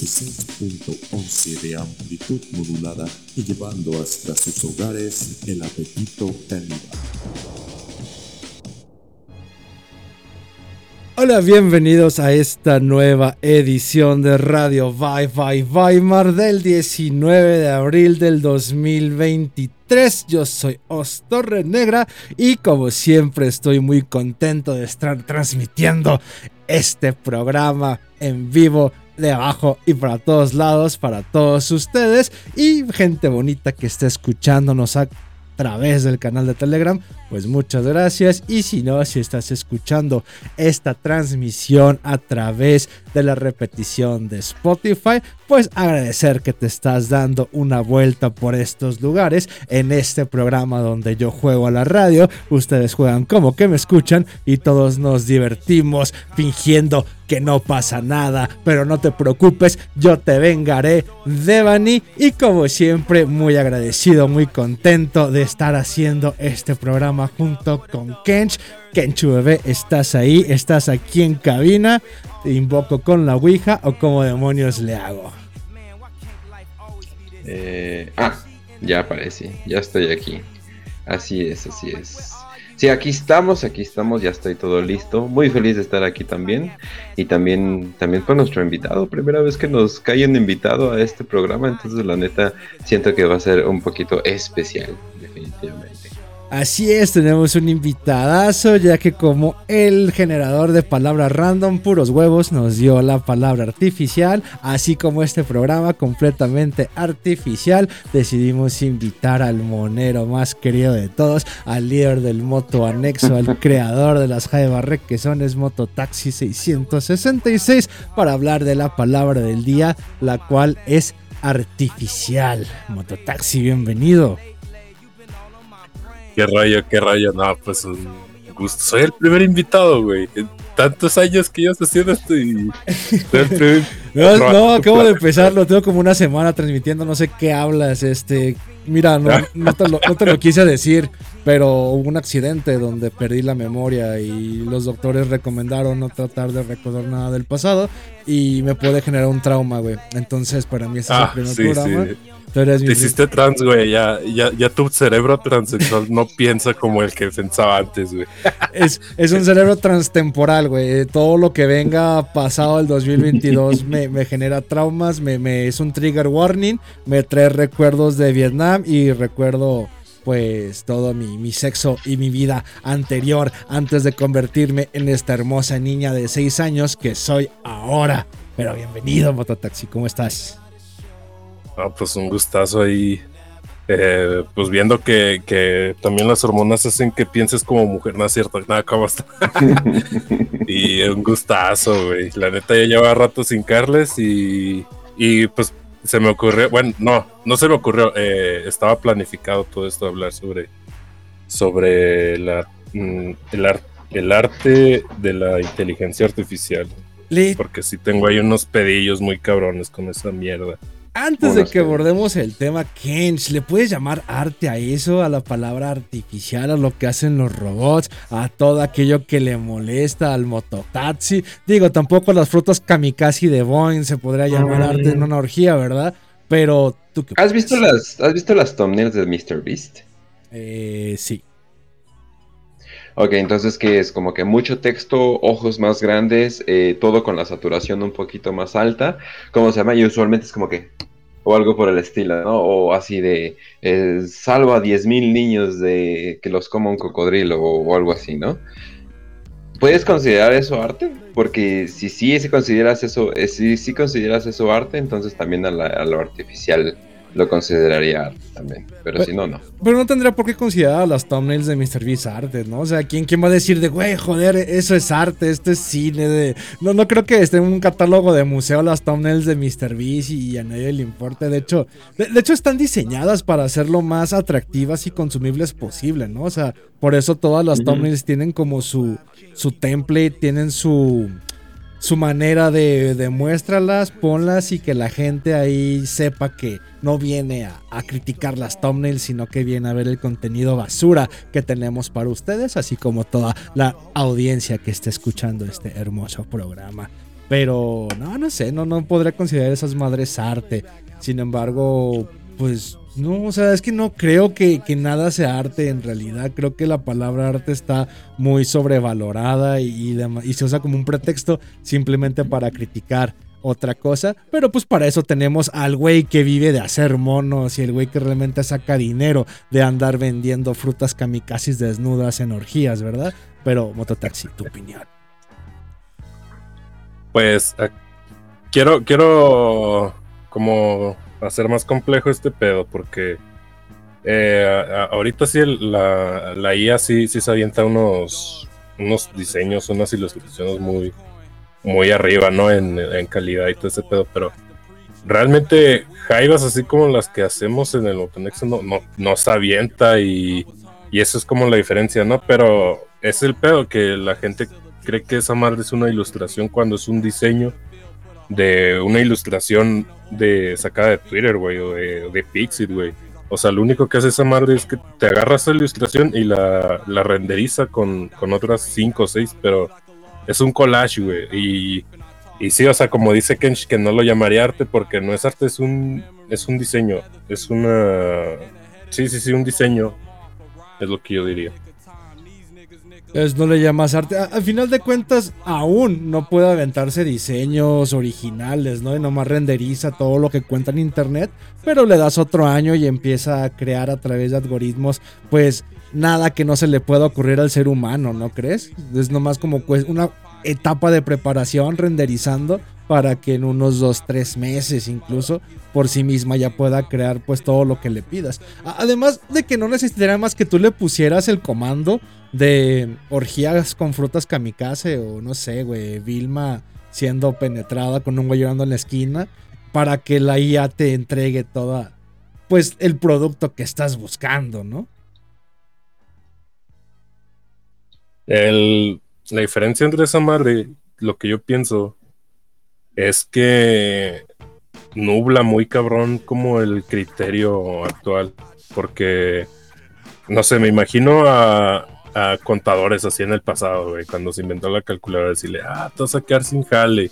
16.11 de amplitud modulada y llevando hasta sus hogares el apetito caníbal. Hola, bienvenidos a esta nueva edición de Radio Bye Bye Weimar del 19 de abril del 2023. Yo soy Ostorre Negra y como siempre estoy muy contento de estar transmitiendo este programa en vivo de abajo y para todos lados, para todos ustedes y gente bonita que está escuchándonos a través del canal de Telegram, pues muchas gracias. Y si no, si estás escuchando esta transmisión a través de la repetición de Spotify, pues agradecer que te estás dando una vuelta por estos lugares en este programa donde yo juego a la radio. Ustedes juegan como que me escuchan y todos nos divertimos fingiendo que no pasa nada, pero no te preocupes, yo te vengaré, Devani, y como siempre, muy agradecido, muy contento de estar haciendo este programa junto con Kench. Kenchu bebé, estás ahí, estás aquí en cabina, te invoco con la Ouija o como demonios le hago. Eh, ah, ya aparece, ya estoy aquí. Así es, así es. Sí, aquí estamos, aquí estamos, ya estoy todo listo. Muy feliz de estar aquí también. Y también, también por nuestro invitado. Primera vez que nos cae un invitado a este programa. Entonces, la neta, siento que va a ser un poquito especial, definitivamente. Así es, tenemos un invitadazo, ya que como el generador de palabras random, puros huevos, nos dio la palabra artificial, así como este programa completamente artificial, decidimos invitar al monero más querido de todos, al líder del moto anexo, al creador de las es Moto Taxi 666, para hablar de la palabra del día, la cual es artificial. Mototaxi, bienvenido. Qué rayo, qué rayo. No, pues un gusto. Soy el primer invitado, güey. En tantos años que yo estoy haciendo esto y. no, no, acabo de empezarlo. Tengo como una semana transmitiendo. No sé qué hablas. Este. Mira, no, no, te lo, no, te lo, quise decir, pero hubo un accidente donde perdí la memoria y los doctores recomendaron no tratar de recordar nada del pasado y me puede generar un trauma, güey. Entonces, para mí ese es el ah, primer sí, programa. Sí. Te hiciste trans, güey. Ya, ya, ya, tu cerebro transexual no piensa como el que pensaba antes, güey. Es, es un cerebro transtemporal, güey. Todo lo que venga pasado el 2022 me, me genera traumas, me, me, es un trigger warning, me trae recuerdos de Vietnam y recuerdo pues todo mi, mi, sexo y mi vida anterior antes de convertirme en esta hermosa niña de 6 años que soy ahora. Pero bienvenido, Mototaxi, ¿cómo estás? Ah, pues un gustazo ahí eh, pues viendo que, que, también las hormonas hacen que pienses como mujer, no es cierto, nada, ¿cómo está? y un gustazo, güey. La neta ya lleva rato sin Carles y, y pues se me ocurrió, bueno, no, no se me ocurrió, eh, estaba planificado todo esto, hablar sobre, sobre la, mm, el, el arte de la inteligencia artificial. Porque sí tengo ahí unos pedillos muy cabrones con esa mierda. Antes de que abordemos el tema, Kench, ¿le puedes llamar arte a eso, a la palabra artificial, a lo que hacen los robots, a todo aquello que le molesta al mototaxi? Digo, tampoco las frutas kamikaze de Boeing se podría llamar arte en una orgía, ¿verdad? Pero tú qué ¿Has visto las ¿Has visto las thumbnails de Mr. Beast? Eh, sí. Ok, entonces que es como que mucho texto, ojos más grandes, eh, todo con la saturación un poquito más alta. ¿Cómo se llama? Y usualmente es como que, o algo por el estilo, ¿no? O así de, eh, salva a 10.000 niños de que los coma un cocodrilo o, algo así, ¿no? ¿Puedes considerar eso arte? Porque si sí si consideras eso, eh, si, si consideras eso arte, entonces también a, a lo artificial lo consideraría arte también. Pero, si no, no. Pero no tendría por qué considerar las thumbnails de MrBeast arte, ¿no? O sea, ¿quién, ¿quién va a decir de, güey, joder, eso es arte, esto es cine? De... No, no creo que esté en un catálogo de museo las thumbnails de MrBeast y a nadie le importe. De hecho, de, hecho están diseñadas para hacerlo más atractivas y consumibles posible, ¿no? O sea, por eso todas las thumbnails tienen como su, su template, tienen su su manera de, de muéstralas, ponlas y que la gente ahí sepa que no viene a, criticar las thumbnails, sino que viene a ver el contenido basura que tenemos para ustedes, así como toda la audiencia que esté escuchando este hermoso programa. Pero no, no sé, no, no podría considerar esas madres arte. Sin embargo, pues no, o sea, es que no creo que, nada sea arte en realidad. Creo que la palabra arte está muy sobrevalorada y, y, se usa como un pretexto simplemente para criticar otra cosa. Pero pues para eso tenemos al güey que vive de hacer monos y el güey que realmente saca dinero de andar vendiendo frutas kamikazes desnudas en orgías, ¿verdad? Pero Mototaxi, tu opinión. Pues eh, quiero, quiero como hacer más complejo este pedo, porque eh, ahorita sí la, la, IA sí, sí se avienta unos, unos diseños, unas ilustraciones muy, muy arriba, ¿no? En, calidad y todo ese pedo, pero realmente jaivas así como las que hacemos en el OpenX no, no, no se avienta y, y eso es como la diferencia, ¿no? Pero es el pedo que la gente cree que esa madre es una ilustración cuando es un diseño de una ilustración de sacada de Twitter, güey, o de, de Pixit, güey. O sea, lo único que hace esa madre es que te agarras la ilustración y la, la renderiza con, con otras 5 o 6, pero es un collage, güey. Y, y sí, o sea, como dice Kench, que no lo llamaría arte porque no es arte, es un, es un diseño. Es una. Sí, sí, sí, un diseño. Es lo que yo diría. Es, no le llamas arte. al final de cuentas, aún no puede aventarse diseños originales, ¿no? Y nomás renderiza todo lo que cuenta en internet. Pero le das otro año y empieza a crear a través de algoritmos, pues nada que no se le pueda ocurrir al ser humano, ¿no crees? Es nomás como pues, una etapa de preparación renderizando para que en unos 2, 3 meses incluso por sí misma ya pueda crear pues todo lo que le pidas. Además de que no necesitaría más que tú le pusieras el comando de orgías con frutas kamikaze o no sé, güey, Vilma siendo penetrada con un güey llorando en la esquina para que la IA te entregue toda, pues, el producto que estás buscando, ¿no? El, la diferencia entre esa madre, lo que yo pienso, es que nubla muy cabrón como el criterio actual, porque, no sé, me imagino a, contadores así en el pasado, cuando se inventó la calculadora, decirle, ah, te vas a quedar sin jale,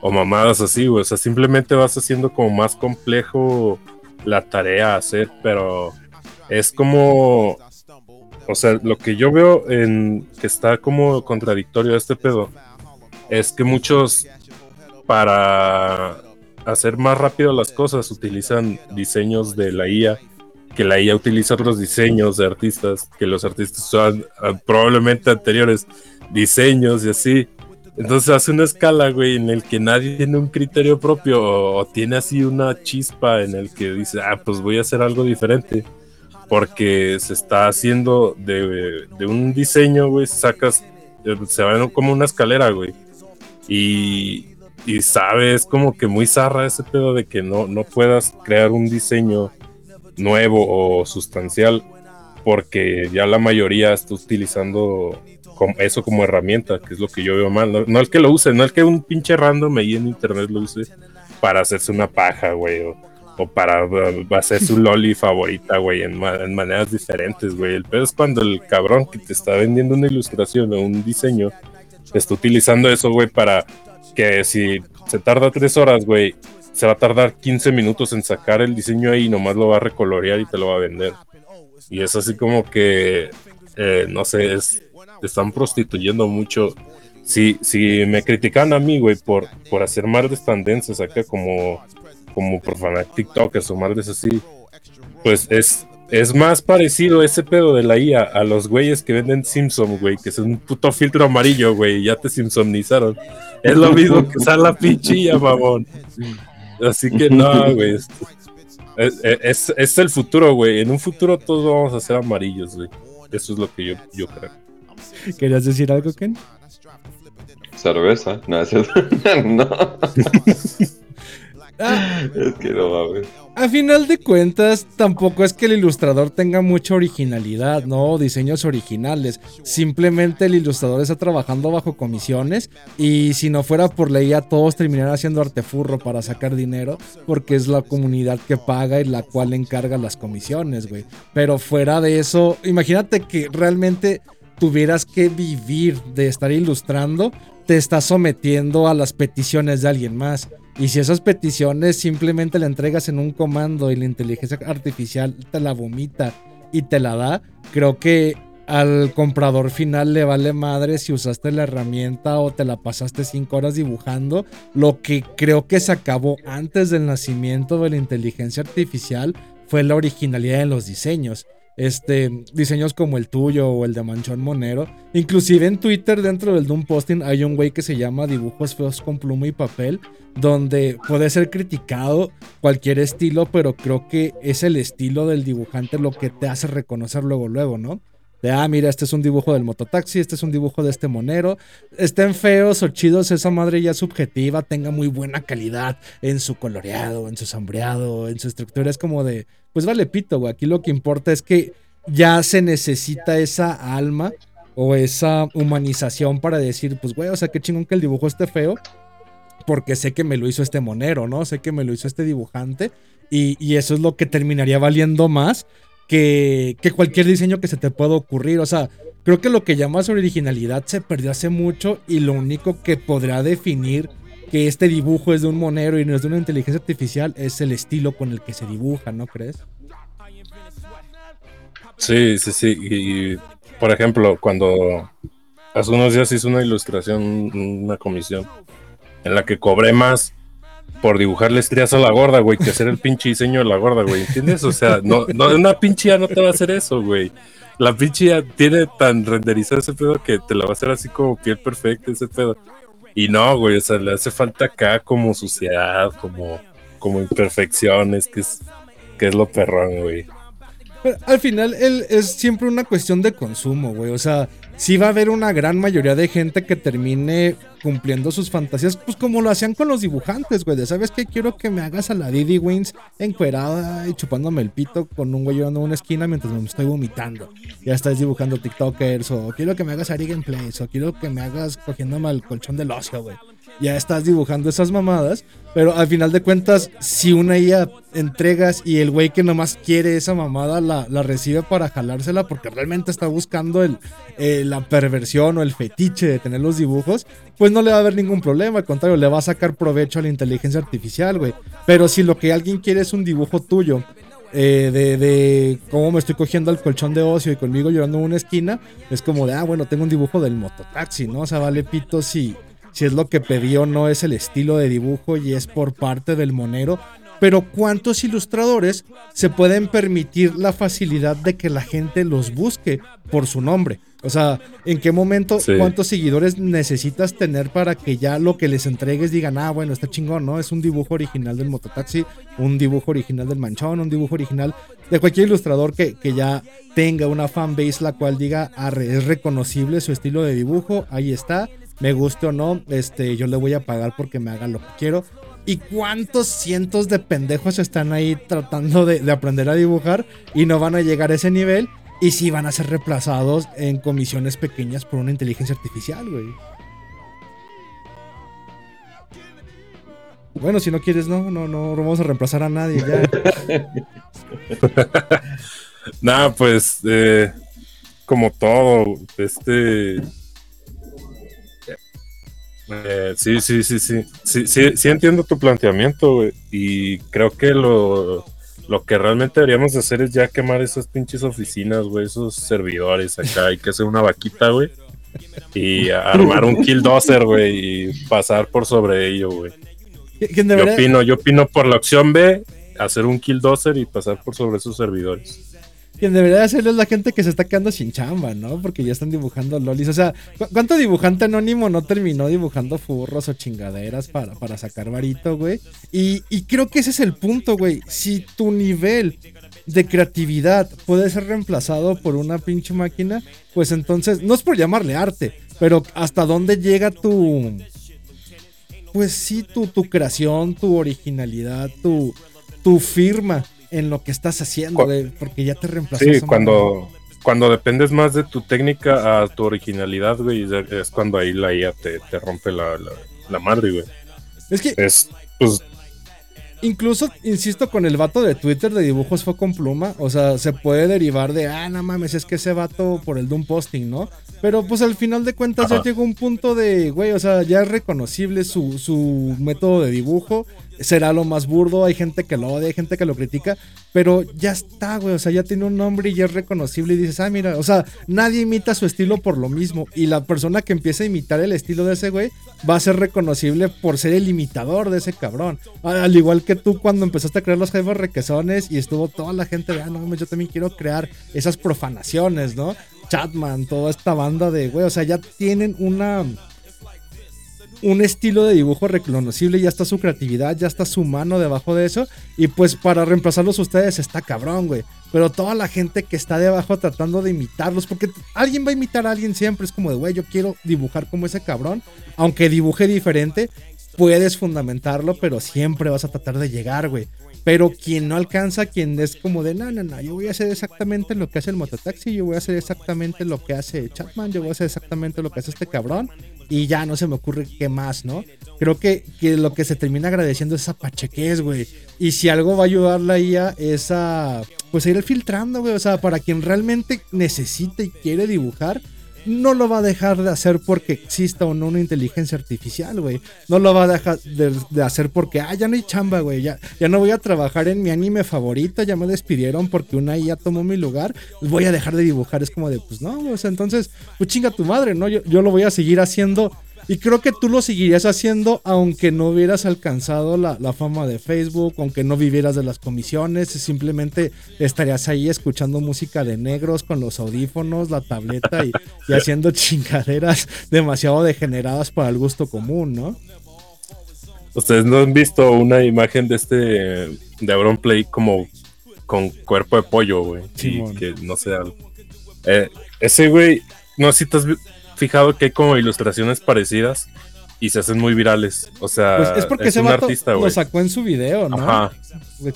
o mamadas así, güey, o sea, simplemente vas haciendo como más complejo la tarea a hacer, pero es como, o sea, lo que yo veo en que está como contradictorio a este pedo, es que muchos para hacer más rápido las cosas utilizan diseños de la IA que la IA utiliza otros diseños de artistas, que los artistas son ah, probablemente anteriores diseños y así. Entonces hace una escala, güey, en el que nadie tiene un criterio propio o, tiene así una chispa en el que dice, ah, pues voy a hacer algo diferente. Porque se está haciendo de, un diseño, güey, sacas, eh, se va como una escalera, güey. Y, y sabes como que muy zarra ese pedo de que no, no puedas crear un diseño nuevo o sustancial porque ya la mayoría está utilizando eso como herramienta, que es lo que yo veo mal. No, el que lo use, no el que un pinche random ahí en internet lo use para hacerse una paja, güey, o, para uh, hacer su loli favorita, güey, en, maneras diferentes, güey. El pedo es cuando el cabrón que te está vendiendo una ilustración o un diseño está utilizando eso, güey, para que si se tarda tres horas, güey, se va a tardar 15 minutos en sacar el diseño ahí y nomás lo va a recolorear y te lo va a vender. Y es así como que, eh, no sé, es, están prostituyendo mucho. Si, si me critican a mí, güey, por, por hacer mardes tendencias acá como, como por fanar TikTokers o mardes así, pues es, es más parecido ese pedo de la IA a los güeyes que venden Simpson, güey, que es un puto filtro amarillo, güey, ya te Simpsonizaron. Es lo mismo que usar la pinchilla, mamón. Así que no, güey. Es, es, el futuro, güey. En un futuro todos vamos a ser amarillos, güey. Eso es lo que yo, yo creo. ¿Querías decir algo, Ken? Cerveza. No, no. Es que no mames. A final de cuentas, tampoco es que el ilustrador tenga mucha originalidad, ¿no? Diseños originales. Simplemente el ilustrador está trabajando bajo comisiones y si no fuera por ley ya todos terminarían haciendo artefurro para sacar dinero porque es la comunidad que paga y la cual encarga las comisiones, güey. Pero fuera de eso, imagínate que realmente tuvieras que vivir de estar ilustrando, te estás sometiendo a las peticiones de alguien más. Y si esas peticiones simplemente le entregas en un comando y la inteligencia artificial te la vomita y te la da, creo que al comprador final le vale madre si usaste la herramienta o te la pasaste cinco horas dibujando. Lo que creo que se acabó antes del nacimiento de la inteligencia artificial fue la originalidad en los diseños este, diseños como el tuyo o el de Manchón Monero. Inclusive en Twitter, dentro del Doom Posting, hay un güey que se llama Dibujos Feos con Pluma y Papel, donde puede ser criticado cualquier estilo, pero creo que es el estilo del dibujante lo que te hace reconocer luego, luego, ¿no? De, ah, mira, este es un dibujo del mototaxi, este es un dibujo de este monero. Estén feos o chidos, esa madre ya subjetiva, tenga muy buena calidad en su coloreado, en su sombreado, en su estructura. Es como de, pues vale pito, güey. Aquí lo que importa es que ya se necesita esa alma o esa humanización para decir, pues, güey, o sea, qué chingón que el dibujo esté feo, porque sé que me lo hizo este monero, ¿no? Sé que me lo hizo este dibujante, y, y eso es lo que terminaría valiendo más que, cualquier diseño que se te pueda ocurrir. O sea, creo que lo que llamas originalidad se perdió hace mucho y lo único que podrá definir que este dibujo es de un monero y no es de una inteligencia artificial es el estilo con el que se dibuja, ¿no crees? Sí, sí, sí. Y, por ejemplo, cuando hace unos días hice una ilustración, una comisión, en la que cobré más por dibujarle estrías a la gorda, güey, que hacer el pinche diseño de la gorda, güey. ¿Entiendes? O sea, no, no, una pinche ya no te va a hacer eso, güey. La pinche ya tiene tan renderizado ese pedo que te la va a hacer así como piel perfecta ese pedo. Y no, güey, o sea, le hace falta acá como suciedad, como, como imperfecciones, que es, que es lo perrón, güey. al final él es siempre una cuestión de consumo, güey. O sea, sí va a haber una gran mayoría de gente que termine cumpliendo sus fantasías, pues como lo hacían con los dibujantes, güey. ¿Sabes qué? Quiero que me hagas a la Didi Wins encuerada y chupándome el pito con un güey en una esquina mientras me estoy vomitando. Ya estás dibujando TikTokers, o quiero que me hagas Ari Gameplays, o quiero que me hagas cogiéndome al colchón del ocio, güey ya estás dibujando esas mamadas, pero al final de cuentas, si una IA entregas y el güey que nomás quiere esa mamada la, recibe para jalársela porque realmente está buscando el, eh, la perversión o el fetiche de tener los dibujos, pues no le va a haber ningún problema, al contrario, le va a sacar provecho a la inteligencia artificial, güey. Pero si lo que alguien quiere es un dibujo tuyo, eh, de, de, cómo me estoy cogiendo al colchón de ocio y conmigo llorando en una esquina, es como de, ah, bueno, tengo un dibujo del mototaxi, ¿no? O sea, vale pito si, si es lo que pedí o no es el estilo de dibujo y es por parte del monero, pero ¿cuántos ilustradores se pueden permitir la facilidad de que la gente los busque por su nombre? O sea, ¿en qué momento, cuántos seguidores necesitas tener para que ya lo que les entregues digan, ah, bueno, está chingón, ¿no? Es un dibujo original del mototaxi, un dibujo original del manchón, un dibujo original de cualquier ilustrador que, que ya tenga una fanbase la cual diga, ah, es reconocible su estilo de dibujo, ahí está, me guste o no, este, yo le voy a pagar porque me haga lo que quiero. ¿Y cuántos cientos de pendejos están ahí tratando de, aprender a dibujar y no van a llegar a ese nivel? Y si van a ser reemplazados en comisiones pequeñas por una inteligencia artificial, güey. Bueno, si no quieres, no, no, no vamos a reemplazar a nadie ya. Nada, pues, eh, como todo, este eh, sí, sí, sí, sí, sí, sí, entiendo tu planteamiento, güey. Y creo que lo, lo que realmente deberíamos hacer es ya quemar esas pinches oficinas, güey, esos servidores acá. Hay que hacer una vaquita, güey. Y armar un killdozer, güey, y pasar por sobre ello, güey. Yo opino, yo opino por la opción B, hacer un killdozer y pasar por sobre esos servidores. Quien debería hacerlo es la gente que se está quedando sin chamba, ¿no? Porque ya están dibujando lolis. O sea, ¿cuánto dibujante anónimo no terminó dibujando furros o chingaderas para, para sacar varito, güey? Y, creo que ese es el punto, güey. Si tu nivel de creatividad puede ser reemplazado por una pinche máquina, pues entonces, no es por llamarle arte, pero hasta dónde llega tu... Pues sí, tu, tu creación, tu originalidad, tu, tu firma en lo que estás haciendo, porque ya te reemplazó. Sí, cuando, cuando dependes más de tu técnica a tu originalidad, güey, es cuando ahí la IA te, rompe la, la, madre, güey. Es que. Es, pues. Incluso, insisto, con el vato de Twitter de dibujos fue con pluma. O sea, se puede derivar de, ah, no mames, es que ese vato por el Doom posting, ¿no? Pero pues al final de cuentas ya llegó un punto de, güey, o sea, ya es reconocible su, su método de dibujo será lo más burdo, hay gente que lo odia, hay gente que lo critica, pero ya está, güey, o sea, ya tiene un nombre y ya es reconocible y dices, ah, mira, o sea, nadie imita su estilo por lo mismo y la persona que empieza a imitar el estilo de ese güey va a ser reconocible por ser el imitador de ese cabrón. Al igual que tú cuando empezaste a crear los jefes requesones y estuvo toda la gente de, ah, no, yo también quiero crear esas profanaciones, ¿no? Chatman, toda esta banda de, güey, o sea, ya tienen una un estilo de dibujo reconocible, ya está su creatividad, ya está su mano debajo de eso. Y pues para reemplazarlos ustedes está cabrón, güey. Pero toda la gente que está debajo tratando de imitarlos, porque alguien va a imitar a alguien siempre, es como de, güey, yo quiero dibujar como ese cabrón, aunque dibuje diferente, puedes fundamentarlo, pero siempre vas a tratar de llegar, güey. Pero quien no alcanza, quien es como de, no, no, no, yo voy a hacer exactamente lo que hace el mototaxi, yo voy a hacer exactamente lo que hace Chatman, yo voy a hacer exactamente lo que hace este cabrón, y ya no se me ocurre qué más, ¿no? Creo que, que lo que se termina agradeciendo es esa pachequez, güey. Y si algo va a ayudar la IA es a, pues a ir filtrando, güey. O sea, para quien realmente necesita y quiere dibujar, no lo va a dejar de hacer porque exista o no una inteligencia artificial, güey. No lo va a dejar de, hacer porque, ah, ya no hay chamba, güey. Ya, ya no voy a trabajar en mi anime favorito, ya me despidieron porque una IA tomó mi lugar. Voy a dejar de dibujar. Es como de, pues no, o sea, entonces, pues chinga tu madre, ¿no? Yo, yo lo voy a seguir haciendo y creo que tú lo seguirías haciendo aunque no hubieras alcanzado la, fama de Facebook, aunque no vivieras de las comisiones, simplemente estarías ahí escuchando música de negros con los audífonos, la tableta y, haciendo chingaderas demasiado degeneradas para el gusto común, ¿no? Ustedes no han visto una imagen de este de Auron Play como con cuerpo de pollo, güey. que no sé. Eh, ese güey, no sé si te has fijado que hay como ilustraciones parecidas y se hacen muy virales. O sea, pues es porque ese un vato artista, lo sacó en su video, ¿no? Ajá.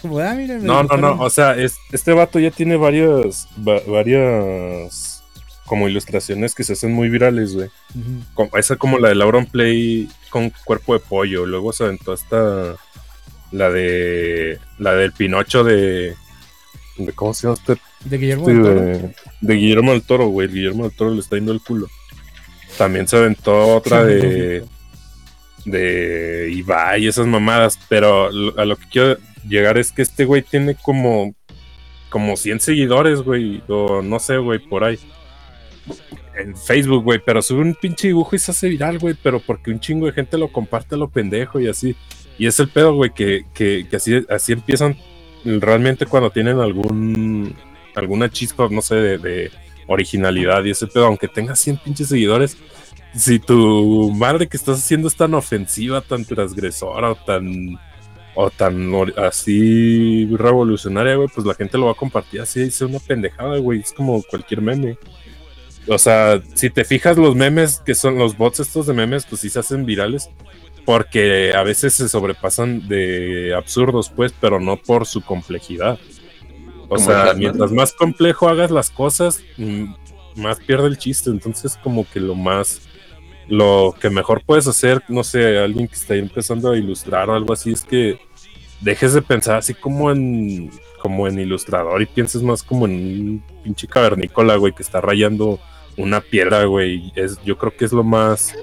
Como, ah, no, no, no. O sea, es, este vato ya tiene varios, varias como ilustraciones que se hacen muy virales, güey. esa como la de Lauron Play con cuerpo de pollo. Luego se aventó hasta la de la del Pinocho de, de ¿cómo se llama este? De Guillermo del Toro. De, de Guillermo del Toro, güey. Guillermo del Toro le está yendo el culo. También se aventó otra de. de Ibai y esas mamadas. Pero a lo que quiero llegar es que este güey tiene como. como 100 seguidores, güey. O no sé, güey, por ahí. En Facebook, güey. Pero sube un pinche dibujo y se hace viral, güey. Pero porque un chingo de gente lo comparte a lo pendejo y así. Y es el pedo, güey, que, que, así, así empiezan realmente cuando tienen algún alguna chispa, no sé, de, originalidad y ese pedo, aunque tengas 100 pinches seguidores, si tu madre que estás haciendo es tan ofensiva, tan transgresora o tan o tan así revolucionaria, güey, pues la gente lo va a compartir así, es una pendejada, güey, es como cualquier meme. O sea, si te fijas los memes que son los bots estos de memes, pues sí se hacen virales porque a veces se sobrepasan de absurdos, pues, pero no por su complejidad. O sea, mientras más complejo hagas las cosas, más pierde el chiste. Entonces, como que lo más lo que mejor puedes hacer, no sé, alguien que está empezando a ilustrar o algo así, es que dejes de pensar así como en como en ilustrador y pienses más como en un pinche cavernícola, güey, que está rayando una piedra, güey. Es, yo creo que es lo más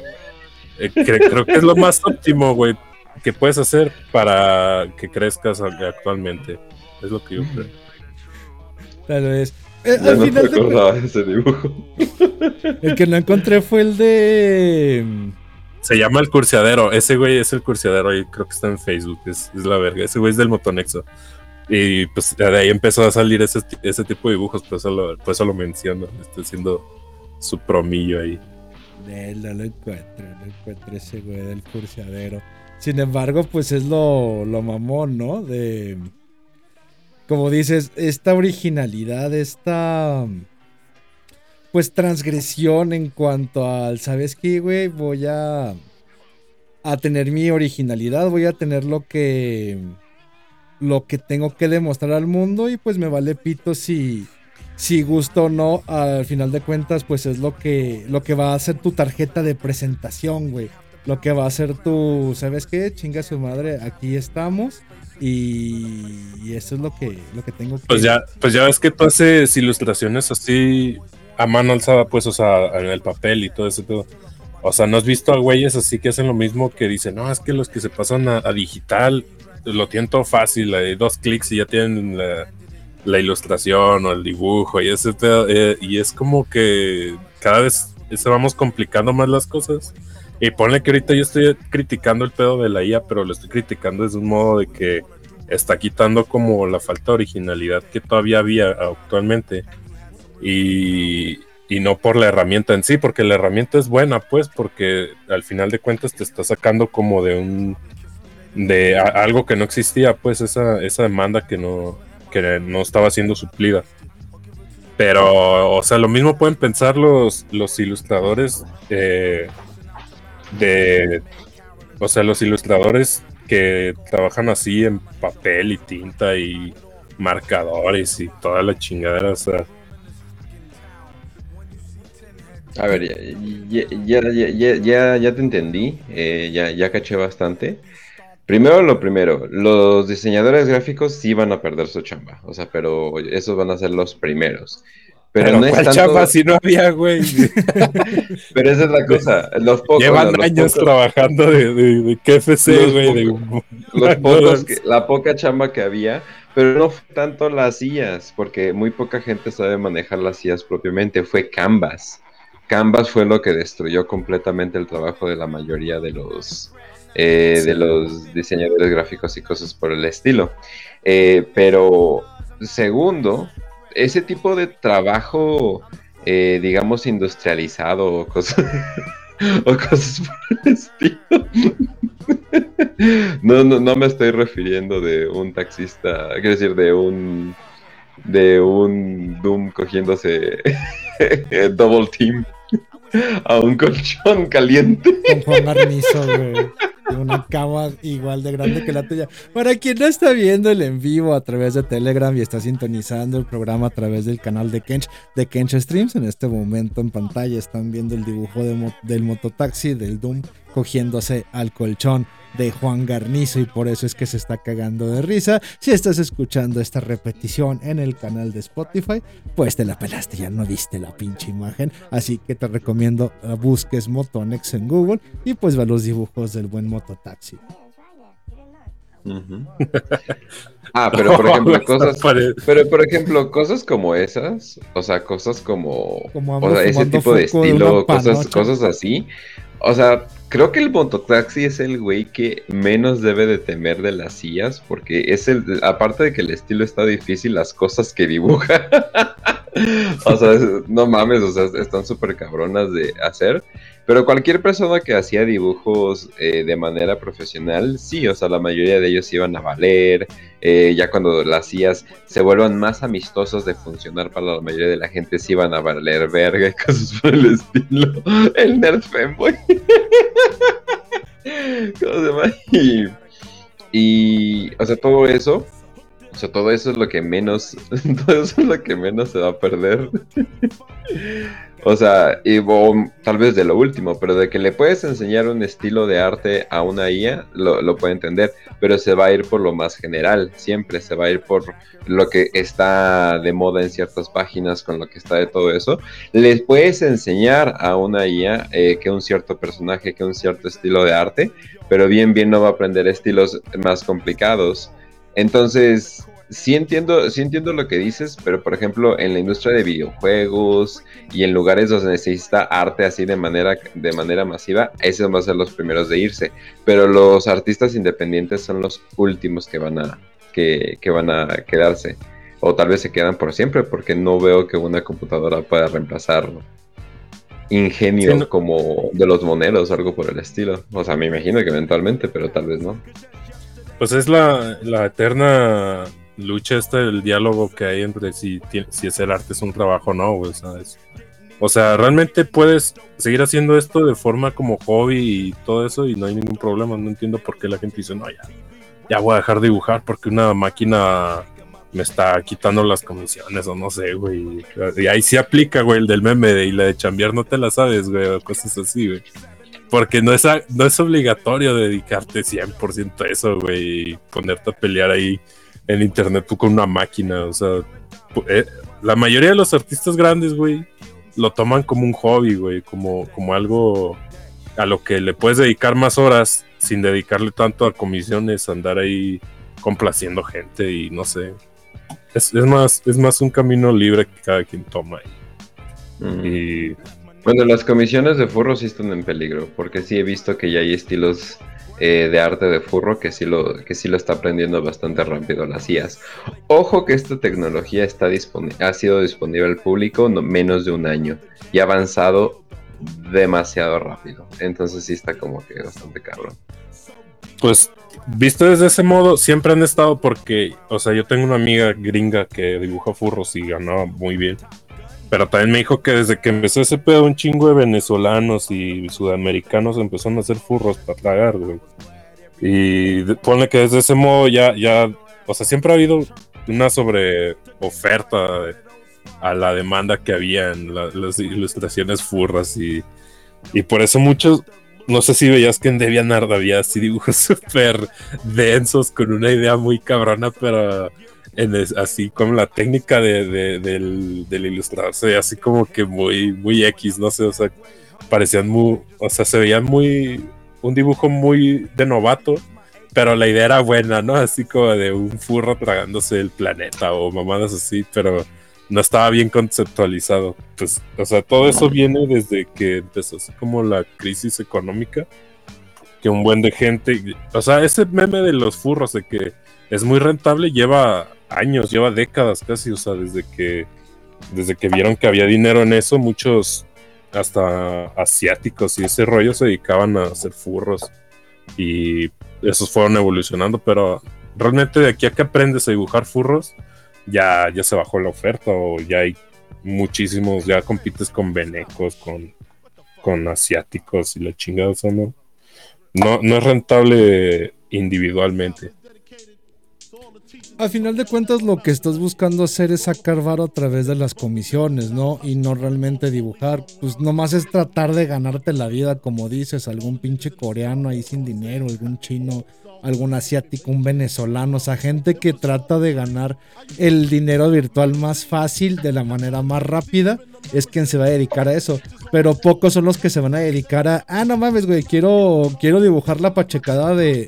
eh, creo que es lo más óptimo, güey, que puedes hacer para que crezcas actualmente. Es lo que yo creo. Tal vez. Eh, al final de... ese dibujo. El que no encontré fue el de se llama el cursiadero. Ese güey es el cursiadero y creo que está en Facebook. Es, la verga. Ese güey es del Motonexo. Y pues de ahí empezó a salir ese, ese tipo de dibujos. Por eso lo, por eso lo menciono. Estoy haciendo su promillo ahí. No, lo encuentro. No encuentro ese güey del cursiadero. Sin embargo, pues es lo, lo mamón, ¿no? De. Como dices, esta originalidad, esta pues transgresión en cuanto al, ¿sabes qué, güey? Voy a, a tener mi originalidad, voy a tener lo que, lo que tengo que demostrar al mundo y pues me vale pito si, si gusto o no, al final de cuentas, pues es lo que, lo que va a ser tu tarjeta de presentación, güey. Lo que va a ser tu, ¿sabes qué? Chinga su madre, aquí estamos. Y, eso es lo que, lo que tengo que... Pues ya, pues ya ves que tú haces ilustraciones así a mano alzada, pues, o sea, en el papel y todo ese todo. O sea, ¿no has visto a güeyes así que hacen lo mismo que dicen, no, es que los que se pasan a, digital lo tienen todo fácil, hay dos clics y ya tienen la, ilustración o el dibujo y ese eh, y es como que cada vez se vamos complicando más las cosas. Y ponle que ahorita yo estoy criticando el pedo de la IA, pero lo estoy criticando desde un modo de que está quitando como la falta de originalidad que todavía había actualmente y, no por la herramienta en sí, porque la herramienta es buena, pues, porque al final de cuentas te está sacando como de un de algo que no existía, pues esa, esa demanda que no, que no estaba siendo suplida. Pero, o sea, lo mismo pueden pensar los, los ilustradores eh, de, o sea, los ilustradores que trabajan así en papel y tinta y marcadores y toda la chingadera, o sea, a ver, ya, ya, ya, ya te entendí, eh, ya, ya caché bastante. Primero lo primero, los diseñadores gráficos sí van a perder su chamba, o sea, pero esos van a ser los primeros. Pero, no es tanto... chamba si no había, güey? pero esa es la cosa, los pocos... Llevan años trabajando de, de, KFC, güey. Los pocos, la poca chamba que había, pero no fue tanto las sillas, porque muy poca gente sabe manejar las sillas propiamente, fue Canvas. Canvas fue lo que destruyó completamente el trabajo de la mayoría de los, eh, de los diseñadores gráficos y cosas por el estilo. Eh, pero segundo, ese tipo de trabajo, eh, digamos, industrializado o cosas, o cosas por el estilo. No, no, no me estoy refiriendo de un taxista, quiero decir, de un de un Doom cogiéndose double team a un colchón caliente. Con Juan Arnizo, güey. Una cama igual de grande que la tuya. Para quien no está viendo el en vivo a través de Telegram y está sintonizando el programa a través del canal de Kench, de Kench Streams, en este momento en pantalla están viendo el dibujo del mototaxi del Doom cogiéndose al colchón de Juan Garnizo y por eso es que se está cagando de risa. Si estás escuchando esta repetición en el canal de Spotify, pues te la pelaste, ya no viste la pinche imagen. Así que te recomiendo uh, busques Motonex en Google y pues ve los dibujos del buen mototaxi. ah, pero por ejemplo, cosas. Pero por ejemplo, cosas como esas, o sea, cosas como. ese tipo de estilo, cosas, cosas así o sea, creo que el mototaxi es el güey que menos debe de temer de las sillas, porque es el, aparte de que el estilo está difícil, las cosas que dibuja. o sea, no mames, o sea, están súper cabronas de hacer. Pero cualquier persona que hacía dibujos eh, de manera profesional, sí, o sea, la mayoría de ellos iban a valer. Eh, ya cuando las sillas se vuelvan más amistosos de funcionar para la mayoría de la gente, sí iban a valer verga y cosas por el estilo. El nerd fanboy. ¿Cómo se llama? Y, y, o sea, todo eso o sea, todo eso es lo que menos, todo eso es lo que menos se va a perder. o sea, y, tal vez de lo último, pero de que le puedes enseñar un estilo de arte a una IA, lo, lo puede entender, pero se va a ir por lo más general, siempre se va a ir por lo que está de moda en ciertas páginas, con lo que está de todo eso. Les puedes enseñar a una IA eh, que un cierto personaje, que un cierto estilo de arte, pero bien, bien no va a aprender estilos más complicados entonces, sí entiendo, sí entiendo lo que dices, pero por ejemplo, en la industria de videojuegos y en lugares donde necesita arte así de manera, de manera masiva, esos van a ser los primeros de irse. Pero los artistas independientes son los últimos que van a, que, van a quedarse. O tal vez se quedan por siempre, porque no veo que una computadora pueda reemplazar ingenio como de los moneros o algo por el estilo. O sea, me imagino que eventualmente, pero tal vez no. Pues es la, eterna lucha esta del diálogo que hay entre si, si es el arte es un trabajo o no, güey. O sea, realmente puedes seguir haciendo esto de forma como hobby y todo eso y no hay ningún problema. No entiendo por qué la gente dice, no, ya, ya voy a dejar de dibujar porque una máquina me está quitando las comisiones o no sé, güey. Y ahí sí aplica, güey, el del meme de, y la de chambear no te la sabes, güey, o cosas así, güey. Porque no es, no es obligatorio dedicarte 100% a eso, güey, y ponerte a pelear ahí en internet tú con una máquina. O sea, eh, la mayoría de los artistas grandes, güey, lo toman como un hobby, güey, como, como algo a lo que le puedes dedicar más horas sin dedicarle tanto a comisiones, andar ahí complaciendo gente y no sé. Es, más, es más un camino libre que cada quien toma. Mm. Y bueno, las comisiones de furro sí están en peligro, porque sí he visto que ya hay estilos eh, de arte de furro que sí, lo, que sí lo está aprendiendo bastante rápido las IAS. Ojo que esta tecnología está ha sido disponible al público no, menos de un año y ha avanzado demasiado rápido. Entonces sí está como que bastante cabrón. Pues visto desde ese modo, siempre han estado porque, o sea, yo tengo una amiga gringa que dibuja furros y ganaba muy bien. Pero también me dijo que desde que empezó ese pedo, un chingo de venezolanos y sudamericanos empezaron a hacer furros para tragar, güey. Y pone que desde ese modo ya, ya, o sea, siempre ha habido una sobre oferta a la demanda que había en las ilustraciones furras y, y por eso muchos, no sé si veías que en DeviantArt había así dibujos súper densos con una idea muy cabrona, pero así como la técnica de, del, ilustrarse, así como que muy, muy X, no sé, o sea, parecían muy, o sea, se veían muy, un dibujo muy de novato, pero la idea era buena, ¿no? Así como de un furro tragándose el planeta o mamadas así, pero no estaba bien conceptualizado. Pues, o sea, todo eso viene desde que empezó así como la crisis económica, que un buen de gente, o sea, ese meme de los furros de que es muy rentable lleva años, lleva décadas casi, o sea, desde que, desde que vieron que había dinero en eso, muchos hasta asiáticos y ese rollo se dedicaban a hacer furros y esos fueron evolucionando, pero realmente de aquí a que aprendes a dibujar furros, ya, ya se bajó la oferta o ya hay muchísimos, ya compites con venecos, con, con asiáticos y la chingada, o no, no, no es rentable individualmente. A final de cuentas lo que estás buscando hacer es sacar varo a través de las comisiones, ¿no? Y no realmente dibujar. Pues nomás es tratar de ganarte la vida, como dices, algún pinche coreano ahí sin dinero, algún chino, algún asiático, un venezolano, o sea, gente que trata de ganar el dinero virtual más fácil, de la manera más rápida, es quien se va a dedicar a eso. Pero pocos son los que se van a dedicar a, ah, no mames, güey, quiero, quiero dibujar la pachecada de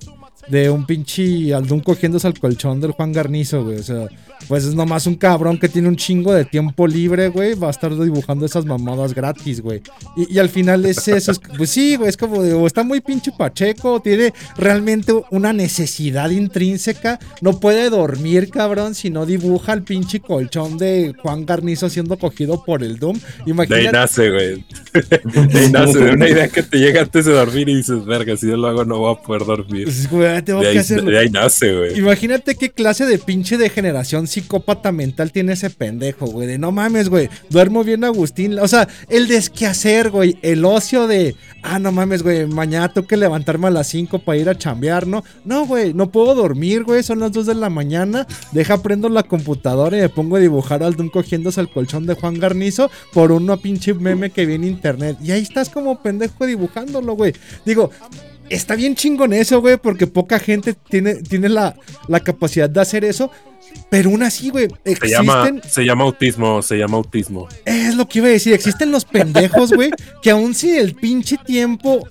de un pinche Aldun cogiéndose al colchón del Juan Garnizo, güey. O sea, pues es nomás un cabrón que tiene un chingo de tiempo libre, güey. Va a estar dibujando esas mamadas gratis, güey. Y, al final es eso. pues sí, güey. Es como de, o está muy pinche pacheco, tiene realmente una necesidad intrínseca. No puede dormir, cabrón, si no dibuja el pinche colchón de Juan Garnizo siendo cogido por el Doom. Imagínate. De ahí nace, güey. De ahí nace, de una idea que te llega antes de dormir y dices, verga, si yo lo hago no voy a poder dormir. Pues, güey, tengo de, que ahí, de ahí nace, güey. Imagínate qué clase de pinche degeneración psicópata mental tiene ese pendejo, güey. De no mames, güey. Duermo bien, Agustín. O sea, el desquehacer, güey. El ocio de, ah, no mames, güey. Mañana tengo que levantarme a las 5 para ir a chambear, ¿no? No, güey. No puedo dormir, güey. Son las 2 de la mañana. Deja, prendo la computadora y me pongo a dibujar al Doom cogiéndose el colchón de Juan Garnizo por una pinche meme que vi en internet. Y ahí estás como pendejo dibujándolo, güey. Digo, está bien chingón eso, güey, porque poca gente tiene, tiene la, la, capacidad de hacer eso. Pero aún así, güey, existen... Se llama, se llama autismo, se llama autismo. Es lo que iba a decir, existen los pendejos, güey, que aún si el pinche tiempo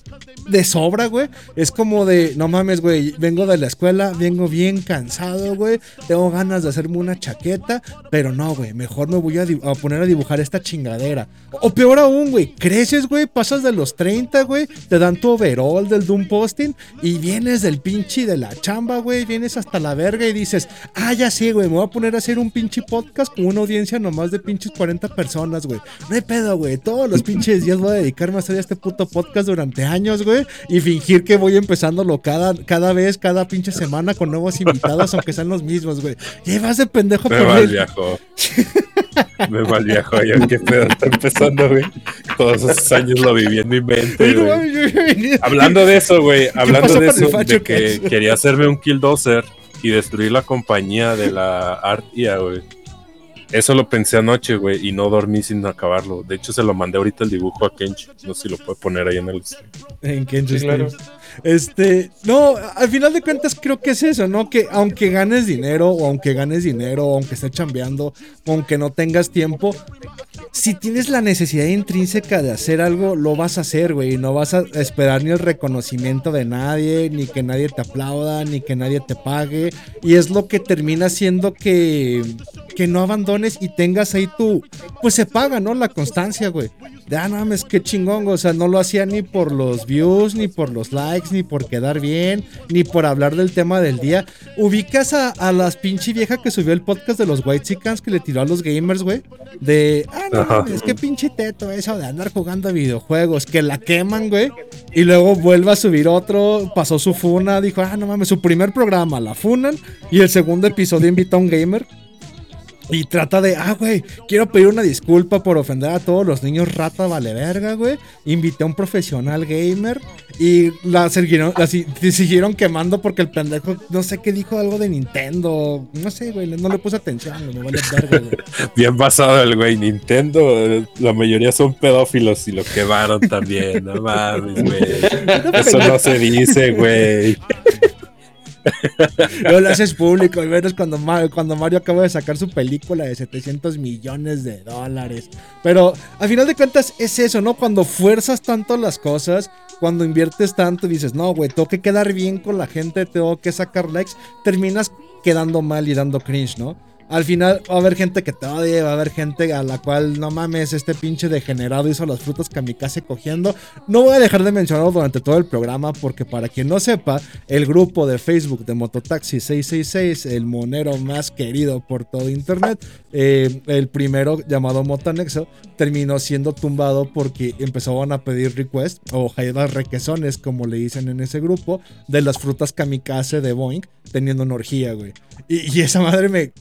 de sobra, güey, es como de, no mames, güey, vengo de la escuela, vengo bien cansado, güey, tengo ganas de hacerme una chaqueta, pero no, güey, mejor me voy a, poner a dibujar esta chingadera. O peor aún, güey, creces, güey, pasas de los 30, güey, te dan tu overall del Doom Posting y vienes del pinche de la chamba, güey, vienes hasta la verga y dices, ah, ya sé, güey, me voy a poner a hacer un pinche podcast con una audiencia nomás de pinches 40 personas, güey. No hay pedo, güey. Todos los pinches días voy a dedicarme a hacer este puto podcast durante años, güey. Y fingir que voy empezándolo cada, cada vez, cada pinche semana con nuevos invitados, aunque sean los mismos, güey. Y vas de pendejo Me va el viejo. Me va el viejo, ya qué pedo está empezando, güey. Todos esos años lo viví en mi mente, güey. Hablando de eso, güey. Hablando de eso, de que quería hacerme un killdozer y destruir la compañía de la Artia, güey. Eso lo pensé anoche, güey, y no dormí sin acabarlo. De hecho, se lo mandé ahorita el dibujo a Kench. No sé si lo puede poner ahí en el. En Kench, claro. Este, no, al final de cuentas creo que es eso, ¿no? Que aunque ganes dinero, o aunque ganes dinero, o aunque estés chambeando, o aunque no tengas tiempo, si tienes la necesidad intrínseca de hacer algo, lo vas a hacer, güey. No vas a esperar ni el reconocimiento de nadie, ni que nadie te aplauda, ni que nadie te pague. Y es lo que termina siendo que, que no abandones y tengas ahí tu, pues se paga, ¿no? La constancia, güey. De, ah, no mames, qué chingón, o sea, no lo hacía ni por los views, ni por los likes, ni por quedar bien, ni por hablar del tema del día. Ubicas a, a las pinche vieja que subió el podcast de los White Chickens que le tiró a los gamers, güey. De, ah, no mames, qué pinche teto eso de andar jugando a videojuegos, que la queman, güey. Y luego vuelve a subir otro, pasó su funa, dijo, ah, no mames, su primer programa la funan. Y el segundo episodio invita a un gamer. Y trata de, ah, güey, quiero pedir una disculpa por ofender a todos los niños rata vale verga, güey. Invité a un profesional gamer y la siguieron, la siguieron quemando porque el pendejo, no sé qué dijo algo de Nintendo. No sé, güey, no le puse atención, me vale verga, güey. Bien basado el güey, Nintendo, la mayoría son pedófilos y lo quemaron también, no mames, güey. Eso no se dice, güey. No lo haces público, y menos cuando, cuando Mario acaba de sacar su película de 700 millones de dólares. Pero al final de cuentas es eso, ¿no? Cuando fuerzas tanto las cosas, cuando inviertes tanto y dices, no, güey, tengo que quedar bien con la gente, tengo que sacar likes, terminas quedando mal y dando cringe, ¿no? Al final va a haber gente que te odie, va a haber gente a la cual no mames, este pinche degenerado hizo las frutas kamikaze cogiendo. No voy a dejar de mencionarlo durante todo el programa porque para quien no sepa, el grupo de Facebook de Mototaxi 666, el monero más querido por todo internet, eh, el primero llamado Motanexo, terminó siendo tumbado porque empezaban a pedir request o jaidas requesones, como le dicen en ese grupo, de las frutas kamikaze de Boeing, teniendo una orgía, güey. Y, esa madre me.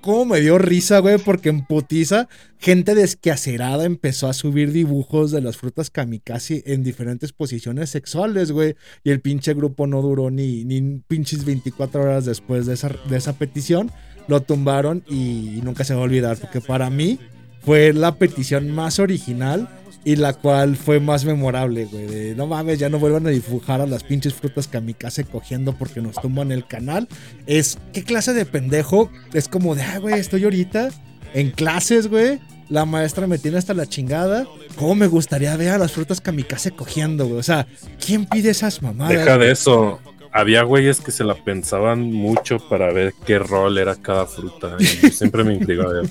¿Cómo me dio risa, güey? Porque en putiza, gente desquacerada empezó a subir dibujos de las frutas kamikaze en diferentes posiciones sexuales, güey. Y el pinche grupo no duró ni, ni pinches 24 horas después de esa, de esa petición. Lo tumbaron y nunca se va a olvidar. Porque para mí fue la petición más original y la cual fue más memorable, güey. De no mames, ya no vuelvan a dibujar a las pinches frutas kamikaze cogiendo porque nos tumban el canal. Es, ¿qué clase de pendejo? Es como de, ah, güey, estoy ahorita en clases, güey. La maestra me tiene hasta la chingada. ¿Cómo me gustaría ver a las frutas kamikaze cogiendo, güey? O sea, ¿quién pide esas mamadas? Deja de eso. Había güeyes que se la pensaban mucho para ver qué rol era cada fruta. Y siempre me intrigaba.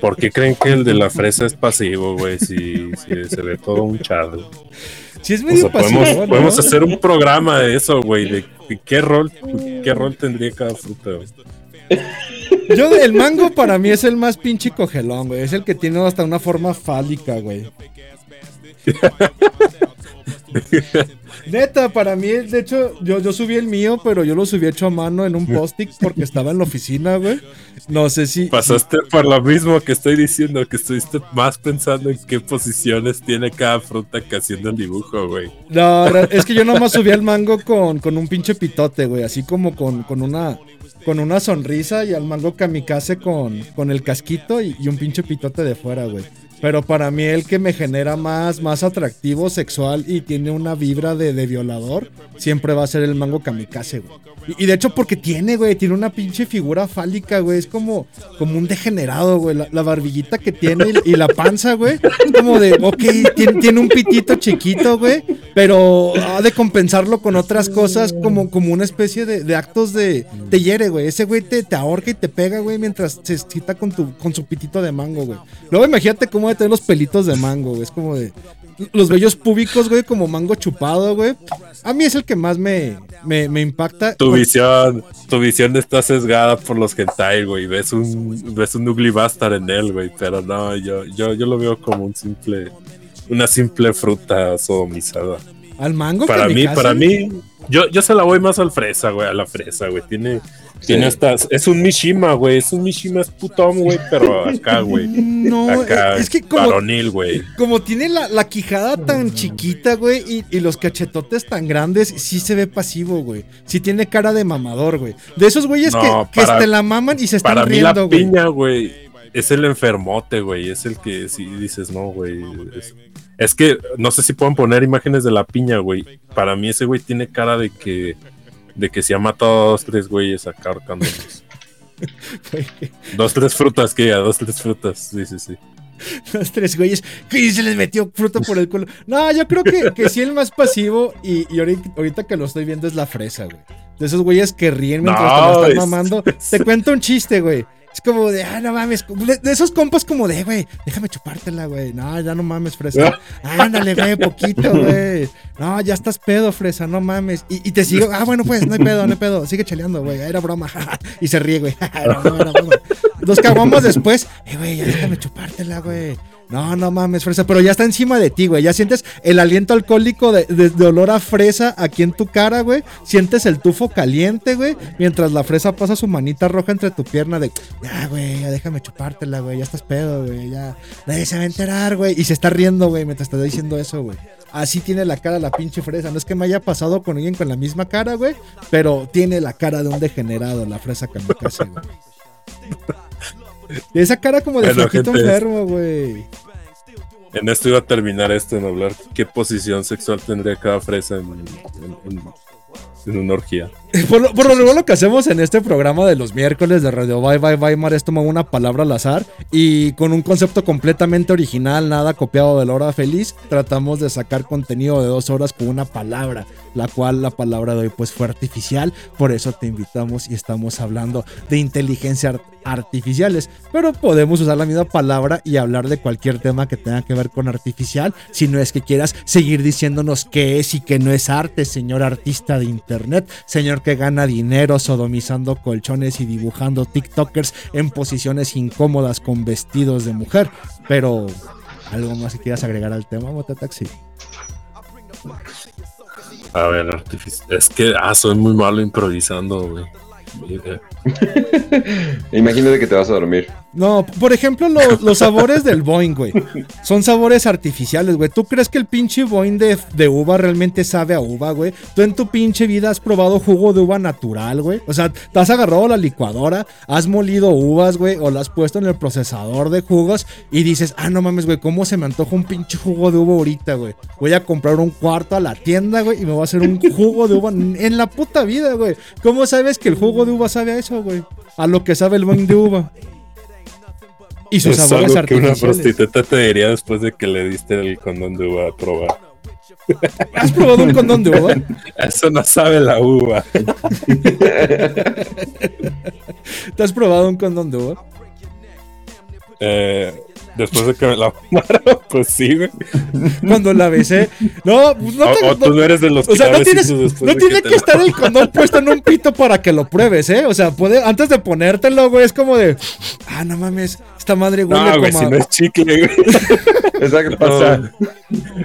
¿Por qué creen que el de la fresa es pasivo, güey? Si, se ve todo un chat. Sí, es medio pasivo, podemos, hacer un programa de eso, güey. De, qué rol, qué rol tendría cada fruta, güey. Yo, el mango para mí es el más pinche cogelón, güey. Es el que tiene hasta una forma fálica, güey. Neta, para mí, de hecho, yo, yo subí el mío, pero yo lo subí hecho a mano en un post-it porque estaba en la oficina, güey. No sé si. Pasaste por lo mismo que estoy diciendo, que estuviste más pensando en qué posiciones tiene cada fruta que haciendo el dibujo, güey. No, es que yo nomás subí el mango con, con un pinche pitote, güey. Así como con, con una. Con una sonrisa y al mango kamikaze con, con el casquito y, y un pinche pitote de fuera, güey. Pero para mí el que me genera más, más atractivo sexual y tiene una vibra de, violador, siempre va a ser el mango kamikaze, güey. Y, de hecho porque tiene, güey, tiene una pinche figura fálica, güey. Es como, como un degenerado, güey. La, barbillita que tiene y, la panza, güey. Como de, ok, tiene, un pitito chiquito, güey. Pero ha de compensarlo con otras cosas como, como una especie de, actos de... Te hiere, güey. Ese güey te, te ahorca y te pega, güey, mientras se excita con, tu, con su pitito de mango, güey. Luego imagínate cómo tener los pelitos de mango, güey. Es como de. Los vellos púbicos, güey, como mango chupado, güey. A mí es el que más me, me, impacta. Tu visión, tu visión está sesgada por los hentai, güey. Ves un, ves un ugly bastard en él, güey. Pero no, yo, yo, yo lo veo como un simple, una simple fruta sodomizada. ¿Al mango? Para mí, para mí, yo, yo se la voy más al fresa, güey, a la fresa, güey. Tiene, tiene estas. Es un Mishima, güey. Es un Mishima es putón, güey. Pero acá, güey. No, acá, es que como. Varonil, güey. Como tiene la, la quijada tan chiquita, güey. Y, y, los cachetotes tan grandes, sí se ve pasivo, güey. Sí tiene cara de mamador, güey. De esos güeyes que, que te la maman y se están para riendo, mí la piña, güey. Es el enfermote, güey. Es el que si dices, no, güey. Es, es que no sé si pueden poner imágenes de la piña, güey. Para mí ese güey tiene cara de que de que se ha matado a dos, tres güeyes acá ahorcándolos. dos, tres frutas, que ya, dos, tres frutas. Sí, sí, sí. Dos, tres güeyes que se les metió fruta por el culo. No, yo creo que, que sí el más pasivo y, y ahorita, que lo estoy viendo es la fresa, güey. De esos güeyes que ríen mientras te lo están mamando. Te cuento un chiste, güey. Es como de, ah, no mames. De, esos compas como de, güey, déjame chupártela, güey. No, ya no mames, fresa. Ándale, güey, poquito, güey. No, ya estás pedo, fresa, no mames. Y, te sigo, ah, bueno, pues, no hay pedo, no hay pedo. Sigue chaleando, güey. Era broma. y se ríe, güey. Nos cagamos después. Eh, güey, ya déjame chupártela, güey. No, no mames, fresa, pero ya está encima de ti, güey. Ya sientes el aliento alcohólico de, olor a fresa aquí en tu cara, güey. Sientes el tufo caliente, güey. Mientras la fresa pasa su manita roja entre tu pierna de, ya, güey, déjame chupártela, güey. Ya estás pedo, güey. Ya, nadie se va a enterar, güey. Y se está riendo, güey, mientras está diciendo eso, güey. Así tiene la cara la pinche fresa. No es que me haya pasado con alguien con la misma cara, güey. Pero tiene la cara de un degenerado, la fresa kamikaze, güey. Esa cara como de bueno, enfermo, güey. En esto iba a terminar esto en hablar qué posición sexual tendría cada fresa en, en una orgía. Por lo, por lo, lo que hacemos en este programa de los miércoles de Radio Bye Bye Weimar es tomar una palabra al azar y con un concepto completamente original, nada copiado de la hora feliz, tratamos de sacar contenido de dos horas con una palabra, la cual la palabra de hoy pues fue artificial, por eso te invitamos y estamos hablando de inteligencia artificiales, pero podemos usar la misma palabra y hablar de cualquier tema que tenga que ver con artificial, si no es que quieras seguir diciéndonos qué es y qué no es arte, señor artista de internet, señor que gana dinero sodomizando colchones y dibujando TikTokers en posiciones incómodas con vestidos de mujer. Pero, ¿algo más que quieras agregar al tema, Taxi? A ver, es que ah, soy muy malo improvisando, güey. Imagínate que te vas a dormir. No, por ejemplo, los, sabores del Boeing, güey. Son sabores artificiales, güey. ¿Tú crees que el pinche Boeing de, uva realmente sabe a uva, güey? Tú en tu pinche vida has probado jugo de uva natural, güey. O sea, te has agarrado la licuadora, has molido uvas, güey, o las has puesto en el procesador de jugos y dices, ah, no mames, güey, ¿cómo se me antoja un pinche jugo de uva ahorita, güey? Voy a comprar un cuarto a la tienda, güey, y me voy a hacer un jugo de uva en la puta vida, güey. ¿Cómo sabes que el jugo de uva sabe a eso, güey? A lo que sabe el Boeing de uva. Y sus es sabores algo que una prostituta te diría después de que le diste el condón de uva a probar. ¿Has probado un condón de uva? Eso no sabe la uva. ¿Te has probado un condón de uva? Eh, después de que me la fumaron, pues sí, güey. Cuando la besé. No, pues no O, te- o tú no eres de los O sea, que no, tienes, no tiene que estar el condón puesto en un pito para que lo pruebes, ¿eh? O sea, puede, antes de ponértelo, güey, es como de, ah, no mames, esta madre huele No, güey, como si no es chicle, güey. Exacto. O sea,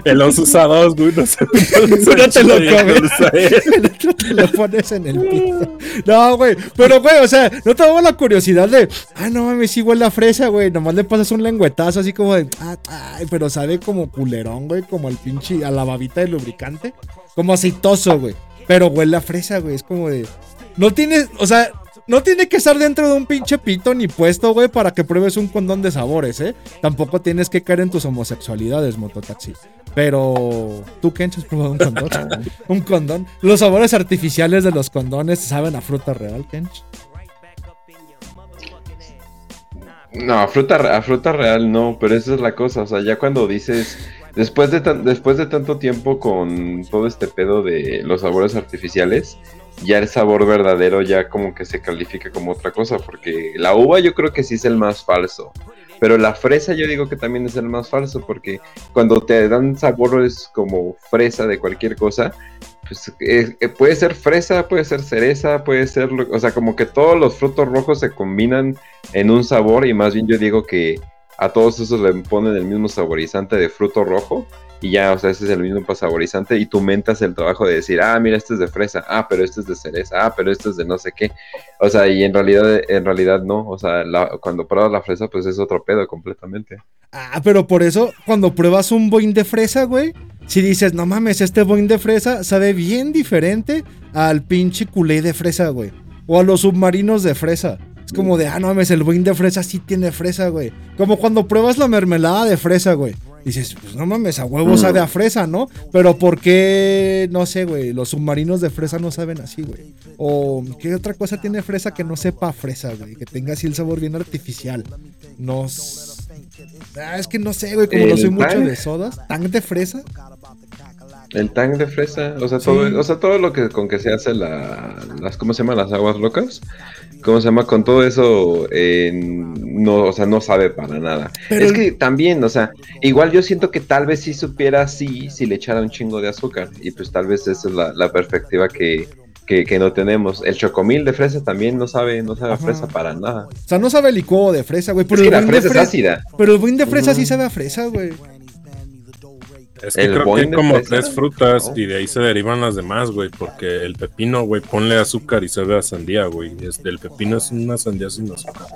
el oso usa dos, güey. No sé. Uno te lo come. usa él. el otro te lo pones en el pito. No, güey, pero, güey, o sea, no te la curiosidad de, ah, no mames, sí huele a fresa, güey, nomás le pasas un lengüetazo así como de, ah, ay, pero sabe como culerón, güey, como al pinche, a la babita de lubricante, como aceitoso, güey, pero huele a fresa, güey, es como de, no tienes, o sea... No tiene que estar dentro de un pinche pito ni puesto, güey, para que pruebes un condón de sabores, ¿eh? Tampoco tienes que caer en tus homosexualidades, mototaxi. Pero, ¿tú, Kench, has probado un condón? un condón. Los sabores artificiales de los condones saben a fruta real, Kench. No, a fruta, re- a fruta real no, pero esa es la cosa. O sea, ya cuando dices, después de, tan- después de tanto tiempo con todo este pedo de los sabores artificiales, ya el sabor verdadero ya como que se califica como otra cosa, porque la uva yo creo que sí es el más falso. Pero la fresa yo digo que también es el más falso, porque cuando te dan sabores como fresa de cualquier cosa, pues eh, eh, puede ser fresa, puede ser cereza, puede ser, lo- o sea, como que todos los frutos rojos se combinan en un sabor y más bien yo digo que a todos esos le ponen el mismo saborizante de fruto rojo y ya, o sea, ese es el mismo saborizante y tu mente hace el trabajo de decir, ah, mira, este es de fresa, ah, pero este es de cereza, ah, pero este es de no sé qué. O sea, y en realidad, en realidad no, o sea, la- cuando pruebas la fresa, pues es otro pedo completamente. Ah, pero por eso, cuando pruebas un boing de fresa, güey, si dices, no mames, este boing de fresa sabe bien diferente al pinche culé de fresa, güey. O a los submarinos de fresa. Es como de, ah, no mames, el boing de fresa sí tiene fresa, güey. Como cuando pruebas la mermelada de fresa, güey. Dices, pues no mames, a huevo sabe a fresa, ¿no? Pero ¿por qué, no sé, güey, los submarinos de fresa no saben así, güey? O ¿qué otra cosa tiene fresa que no sepa a fresa, güey? Que tenga así el sabor bien artificial. No... Ah, es que no sé, güey, como no soy mucho de sodas. ¿Tang de fresa? El tang de fresa, o sea, Sí. todo, o sea, todo lo que con que se hace la, las, ¿cómo se llama? Las aguas locas. ¿Cómo se llama? Con todo eso, eh, no, o sea, no sabe para nada. Pero es el- que también, o sea, igual yo siento que tal vez sí supiera así si le echara un chingo de azúcar. Y pues tal vez esa es la, la perspectiva que, que, que no tenemos. El chocomil de fresa también no sabe, no sabe a fresa para nada. O sea, no sabe licuado de fresa, güey. Pero es que el la boing de fresa es fresa. ácida. Pero el boing de fresa sí sabe a fresa, güey. Es que El creo que hay como fresa. tres frutas No. y de ahí se derivan las demás, güey. Porque el pepino, güey, ponle azúcar y sabe a sandía, güey. Este, el pepino es una sandía sin azúcar.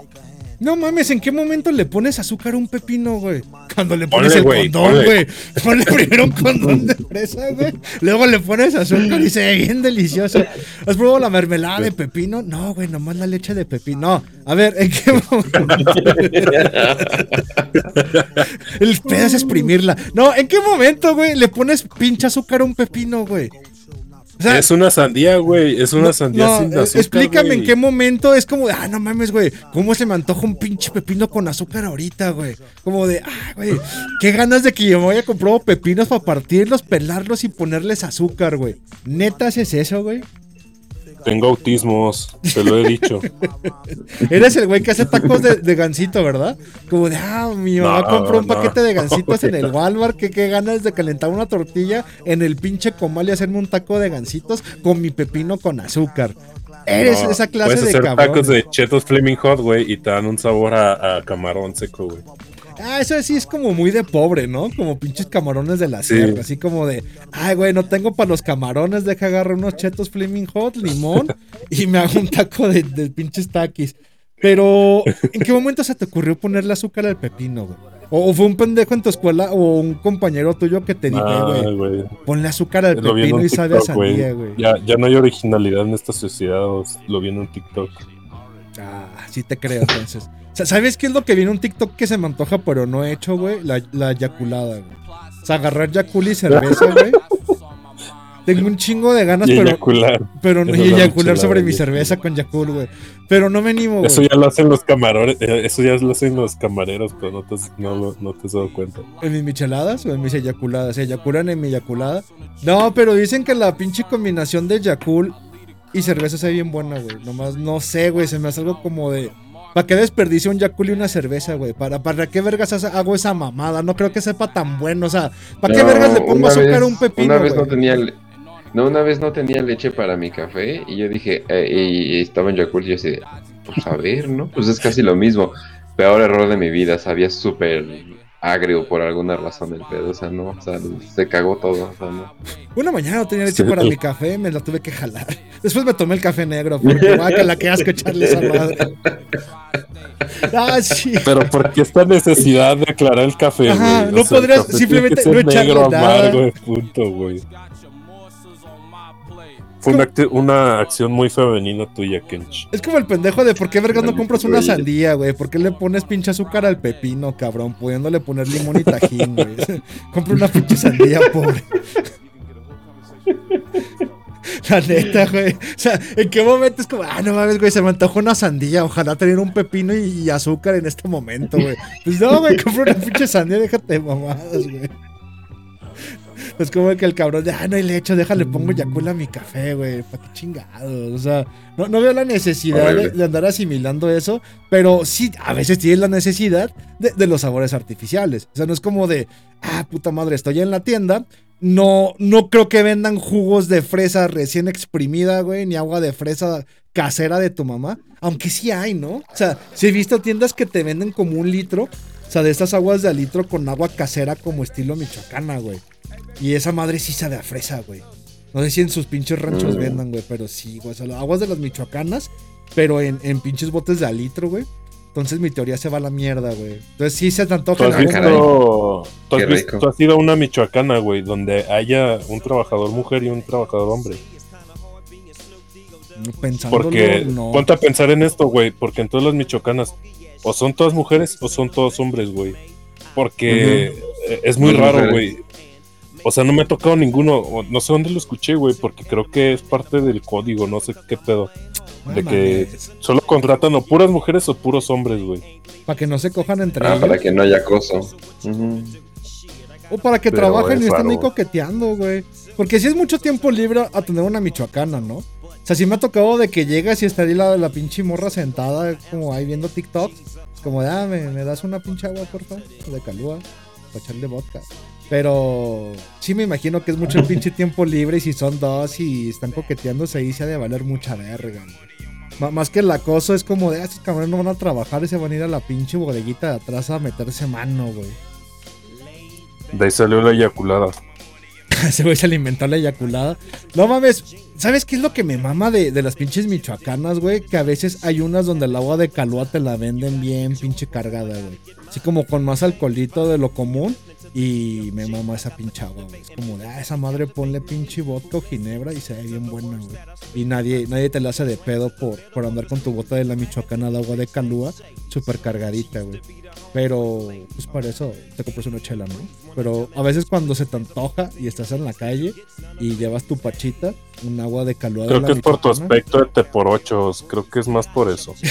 No mames, ¿en qué momento le pones azúcar a un pepino, güey? Cuando le pones Ponle, el condón, güey. Ponle primero un condón de fresa, güey. Luego le pones azúcar y se ve bien delicioso. ¿Has probado la mermelada de pepino? No, güey, nomás la leche de pepino. No, a ver, ¿en qué momento? el pedo es exprimirla. No, ¿en qué momento, güey, le pones pinche azúcar a un pepino, güey? Sea, es una sandía, güey. Es una sandía no, sin eh, azúcar. explícame en qué momento es como de, ah, no mames, güey, ¿cómo se me antoja un pinche pepino con azúcar ahorita, güey? Como de, ah, güey, qué ganas de que yo me vaya a comprar pepinos para partirlos, pelarlos y ponerles azúcar, güey. Neta, ¿haces eso, güey? Tengo autismos, te lo he dicho. Eres el güey que hace tacos de, de gansito, ¿verdad? Como de, ah, mi mamá No, compró un no, paquete de gansitos en el. Walmart, que qué ganas de calentar una tortilla en el pinche comal y hacerme un taco de gansitos con mi pepino con azúcar. Eres No, esa clase puedes de hacer cabrón. tacos de chetos flaming hot, güey, y te dan un sabor a, a camarón seco, güey. Ah, eso sí es como muy de pobre, ¿no? Como pinches camarones de la Sí. sierra. Así como de, ay, güey, no tengo para los camarones, deja agarrar unos chetos flaming hot, limón y me hago un taco de, de pinches taquis. Pero, ¿en qué momento se te ocurrió ponerle azúcar al pepino, güey? O, o fue un pendejo en tu escuela o un compañero tuyo que te dijo, güey, ponle azúcar al Lo pepino y sabe a TikTok, sandía, güey. Ya, ya no hay originalidad en esta sociedad, lo vi en un TikTok. Ah, sí te creo, entonces. O sea, ¿Sabes qué es lo que viene un TikTok que se me antoja, pero no he hecho, güey? La, la yaculada, güey. O sea, agarrar yacul y cerveza, güey. Tengo un chingo de ganas, Y pero, eyacular. pero no y eyacular sobre mi cerveza con Yakul, güey. Pero no me animo, güey. Eso ya lo hacen los camarones, eh, eso ya lo hacen los camareros, pero no te, has- no, no te has dado cuenta. ¿En mis micheladas o en mis eyaculadas? ¿Se eyaculan en mi eyaculada? No, pero dicen que la pinche combinación de Yakul y cerveza se ve bien buena, güey. Nomás no sé, güey. Se me hace algo como de. ¿Para qué desperdicio un Yakul y una cerveza, güey? ¿Para, ¿Para qué vergas hago esa mamada? No creo que sepa tan bueno. O sea, ¿para qué vergas le pongo azúcar a un pepino? Una vez no tenía. le- No, una vez no tenía leche para mi café y yo dije, eh, y, y estaba en Yakult y yo así, pues a ver, ¿no? Pues es casi lo mismo. Peor error de mi vida, sabía súper agrio por alguna razón el pedo, o sea, no, o sea, se cagó todo, o sea, no. Una mañana no tenía leche para mi café, me la tuve que jalar. Después me tomé el café negro, porque que la que asco echarle esa madre. Ah, sí. Pero ¿por qué esta necesidad de aclarar el café? Ajá, no podrías simplemente no echarle negro, nada. amargo, punto, güey. Fue una, acti- una acción muy femenina tuya, Kench. Es como el pendejo de por qué vergas no compras una sandía, güey. ¿Por qué le pones pinche azúcar al pepino, cabrón? Pudiéndole poner limón y tajín, güey. Compra una pinche sandía, pobre. La neta, güey. O sea, ¿en qué momento es como, ah, no mames, güey, se me antojó una sandía. Ojalá tener un pepino y, y azúcar en este momento, güey. Pues no, güey, compra una pinche sandía, déjate de mamadas, güey. Es como que el cabrón de, ah, no hay leche, déjale, pongo Yakul a mi café, güey. ¿Para qué chingados? O sea, no, no veo la necesidad de, andar asimilando eso, pero sí, a veces tienes la necesidad de, de los sabores artificiales. O sea, no es como de, ah, puta madre, estoy en la tienda. No, no creo que vendan jugos de fresa recién exprimida, güey, ni agua de fresa casera de tu mamá. Aunque sí hay, ¿no? O sea, sí he visto tiendas que te venden como un litro. O sea, de estas aguas de a litro con agua casera como estilo michoacana, güey. Y esa madre sí sabe a fresa, güey. No sé si en sus pinches ranchos Mm. vendan, güey, pero sí, güey. O sea, las aguas de las michoacanas, pero en, en pinches botes de a litro, güey. Entonces mi teoría se va a la mierda, güey. Entonces sí se te ¿Tú antoja has visto, tú has visto- rico. tú has ido a una michoacana, güey, donde haya un trabajador mujer y un trabajador hombre? Pensándolo, Porque no. ponte a pensar en esto, güey, porque en todas las michoacanas o son todas mujeres o son todos hombres, güey. Porque es muy Muy raro, güey. O sea, no me ha tocado ninguno, no sé dónde lo escuché, güey, porque creo que es parte del código, no sé qué pedo. De que mames. solo contratan o puras mujeres o puros hombres, güey. Para que no se cojan entre Ah, ellos. para que no haya acoso. O para que Pero trabajen es y estén ahí coqueteando, güey. Porque si es mucho tiempo libre a tener una michoacana, ¿no? O sea, si me ha tocado de que llegas y está ahí la, la pinche morra sentada, como ahí viendo TikTok. Como de, ah, ¿me, me das una pinche agua, porfa? De calúa. Para echarle vodka. Pero sí me imagino que es mucho el pinche tiempo libre y si son dos y están coqueteándose ahí se ha de valer mucha verga. Ma- Más que el acoso es como de, ah, estos cabrones no van a trabajar y se van a ir a la pinche bodeguita de atrás a meterse mano, güey. De ahí salió la eyaculada. Ese güey se le la eyaculada. No mames, ¿sabes qué es lo que me mama de, de las pinches michoacanas, güey? Que a veces hay unas donde el agua de calúa te la venden bien pinche cargada, güey. Así como con más alcoholito de lo común. Y me mama esa pinche agua, güey. Es como de, ah, esa madre ponle pinche vodka ginebra y se ve bien buena, güey. Y nadie, nadie te la hace de pedo por, por andar con tu bota de la michoacana de agua de calúa súper cargadita, güey. Pero, pues para eso te compras una chela, ¿no? Pero a veces cuando se te antoja y estás en la calle y llevas tu pachita, un agua de de Creo que es por tu aspecto de te por ochos. Creo que es más por eso.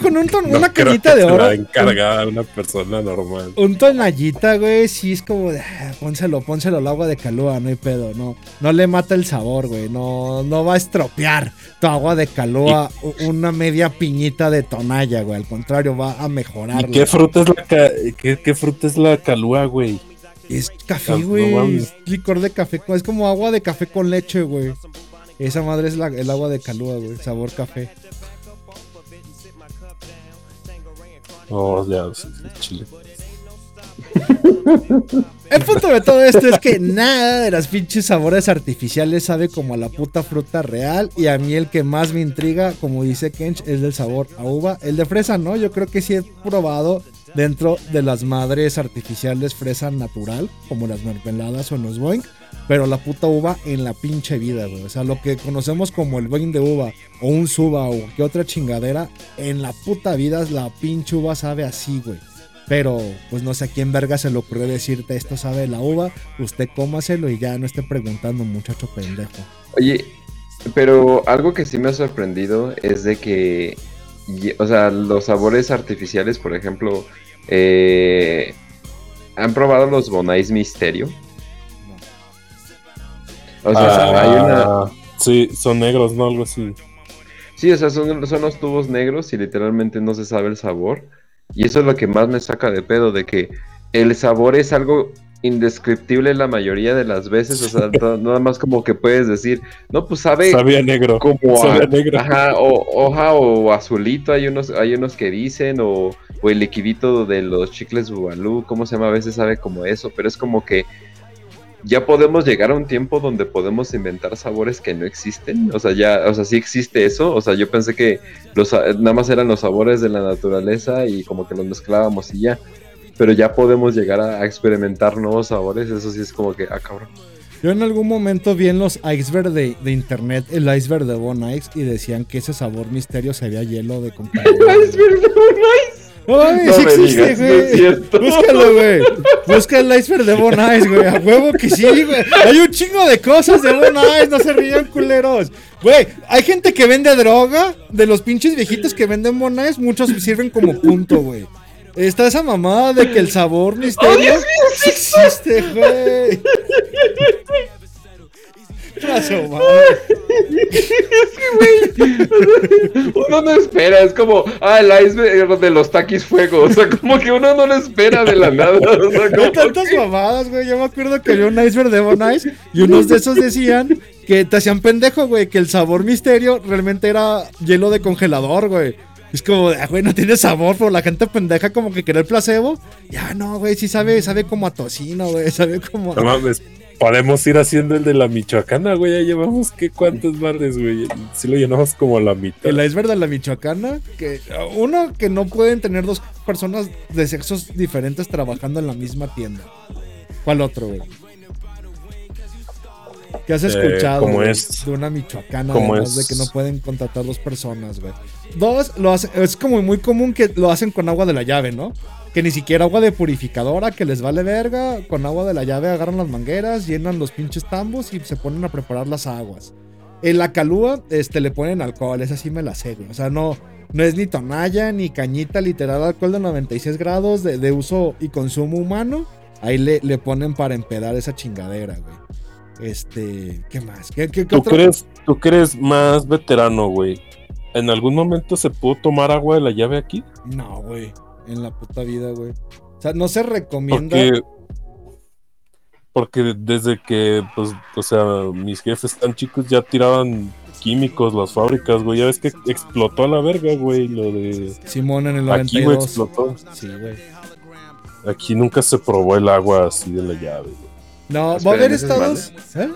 Con, un ton- No una cañita de oro. encargada una persona normal. Un tonallita, güey, sí es como de, ah, pónselo, pónselo al agua de calúa, no hay pedo, no, no le mata el sabor, güey, no, no va a estropear tu agua de calúa una media piñita de tonalla, güey, al contrario, va a ¿Y mejorarla. qué fruta es la ca- qué, qué fruta es la calúa, güey? Es café, no güey, es licor de café, es como agua de café con leche, güey. Esa madre es la- el agua de calúa, güey, sabor café. Oh, ya, chile. El punto de todo esto es que nada de las pinches sabores artificiales sabe como a la puta fruta real. Y a mí el que más me intriga, como dice Kench, es del sabor a uva. El de fresa, ¿no? Yo creo que sí he probado dentro de las madres artificiales fresa natural, como las mermeladas o los boing. Pero la puta uva en la pinche vida, güey. O sea, lo que conocemos como el boing de uva o un suba o qué otra chingadera, en la puta vida la pinche uva sabe así, güey. Pero, pues no sé a quién verga se le ocurrió decirte esto sabe la uva, usted cómaselo y ya no esté preguntando, muchacho pendejo. Oye, pero algo que sí me ha sorprendido es de que, o sea, los sabores artificiales, por ejemplo, eh, ¿han probado los Bonais Misterio? O sea, Ah, hay una... Sí, son negros, ¿no? Algo así. Sí, o sea, son, son los tubos negros y literalmente no se sabe el sabor. Y eso es lo que más me saca de pedo, de que el sabor es algo indescriptible la mayoría de las veces. O sea, nada más como que puedes decir, no, pues sabe Sabía negro. como a, Sabía negro. ajá, o, hoja o azulito, hay unos, hay unos que dicen, o, o el liquidito de los chicles bubalú, ¿cómo se llama? A veces sabe como eso, pero es como que ya podemos llegar a un tiempo donde podemos inventar sabores que no existen. O sea, ya, o sea, sí existe eso. O sea, yo pensé que los, nada más eran los sabores de la naturaleza y como que los mezclábamos y ya. Pero ya podemos llegar a, a experimentar nuevos sabores. Eso sí es como que, ah, cabrón. Yo en algún momento vi en los iceberg de, de internet el iceberg de Bon Ice y decían que ese sabor misterio sería hielo de compañía. No mames, No sí existe, digas, güey. cierto. Búscalo, güey. Busca el iceberg de Bon Ice, güey. A huevo que sí, güey. Hay un chingo de cosas de Bon Ice, no se rían, culeros. Güey, hay gente que vende droga. De los pinches viejitos que venden Bon Ice, muchos sirven como punto, güey. Está esa mamada de que el sabor misterio sí existe, güey. Paso, madre. Uno no espera, es como, ah, el iceberg de los taquis fuego. O sea, como que uno no lo espera de la nada. O sea, tantas mamadas, güey. Yo me acuerdo que había un iceberg de Bon Ice y unos de esos decían que te hacían pendejo, güey. Que el sabor misterio realmente era hielo de congelador, güey. Es como, ah, güey, no tiene sabor, pero la gente pendeja como que quiere el placebo. Ya no, güey, sí sabe, sabe como a tocino, güey. Sabe como. No mames, podemos ir haciendo el de la Michoacana, güey. Ya llevamos, ¿qué? ¿Cuántos bares, güey? Si lo llenamos como a la mitad. El iceberg de la Michoacana, que uno que no pueden tener dos personas de sexos diferentes trabajando en la misma tienda. ¿Cuál otro, güey? ¿Qué has Eh, escuchado ¿cómo güey, es? de una Michoacana ¿Cómo además es? de que no pueden contratar dos personas, güey? Dos, lo hace- es como muy común que lo hacen con agua de la llave, ¿no? Que ni siquiera agua de purificadora, que les vale verga. Con agua de la llave agarran las mangueras, llenan los pinches tambos y se ponen a preparar las aguas. En la calúa, este, le ponen alcohol, esa sí me la sé, güey. O sea, no, no es ni tonalla, ni cañita, literal alcohol de 96 grados de, de uso y consumo humano. Ahí le, le ponen para empedar esa chingadera, güey. Este, ¿qué más? ¿Qué, qué, qué ¿Tú crees, tú crees más veterano, güey? ¿En algún momento se pudo tomar agua de la llave aquí? No, güey. En la puta vida, güey. O sea, no se recomienda. Porque, porque desde que, pues, o sea, mis jefes tan chicos ya tiraban químicos las fábricas, güey. Ya ves que explotó a la verga, güey, lo de... Simón en el Aquí, güey, 92. explotó. Sí, güey. Aquí nunca se probó el agua así de la llave, güey. No, Espera, va a haber ¿eso es estados. ¿Eh?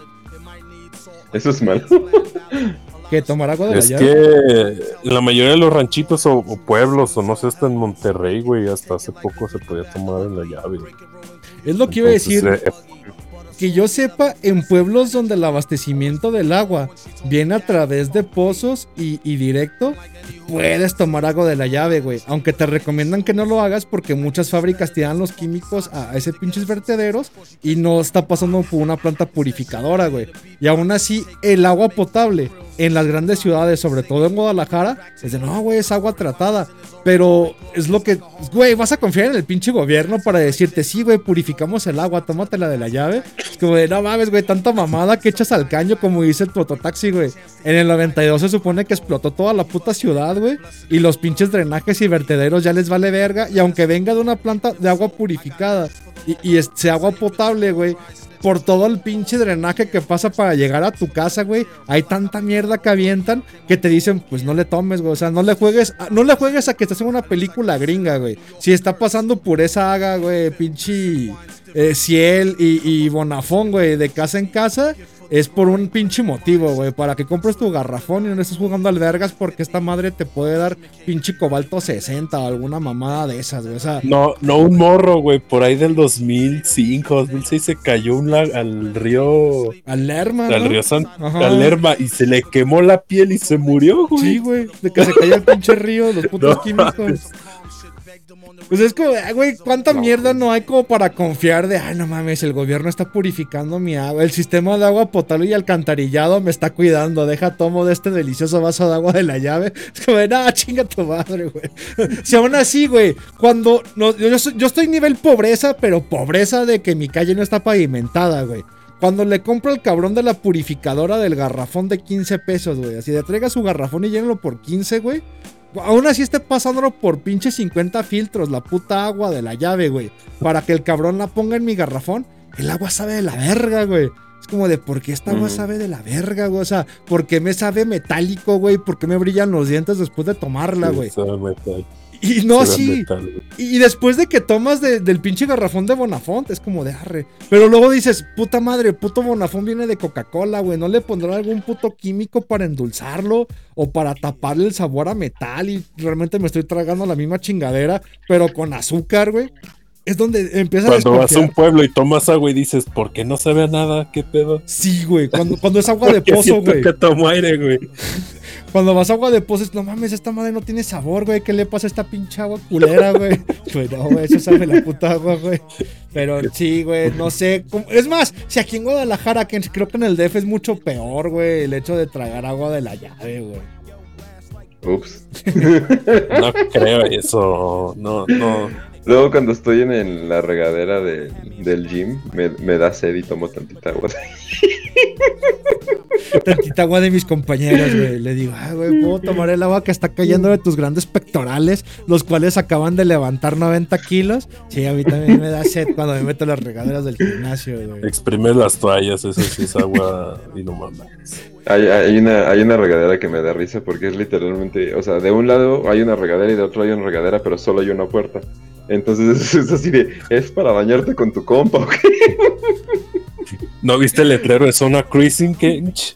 Eso es malo. ¿Que tomar agua de Es la que llave? en la mayoría de los ranchitos o, o pueblos, o no sé, hasta en Monterrey, güey, hasta hace poco se podía tomar en la llave. güey. Es lo que iba a decir. eh, Que yo sepa, en pueblos donde el abastecimiento del agua viene a través de pozos y, y directo, puedes tomar agua de la llave, güey. Aunque te recomiendan que no lo hagas porque muchas fábricas tiran los químicos a ese pinches vertederos y no está pasando por una planta purificadora, güey. Y aún así, el agua potable en las grandes ciudades, sobre todo en Guadalajara, es de no, güey, es agua tratada. Pero es lo que, güey, vas a confiar en el pinche gobierno para decirte, sí, güey, purificamos el agua, tómatela de la llave. Es como de, no mames, güey, tanta mamada que echas al caño, como dice el prototaxi, güey. En el 92 se supone que explotó toda la puta ciudad, güey. Y los pinches drenajes y vertederos ya les vale verga. Y aunque venga de una planta de agua purificada y, y es- sea agua potable, güey. Por todo el pinche drenaje que pasa para llegar a tu casa, güey. Hay tanta mierda que avientan que te dicen, pues no le tomes, güey. O sea, no le juegues, a- no le juegues a que estás en una película gringa, güey. Si está pasando pureza haga, güey, pinche eh, Ciel y, y Bonafón, güey, de casa en casa, es por un pinche motivo, güey. Para que compres tu garrafón y no estés jugando al vergas porque esta madre te puede dar pinche cobalto 60 o alguna mamada de esas, güey. O sea, no, no un morro, güey, por ahí del 2005, 2006 se cayó un al río, al Lerma, al ¿no? río San Ajá. al Lerma y se le quemó la piel y se murió, güey. Sí, güey, de que se cayó el pinche río, los putos No químicos. Pues es como, ah, güey, ¿cuánta mierda no hay como para confiar de, ay, no mames, el gobierno está purificando mi agua, el sistema de agua potable y alcantarillado me está cuidando, deja tomo de este delicioso vaso de agua de la llave? Es como, no, chinga tu madre, güey. Si aún así, güey, cuando, no, yo, yo estoy nivel pobreza, pero pobreza de que mi calle no está pavimentada, güey. Cuando le compro al cabrón de la purificadora del garrafón de 15 pesos, güey. Así de traiga su garrafón y llénelo por 15, güey. Aún así esté pasándolo por pinche 50 filtros, la puta agua de la llave, güey. Para que el cabrón la ponga en mi garrafón. El agua sabe de la verga, güey. Es como de, ¿por qué esta agua sabe de la verga, güey? O sea, ¿por qué me sabe metálico, güey? ¿Por qué me brillan los dientes después de tomarla, güey? Y no así. metal. Y después de que tomas de- del pinche garrafón de Bonafont, es como de arre. Pero luego dices, puta madre, puto Bonafont viene de Coca-Cola, güey. ¿No le pondrán algún puto químico para endulzarlo? O para taparle el sabor a metal. Y realmente me estoy tragando la misma chingadera, pero con azúcar, güey. Es donde empieza a Cuando vas a un pueblo y tomas agua y dices, ¿por qué no sabe a nada? ¿Qué pedo? Sí, güey. Cuando, cuando es agua de pozo, güey. que tomo aire, güey. Cuando vas a agua de pozo, es, no mames, esta madre no tiene sabor, güey. ¿Qué le pasa a esta pinche agua culera, güey? Güey, no, güey, eso sabe la puta agua, güey. Pero sí, güey, no sé. cómo- Es más, si aquí en Guadalajara, que creo que en el DF es mucho peor, güey, el hecho de tragar agua de la llave, güey. Ups. No creo eso. No, no. Luego cuando estoy en el- la regadera de- del gym, me, me da sed y tomo tantita agua. Tantita agua de mis compañeros, güey. Le digo, ah, güey, puedo tomar el agua que está cayendo de tus grandes pectorales, los cuales acaban de levantar 90 kilos. Sí, a mí también me da sed cuando me meto en las regaderas del gimnasio, güey. Exprimes las toallas, eso sí es agua y no mames. Hay, hay una, hay una regadera que me da risa porque es literalmente, o sea, de un lado hay una regadera y de otro hay una regadera, pero solo hay una puerta. Entonces es así de, es para bañarte con tu compa, ¿ok? ¿No viste el letrero de zona cruising, Kench?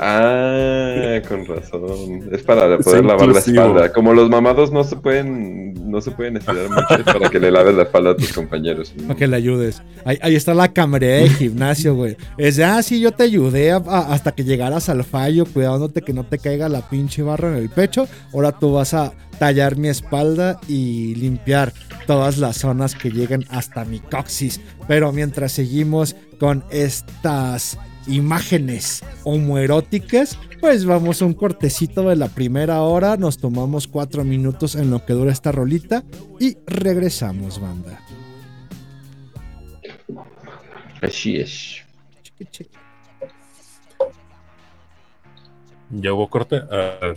Ah, con razón. Es para Es poder lavar la espalda. Como los mamados no se pueden, no se pueden estirar mucho, es para que le laves la espalda a tus compañeros. Para que le ayudes. Ahí, ahí está la camarera de gimnasio, güey. Es de, ah, sí, yo te ayudé a- a- hasta que llegaras al fallo, cuidándote que no te caiga la pinche barra en el pecho. Ahora tú vas a tallar mi espalda y limpiar todas las zonas que lleguen hasta mi coxis. Pero mientras seguimos con estas imágenes homoeróticas, pues vamos a un cortecito de la primera hora. Nos tomamos cuatro minutos en lo que dura esta rolita y regresamos, banda. Así es. ¿Ya hubo corte? Ah,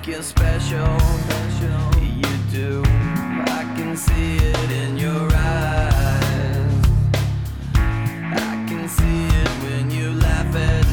think you're special, you do. I can see it in your eyes. I can see it when you laugh at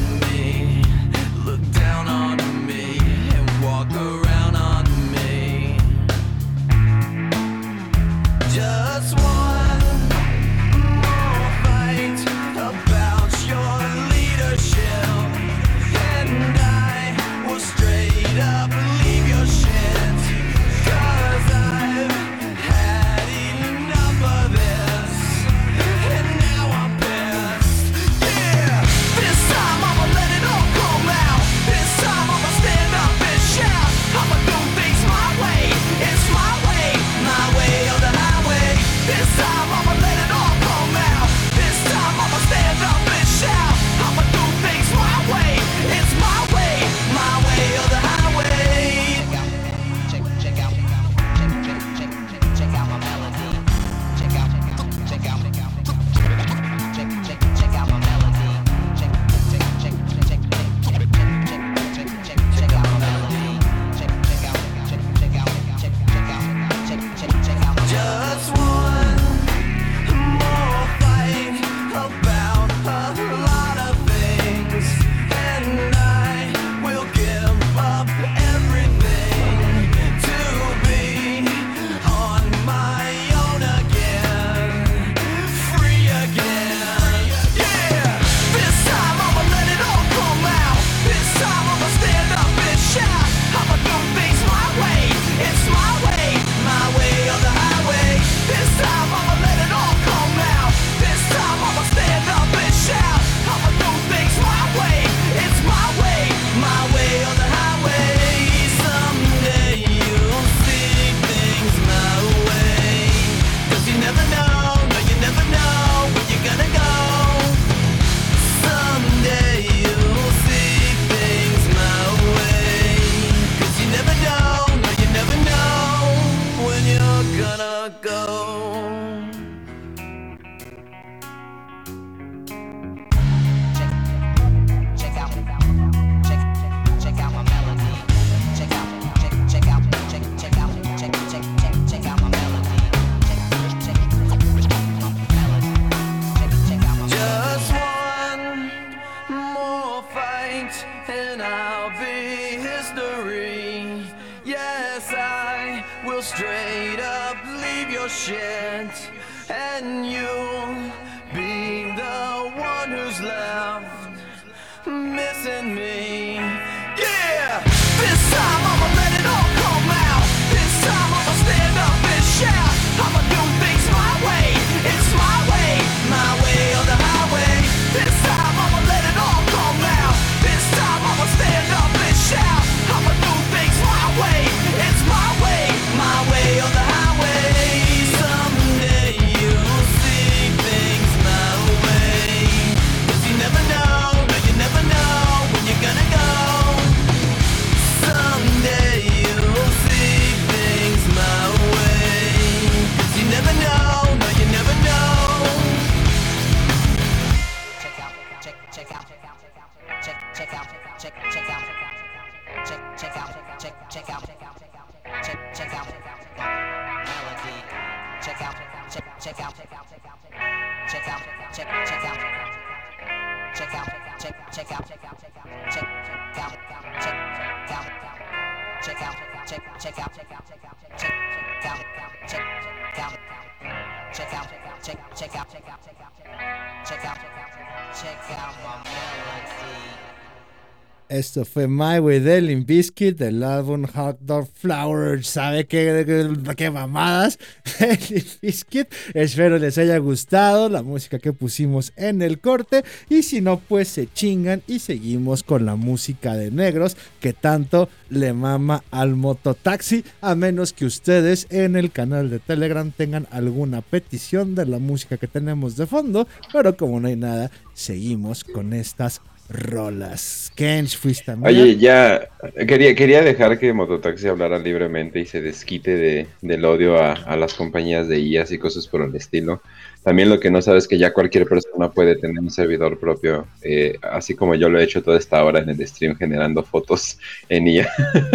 Fue My Way de Limp Bizkit del álbum Hot Dog Flower. ¿Sabe qué, qué, qué mamadas? Limp Bizkit. Espero les haya gustado la música que pusimos en el corte. Y si no, pues se chingan y seguimos con la música de negros que tanto le mama al mototaxi. A menos que ustedes en el canal de Telegram tengan alguna petición de la música que tenemos de fondo. Pero como no hay nada, seguimos con estas rolas. Kench, fuiste también. Oye, ya quería, quería dejar que Mototaxi hablara libremente y se desquite de, del odio a, a las compañías de IAS y cosas por el estilo. También lo que no sabes es que ya cualquier persona puede tener un servidor propio, eh, así como yo lo he hecho toda esta hora en el stream generando fotos en IA.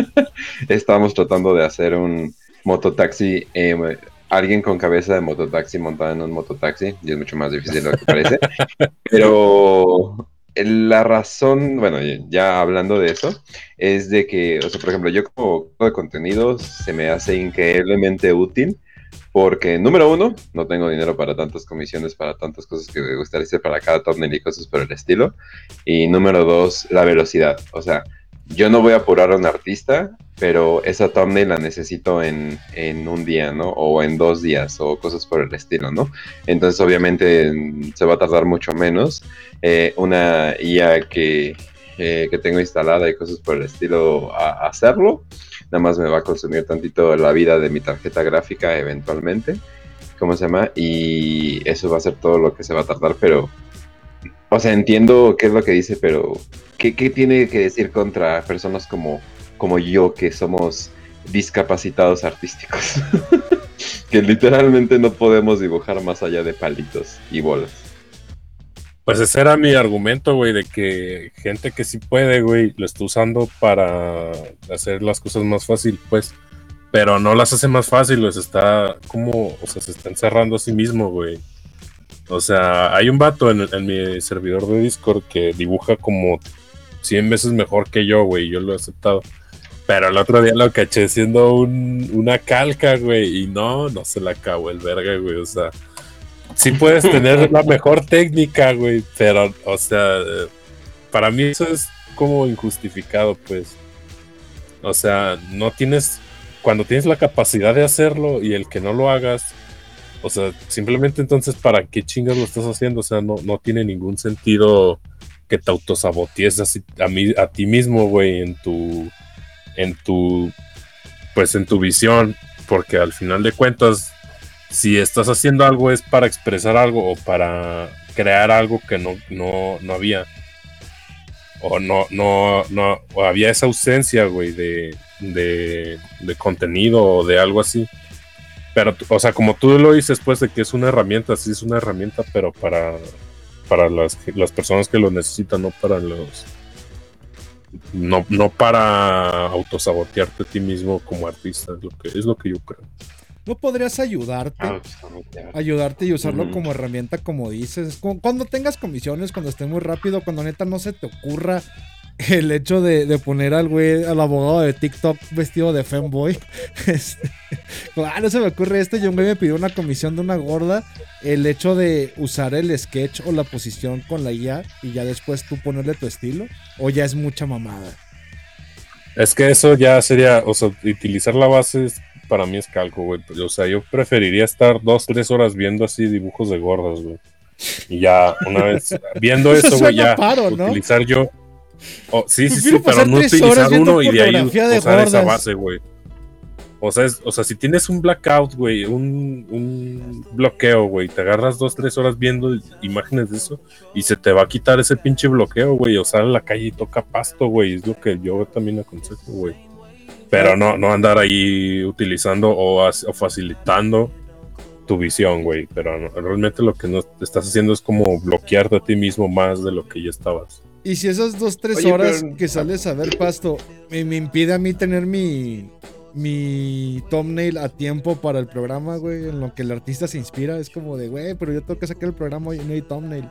Estábamos tratando de hacer un mototaxi, eh, alguien con cabeza de mototaxi montado en un mototaxi, y es mucho más difícil de lo que parece. Pero la razón, bueno, ya hablando de eso, es de que, o sea, por ejemplo, yo como de contenido se me hace increíblemente útil porque, número uno, no tengo dinero para tantas comisiones, para tantas cosas que me gustaría hacer para cada thumbnail y cosas por el estilo. Y número dos, la velocidad. O sea, yo no voy a apurar a un artista, pero esa thumbnail la necesito en, en, un día, ¿no? O en dos días, o cosas por el estilo, ¿no? Entonces, obviamente, se va a tardar mucho menos. Eh, una IA que, eh, que, tengo instalada y cosas por el estilo a, hacerlo, nada más me va a consumir tantito la vida de mi tarjeta gráfica eventualmente, ¿cómo se llama? Y eso va a ser todo lo que se va a tardar, pero o sea, entiendo qué es lo que dice, pero ¿qué, qué tiene que decir contra personas como, como yo, que somos discapacitados artísticos? que literalmente no podemos dibujar más allá de palitos y bolas. Pues ese era mi argumento, güey, de que gente que sí puede, güey, lo está usando para hacer las cosas más fácil, pues. Pero no las hace más fácil, pues está como, o sea, se está encerrando a sí mismo, güey. O sea, hay un vato en, en, mi servidor de Discord que dibuja como 100 veces mejor que yo, güey. Yo lo he aceptado. Pero el otro día lo caché siendo un, una calca, güey. Y no, no se la acabó el verga, güey. O sea, sí puedes tener la mejor técnica, güey. Pero, o sea, para mí eso es como injustificado, pues. O sea, no tienes. Cuando tienes la capacidad de hacerlo y el que no lo hagas, o sea, simplemente entonces, ¿para qué chingas lo estás haciendo? O sea, no, no tiene ningún sentido que te autosabotees así a, mí, a ti mismo, güey, en tu, en tu, pues en tu visión, porque al final de cuentas, si estás haciendo algo es para expresar algo o para crear algo que no, no, no había. O no, no, no, o había esa ausencia, güey, de, de, contenido o de algo así Pero, o sea, como tú lo dices, pues de que es una herramienta, sí es una herramienta, pero para, para las, las personas que lo necesitan, no para los. No, no para autosabotearte a ti mismo como artista, es lo que, es lo que yo creo. ¿No podrías ayudarte? Ayudarte y usarlo como herramienta, como dices. Cu- Cuando tengas comisiones, cuando esté muy rápido, cuando neta no se te ocurra el hecho de, de poner al güey, al abogado de TikTok vestido de femboy. Este, ah, no se me ocurre esto. Y un güey me pidió una comisión de una gorda. El hecho de usar el sketch o la posición con la IA y ya después tú ponerle tu estilo. O ya es mucha mamada. Es que eso ya sería, o sea, utilizar la base para mí es calco, güey. O sea, yo preferiría estar dos, tres horas viendo así dibujos de gordas, güey. Y ya, una vez viendo Eso güey, ya paro, ¿no? utilizar yo. Oh, sí, sí, sí, pero no utilizar uno y de ahí de usar esa gordas. base, güey. O sea, es- o sea, si tienes un blackout, güey, un, un bloqueo, güey, te agarras dos, tres horas viendo imágenes de eso y se te va a quitar ese pinche bloqueo, güey, o sale a la calle y toca pasto, güey, es lo que yo también aconsejo, güey. Pero no, no andar ahí utilizando o facilitando tu visión, güey. Pero no- realmente lo que no estás haciendo es como bloquearte a ti mismo más de lo que ya estabas. Y si esas dos, tres Oye, horas pero- que sales a ver pasto me, me impide a mí tener mi, mi thumbnail a tiempo para el programa, güey, en lo que el artista se inspira, es como de, güey, pero yo tengo que sacar el programa y no hay thumbnail.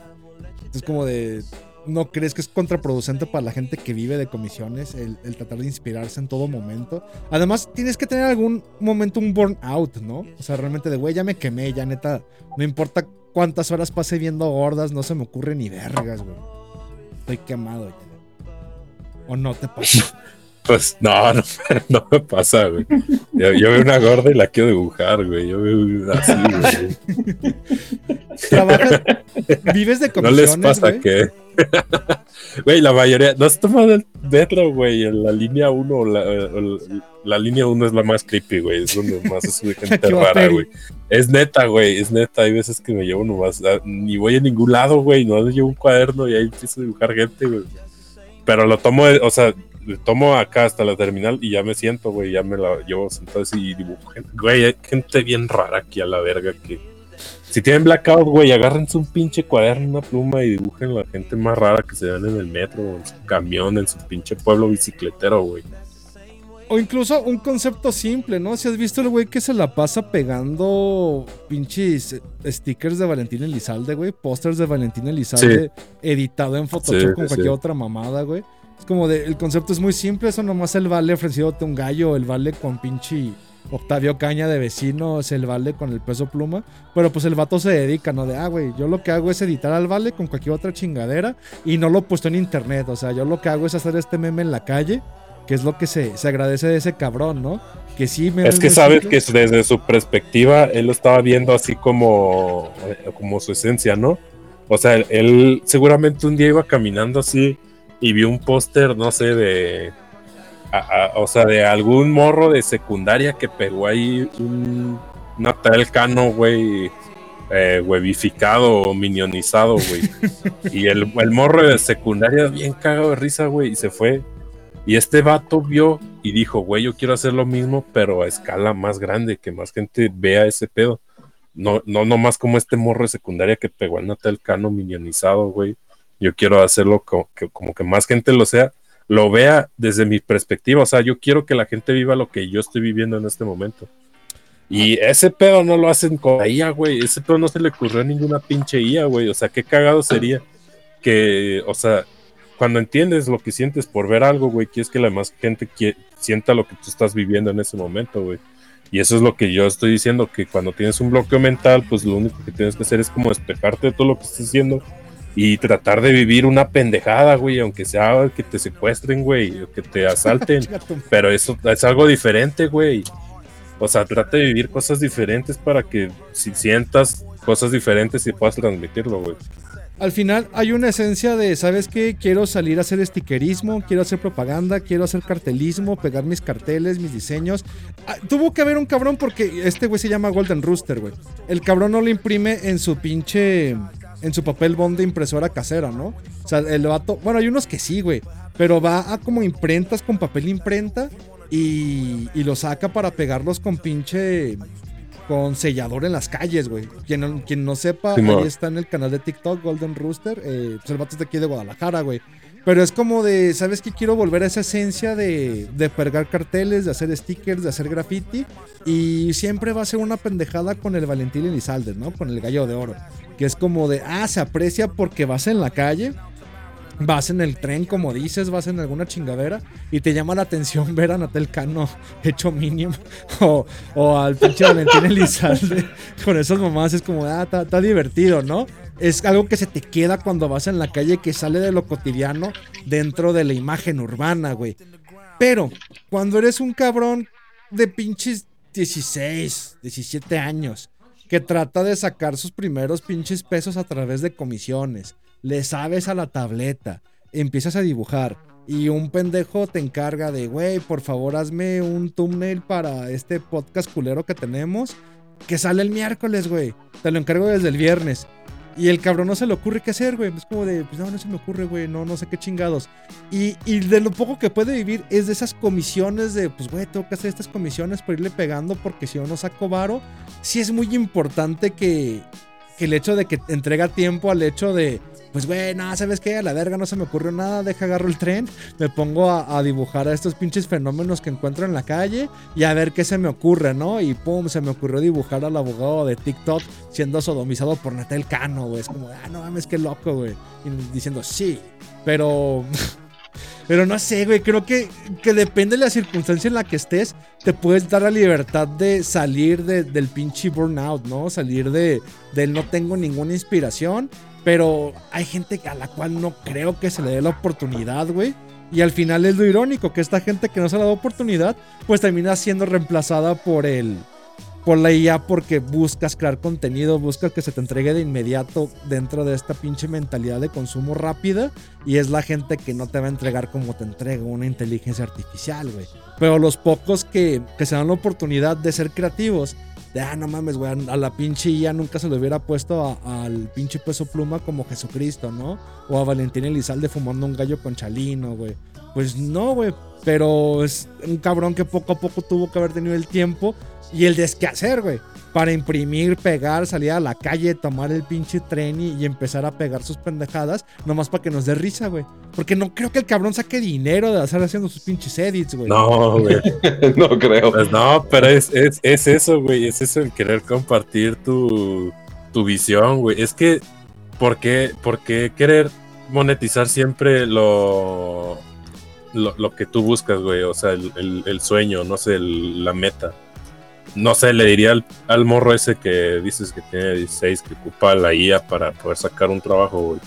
Es como de, ¿no crees que es contraproducente para la gente que vive de comisiones el, el tratar de inspirarse en todo momento? Además, tienes que tener algún momento un burnout, ¿no? O sea, realmente de, güey, ya me quemé, ya neta, no importa cuántas horas pase viendo gordas, no se me ocurre ni vergas, güey. Estoy quemado ya. ¿O no te pasa? Pues no, no, no me pasa, güey. Yo, yo veo una gorda y la quiero dibujar, güey. Yo veo así, güey. ¿Trabajas? ¿Vives de No comisiones, les pasa güey? que. Güey, la mayoría. No has tomado el metro, güey. En la línea 1. La, el- la línea 1 es la más creepy, güey. Es donde más es de gente rara, güey. Es neta, güey. Es neta. Hay veces que me llevo nomás. ah, Ni voy a ningún lado, güey. No llevo un cuaderno y ahí empiezo a dibujar gente, güey. Pero lo tomo, de- o sea, lo tomo acá hasta la terminal y ya me siento, güey. Ya me la llevo sentado así y dibujo. gente. Güey, hay gente bien rara aquí a la verga que. Si tienen blackout, güey, agárrense un pinche cuaderno, una pluma y dibujen la gente más rara que se ven en el metro, en su camión, en su pinche pueblo bicicletero, güey. O incluso un concepto simple, ¿no? Si has visto el güey que se la pasa pegando pinches stickers de Valentín Elizalde, güey. Pósters de Valentín Elizalde editado en Photoshop Sí, con sí. cualquier otra mamada, güey. Es como de, el concepto es muy simple, eso nomás el vale ofreciéndote un gallo, el vale con pinche Octavio Caña de vecino, es el vale con el peso pluma. Pero pues el vato se dedica, ¿no? De, ah, güey, yo lo que hago es editar al vale con cualquier otra chingadera y no lo he puesto en internet. O sea, yo lo que hago es hacer este meme en la calle, que es lo que se, se agradece de ese cabrón, ¿no? Que sí, memes Es que sabes que desde su perspectiva él lo estaba viendo así como, eh, como su esencia, ¿no? O sea, él seguramente un día iba caminando así y vio un póster, no sé, de. A- a- o sea, de algún morro de secundaria que pegó ahí un Natal Cano, güey, eh, webificado o minionizado, güey. y el, el morro de secundaria bien cagado de risa, güey, y se fue. Y este vato vio y dijo, güey, yo quiero hacer lo mismo, pero a escala más grande, que más gente vea ese pedo. No, no nomás como este morro de secundaria que pegó al Natal Cano minionizado, güey. Yo quiero hacerlo co- que, como que más gente lo sea, lo vea desde mi perspectiva. O sea, yo quiero que la gente viva lo que yo estoy viviendo en este momento. Y ese pedo no lo hacen con la IA, güey. Ese pedo no se le ocurrió a ninguna pinche IA, güey. O sea, qué cagado sería que, o sea, cuando entiendes lo que sientes por ver algo, güey, quieres que la demás gente sienta lo que tú estás viviendo en ese momento, güey. Y eso es lo que yo estoy diciendo, que cuando tienes un bloqueo mental, pues lo único que tienes que hacer es como despejarte de todo lo que estás haciendo y tratar de vivir una pendejada, güey, aunque sea que te secuestren, güey, o que te asalten. Pero eso es algo diferente, güey. O sea, trata de vivir cosas diferentes para que si sientas cosas diferentes y puedas transmitirlo, güey. Al final hay una esencia de, ¿sabes qué? Quiero salir a hacer stickerismo, quiero hacer propaganda, quiero hacer cartelismo, pegar mis carteles, mis diseños. Ah, tuvo que haber un cabrón porque este güey se llama Golden Rooster, güey. El cabrón no lo imprime en su pinche... En su papel bond de impresora casera, ¿no? O sea, el vato... Bueno, hay unos que sí, güey. Pero va a como imprentas con papel imprenta y, y lo saca para pegarlos con pinche con sellador en las calles, güey. Quien, no- quien no sepa, ahí está en el canal de TikTok, Golden Rooster. Eh, pues el vato es de aquí de Guadalajara, güey. Pero es como de, ¿sabes qué? Quiero volver a esa esencia de, de pegar carteles, de hacer stickers, de hacer graffiti. Y siempre va a ser una pendejada con el Valentín Elizalde, ¿no? Con el gallo de oro. Que es como de, ah, se aprecia porque vas en la calle, vas en el tren, como dices, vas en alguna chingadera y te llama la atención ver a Natel Cano hecho mínimo o, o al pinche Valentín Elizalde con esas mamás. Es como, ah, está divertido, ¿no? Es algo que se te queda cuando vas en la calle que sale de lo cotidiano dentro de la imagen urbana, güey. Pero cuando eres un cabrón de pinches 16, 17 años, que trata de sacar sus primeros pinches pesos a través de comisiones, le sabes a la tableta, empiezas a dibujar y un pendejo te encarga de, güey, por favor hazme un thumbnail para este podcast culero que tenemos, que sale el miércoles, güey. Te lo encargo desde el viernes. Y el cabrón no se le ocurre qué hacer, güey. Es como de, pues no, no se me ocurre, güey. No, no sé qué chingados. Y, y de lo poco que puede vivir es de esas comisiones de, pues, güey, tengo que hacer estas comisiones por irle pegando porque si no, no saco varo. Sí es muy importante que, que el hecho de que entrega tiempo al hecho de, pues, güey, nada, ¿sabes qué? A la verga no se me ocurrió nada, deja agarro el tren, me pongo a, dibujar a estos pinches fenómenos que encuentro en la calle y a ver qué se me ocurre, ¿no? Y pum, se me ocurrió dibujar al abogado de TikTok siendo sodomizado por Natal Cano, güey. Es como, ah, no mames, qué loco, güey. Y diciendo, sí, pero... Pero no sé, güey, creo que, que depende de la circunstancia en la que estés, te puedes dar la libertad de salir de- del pinche burnout, ¿no? Salir de, del no tengo ninguna inspiración, pero hay gente a la cual no creo que se le dé la oportunidad, güey. Y al final es lo irónico, que esta gente que no se le da oportunidad, pues termina siendo reemplazada por el, por la IA porque buscas crear contenido, buscas que se te entregue de inmediato dentro de esta pinche mentalidad de consumo rápida y es la gente que no te va a entregar como te entrega una inteligencia artificial, güey. Pero los pocos que, que se dan la oportunidad de ser creativos, de ah, no mames, güey, a la pinche IA nunca se le hubiera puesto al pinche peso pluma como Jesucristo, ¿no? O a Valentín Elizalde fumando un gallo con Chalino, güey. Pues no, güey. Pero es un cabrón que poco a poco tuvo que haber tenido el tiempo y el desquehacer, güey. Para imprimir, pegar, salir a la calle, tomar el pinche tren y, y empezar a pegar sus pendejadas, nomás para que nos dé risa, güey. Porque no creo que el cabrón saque dinero de hacer haciendo sus pinches edits, güey. No, güey. no creo. Pues no, pero es, es, es eso, güey. Es eso el querer compartir tu, tu visión, güey. Es que, ¿por qué, por qué querer monetizar siempre lo, lo, lo que tú buscas, güey? O sea, el, el- el sueño, no sé, el- la meta. No sé, le diría al, al morro ese que dices que tiene 16, que ocupa la IA para poder sacar un trabajo, güey.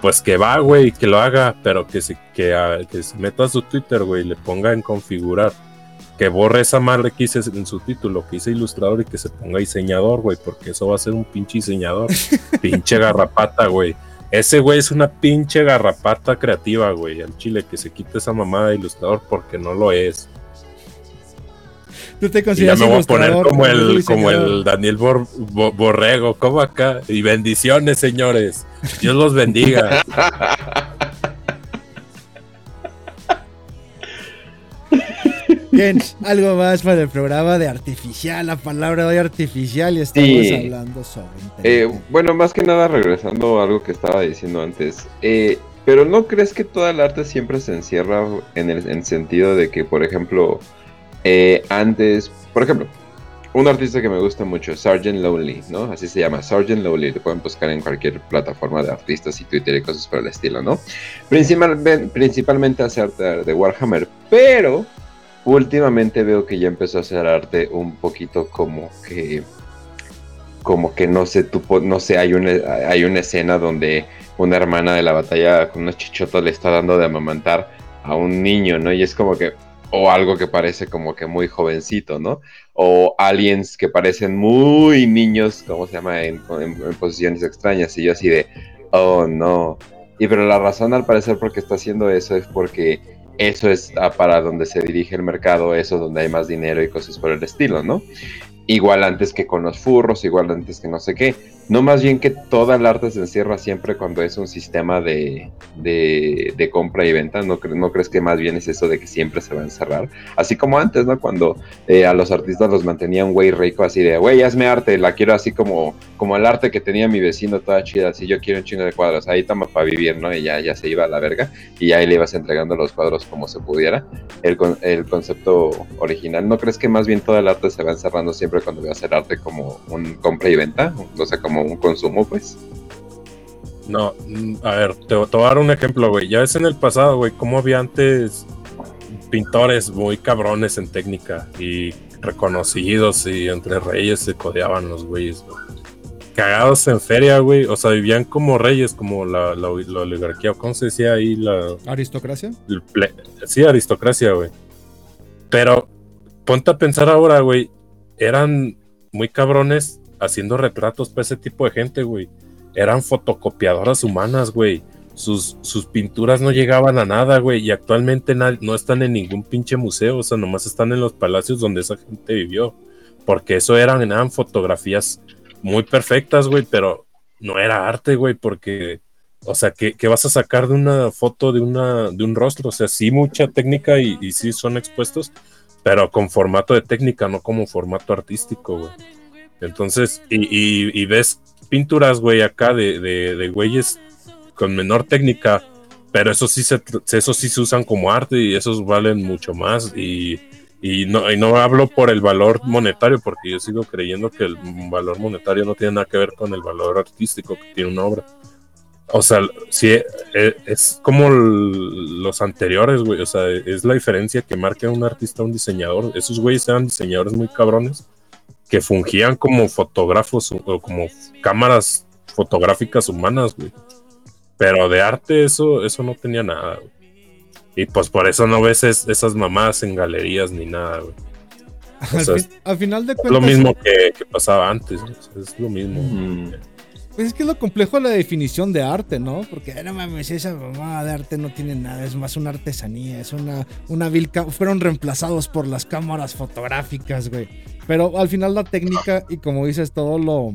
Pues que va, güey, que lo haga, pero que se, que, ah, que se meta a su Twitter, güey, y le ponga en configurar que borre esa madre que hice en su título, que hice ilustrador y que se ponga diseñador, güey, porque eso va a ser un pinche diseñador. pinche garrapata, güey. Ese güey es una pinche garrapata creativa, güey. Al chile que se quite esa mamada de ilustrador porque no lo es. Tú te Y ya me voy a poner como el, como el Daniel Bor- Bo- Borrego, como acá. Y bendiciones, señores. Dios los bendiga. Bien, algo más para el programa de artificial, la palabra de hoy artificial y estamos Sí. hablando sobre Eh, bueno, más que nada regresando a algo que estaba diciendo antes. eh, pero ¿no crees que toda el arte siempre se encierra en el en sentido de que, por ejemplo, eh, antes, por ejemplo, un artista que me gusta mucho, Sgt. Lonely, ¿no? Así se llama, Sgt. Lonely. Lo pueden buscar en cualquier plataforma de artistas y Twitter y cosas por el estilo, ¿no? Principalmente, principalmente hace arte de Warhammer, pero últimamente veo que ya empezó a hacer arte un poquito como que como que no sé, tú, no sé, hay una, hay una escena donde una hermana de la batalla con unos chichotos le está dando de amamantar a un niño, ¿no? Y es como que, o algo que parece como que muy jovencito, ¿no? O aliens que parecen muy niños, ¿cómo se llama? En, en- posiciones extrañas. Y yo así de, oh no. Y pero la razón al parecer por qué está haciendo eso es porque eso es ah, para donde se dirige el mercado, eso es donde hay más dinero y cosas por el estilo, ¿no? Igual antes que con los furros, igual antes que no sé qué. No más bien que toda el arte se encierra siempre cuando es un sistema de, de, compra y venta. ¿No, cre- ¿No crees que más bien es eso de que siempre se va a encerrar? Así como antes, ¿no? Cuando eh, a los artistas los mantenía un güey rico así de, güey, hazme arte, la quiero así como, como el arte que tenía mi vecino toda chida, así yo quiero un chingo de cuadros, ahí toma para vivir, ¿no? Y ya, ya se iba a la verga y ahí le ibas entregando los cuadros como se pudiera. El, con- el concepto original, ¿no crees que más bien todo el arte se va encerrando siempre cuando a hacer arte como un compra y venta? O sea, como un consumo, pues. No, mm, a ver, te, te voy a dar un ejemplo, güey. Ya ves en el pasado, güey, cómo había antes pintores muy cabrones en técnica y reconocidos y entre reyes se codeaban los güeyes, güey. Cagados en feria, güey. O sea, vivían como reyes, como la, la, la oligarquía, ¿cómo se decía ahí? La, ¿Aristocracia? ple- sí, aristocracia, güey. Pero ponte a pensar ahora, güey. Eran muy cabrones haciendo retratos para ese tipo de gente, güey. Eran fotocopiadoras humanas, güey. Sus, sus pinturas no llegaban a nada, güey. Y actualmente no están en ningún pinche museo. O sea, nomás están en los palacios donde esa gente vivió. Porque eso eran, eran fotografías muy perfectas, güey. Pero no era arte, güey. Porque o sea, ¿qué, vas a sacar de una foto de, una, de un rostro? O sea, sí, mucha técnica y sí son expuestos, pero con formato de técnica, no como formato artístico, güey. Entonces, y, y- y ves pinturas, güey, acá de, de, de güeyes con menor técnica, pero eso sí se, eso sí se usan como arte y esos valen mucho más. Y, y no, y no hablo por el valor monetario, porque yo sigo creyendo que el valor monetario no tiene nada que ver con el valor artístico que tiene una obra. O sea, sí, eh, es como los anteriores, güey. O sea, es la diferencia que marca un artista a un diseñador. Esos güeyes eran diseñadores muy cabrones que fungían como fotógrafos o como cámaras fotográficas humanas, güey. Pero de arte eso, eso no tenía nada, güey. Y pues por eso no ves es- esas mamadas en galerías ni nada, güey. Al, sea, fin- al final de Es lo mismo que, que pasaba antes, güey. O sea, es lo mismo. Mm. Pues es que es lo complejo de la definición de arte, ¿no? Porque "Ay, no mames, esa mamada de arte no tiene nada, es más una artesanía, es una, una vil Fueron reemplazados por las cámaras fotográficas, güey. Pero al final la técnica y como dices, todo lo,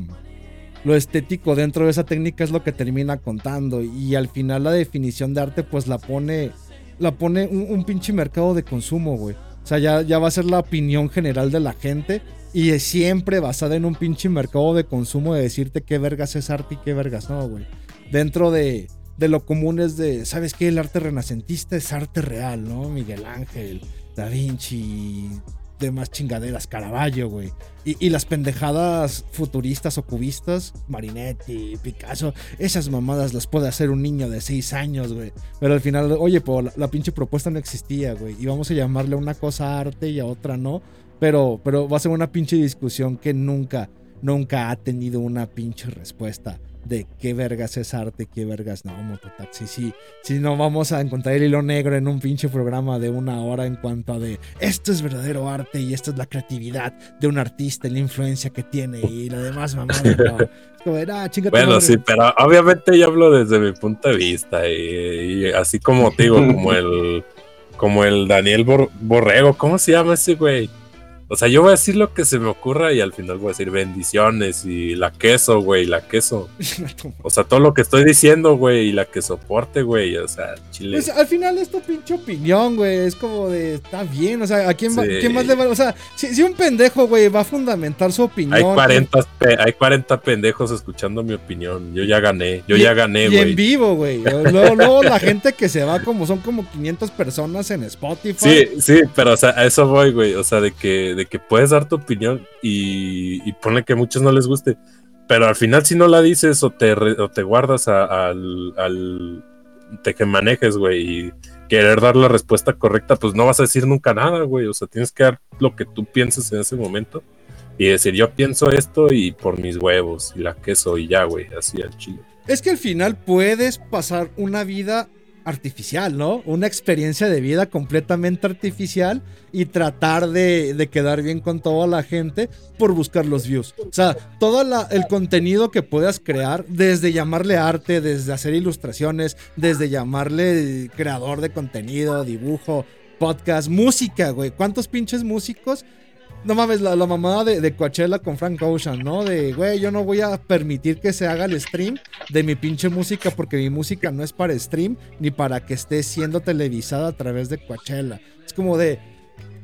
lo estético dentro de esa técnica es lo que termina contando. Y al final la definición de arte, pues la pone, la pone un, un pinche mercado de consumo, güey. O sea, ya, ya va a ser la opinión general de la gente y es siempre basada en un pinche mercado de consumo de decirte qué vergas es arte y qué vergas no, güey. Dentro de, de lo común es de, ¿sabes qué? El arte renacentista es arte real, ¿no? Miguel Ángel, Da Vinci, demás chingaderas, Caravaggio, güey. Y, y las pendejadas futuristas o cubistas, Marinetti, Picasso, esas mamadas las puede hacer un niño de 6 años, güey. Pero al final, oye, pues la, la pinche propuesta no existía, güey. Y vamos a llamarle a una cosa arte y a otra no. Pero, pero va a ser una pinche discusión que nunca, nunca ha tenido una pinche respuesta de qué vergas es arte, qué vergas no, mototaxi. Sí, si no vamos a encontrar el hilo negro en un pinche programa de una hora en cuanto a de esto es verdadero arte y esto es la creatividad de un artista, y la influencia que tiene y lo demás, mamá. No. Es como ah, Bueno, madre". sí, pero obviamente yo hablo desde mi punto de vista y, y así como te digo, como el como el Daniel Bor- Borrego, ¿cómo se llama ese güey? O sea, yo voy a decir lo que se me ocurra y al final voy a decir bendiciones y la queso, güey, la queso. O sea, todo lo que estoy diciendo, güey, y la que soporte, güey, o sea, chile. Pues al final es tu pinche opinión, güey. Es como de, está bien. O sea, ¿a quién, va- quién más le va? O sea, si, si un pendejo, güey, va a fundamentar su opinión. Hay 40, pe- hay 40 pendejos escuchando mi opinión. Yo ya gané, yo y- ya gané, Y güey. en vivo, güey. Luego, luego la gente que se va, como son como 500 personas en Spotify. Sí, sí, pero o sea, a eso voy, güey. O sea, de que, de que puedes dar tu opinión y, ponle que a muchos no les guste. Pero al final, si no la dices o te, o te guardas al, al te que manejes, güey, y querer dar la respuesta correcta, pues no vas a decir nunca nada, güey. O sea, tienes que dar lo que tú pienses en ese momento y decir, yo pienso esto y por mis huevos y la queso y ya, güey, así al chile. Es que al final puedes pasar una vida artificial, ¿no? Una experiencia de vida completamente artificial y tratar de, de quedar bien con toda la gente por buscar los views. O sea, todo la- el contenido que puedas crear, desde llamarle arte, desde hacer ilustraciones, desde llamarle creador de contenido, dibujo, podcast, música, güey. ¿Cuántos pinches músicos no mames, la, la mamada de, de Coachella con Frank Ocean, ¿no? De, güey, yo no voy a permitir que se haga el stream de mi pinche música porque mi música no es para stream ni para que esté siendo televisada a través de Coachella. Es como de,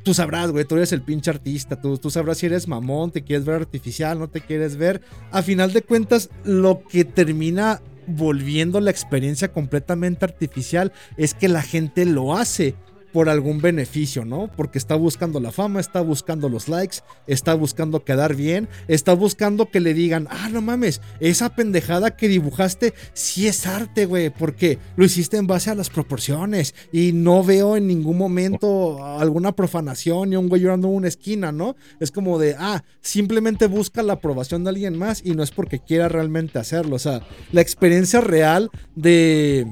tú sabrás, güey, tú eres el pinche artista, tú, tú sabrás si eres mamón, te quieres ver artificial, no te quieres ver. A final de cuentas, lo que termina volviendo la experiencia completamente artificial es que la gente lo hace por algún beneficio, ¿no? Porque está buscando la fama, está buscando los likes, está buscando quedar bien, está buscando que le digan, ah, no mames, esa pendejada que dibujaste sí es arte, güey, porque lo hiciste en base a las proporciones y no veo en ningún momento alguna profanación y un güey llorando en una esquina, ¿no? Es como de, ah, simplemente busca la aprobación de alguien más y no es porque quiera realmente hacerlo, o sea, la experiencia real de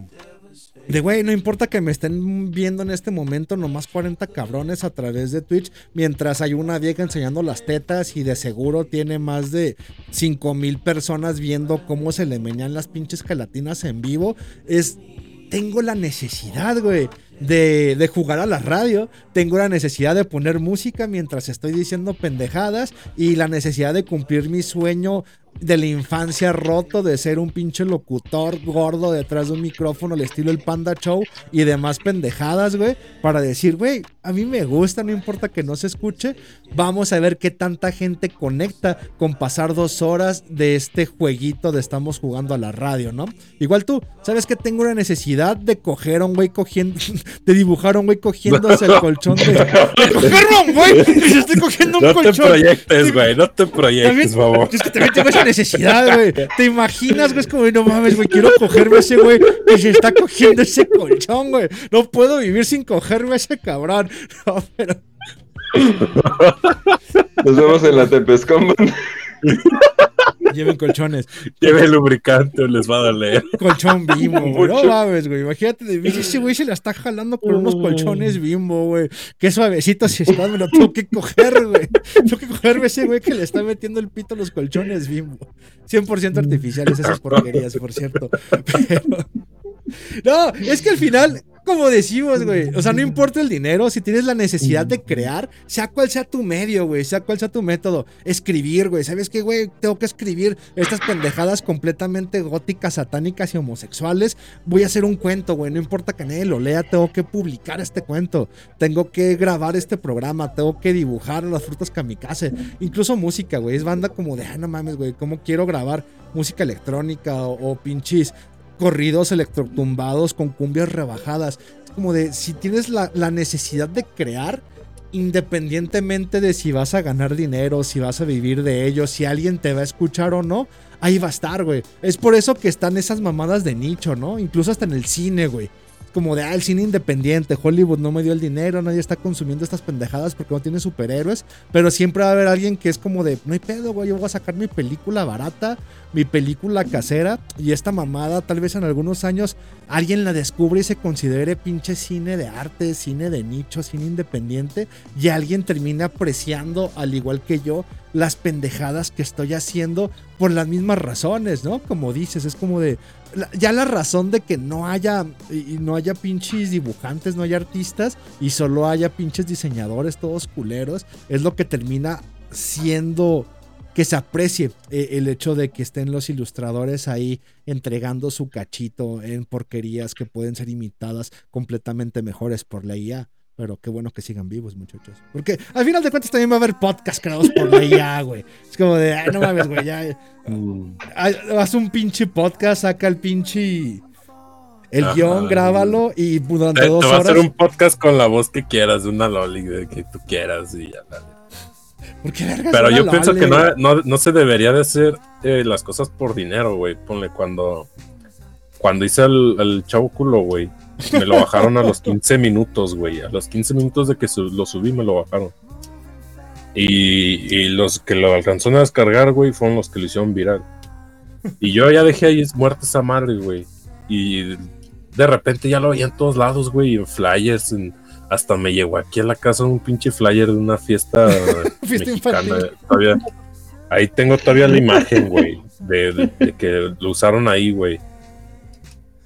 de güey, no importa que me estén viendo en este momento nomás 40 cabrones a través de Twitch, mientras hay una vieja enseñando las tetas y de seguro tiene más de 5 mil personas viendo cómo se le meñan las pinches gelatinas en vivo. Es. Tengo la necesidad, güey. De, de jugar a la radio, tengo la necesidad de poner música mientras estoy diciendo pendejadas y la necesidad de cumplir mi sueño de la infancia roto de ser un pinche locutor gordo detrás de un micrófono al estilo el Panda Show y demás pendejadas, güey, para decir, güey, a mí me gusta, no importa que no se escuche, vamos a ver qué tanta gente conecta con pasar dos horas de este jueguito de estamos jugando a la radio, ¿no? Igual tú, ¿sabes que tengo una necesidad de coger a un güey cogiendo, de dibujar a un güey cogiéndose el colchón de... de cogerme a un güey y se estoy cogiendo un No te colchón. proyectes, güey, no te proyectes, También- favor. Es que también tengo esa necesidad, güey. ¿Te imaginas, güey? Es como, no mames, güey, quiero cogerme a ese güey que se está cogiendo ese colchón, güey. No puedo vivir sin cogerme a ese cabrón. Nos vemos en la Tempescom. lleven colchones. Lleve lubricante, les va a doler. Colchón bimbo, güey. No mames, güey. Imagínate, ese güey se la está jalando con unos colchones bimbo, güey. Qué suavecito si está, me lo tengo que coger, güey. Tengo que cogerme ese güey que le está metiendo el pito a los colchones bimbo. 100% artificiales esas porquerías, por cierto. Pero... No, es que al final, como decimos, güey, o sea, no importa el dinero, si tienes la necesidad de crear, sea cual sea tu medio, güey, sea cual sea tu método, escribir, güey, ¿sabes qué, güey? Tengo que escribir estas pendejadas completamente góticas, satánicas y homosexuales. Voy a hacer un cuento, güey, no importa que nadie lo lea, tengo que publicar este cuento, tengo que grabar este programa, tengo que dibujar las frutas kamikaze, incluso música, güey, es banda como de, ah, no mames, güey, ¿cómo quiero grabar música electrónica o, o pinches corridos electrotumbados con cumbias rebajadas. Es como de, si tienes la, la necesidad de crear, independientemente de si vas a ganar dinero, si vas a vivir de ello, si alguien te va a escuchar o no, ahí va a estar, güey. Es por eso que están esas mamadas de nicho, ¿no? Incluso hasta en el cine, güey. Como de, ah, el cine independiente, Hollywood no me dio el dinero, nadie está consumiendo estas pendejadas porque no tiene superhéroes, pero siempre va a haber alguien que es como de, no hay pedo, güey, yo voy a sacar mi película barata, mi película casera, y esta mamada tal vez en algunos años alguien la descubre y se considere pinche cine de arte, cine de nicho, cine independiente, y alguien termine apreciando, al igual que yo, las pendejadas que estoy haciendo por las mismas razones, ¿no? Como dices, es como de, ya la razón de que no haya y no haya pinches dibujantes, no haya artistas y solo haya pinches diseñadores todos culeros, es lo que termina siendo que se aprecie eh, el hecho de que estén los ilustradores ahí entregando su cachito en porquerías que pueden ser imitadas completamente mejores por la IA. Pero qué bueno que sigan vivos, muchachos. Porque al final de cuentas también va a haber podcasts creados por la IA, güey. Es como de, ay, no mames, güey, ya. Haz haz un pinche podcast, saca el pinche. El Ajá. guion, grábalo y durante Te, te dos va a hacer un podcast con la voz que quieras, de una loli de que tú quieras y ya. dale. ¿Por qué vergas Pero yo pienso que no, no, no se debería de hacer eh, las cosas por dinero, güey. Ponle cuando cuando hice el, el chavo culo, güey. Me lo bajaron a los 15 minutos, güey. A los 15 minutos de que su- lo subí, me lo bajaron. Y, y los que lo alcanzaron a descargar, güey, fueron los que lo hicieron viral. Y yo ya dejé ahí muerta esa madre, güey. Y de repente ya lo veía en todos lados, güey, en flyers, en- hasta me llegó aquí a la casa un pinche flyer de una fiesta, Fiesta mexicana. Todavía, ahí tengo todavía la imagen, güey, de, de- de que lo usaron ahí, güey.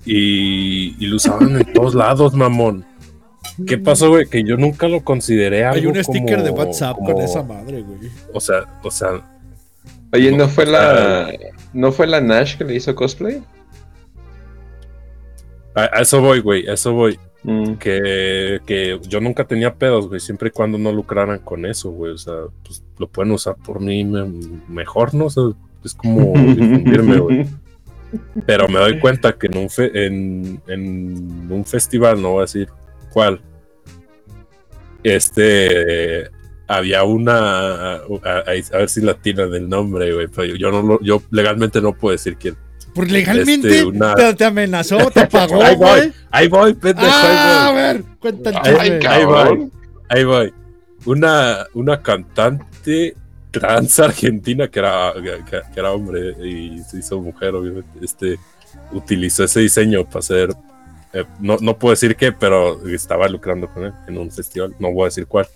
Y, y lo usaban en todos lados, mamón. ¿Qué pasó, güey? Que yo nunca lo consideré algo Hay un sticker de como- WhatsApp como- con esa madre, güey. O sea, o sea, Oye, ¿no fue la no fue la Nash que le hizo cosplay? a, a eso voy, güey, a eso voy. Mm. Que, que yo nunca tenía pedos, güey, siempre y cuando no lucraran con eso, güey. O sea, pues lo pueden usar por mí me- mejor, ¿no? O sea, es como difundirme, güey. Pero me doy cuenta que en un, fe- en, en un festival, no voy a decir cuál, este, había una, a, a- a ver si latina del nombre, güey, pero yo, no lo- yo legalmente no puedo decir quién. Por legalmente Este, una- te, te amenazó, te pagó, Ahí voy, güey. ahí voy, pendejo, Ah, a ahí voy. ver. Ay, Ahí cabrón. voy, ahí voy. Una, una cantante trans argentina que era, que, era hombre y se hizo mujer, obviamente, este, utilizó ese diseño para hacer, eh, no, no puedo decir qué, pero estaba lucrando con él en un festival, no voy a decir cuál.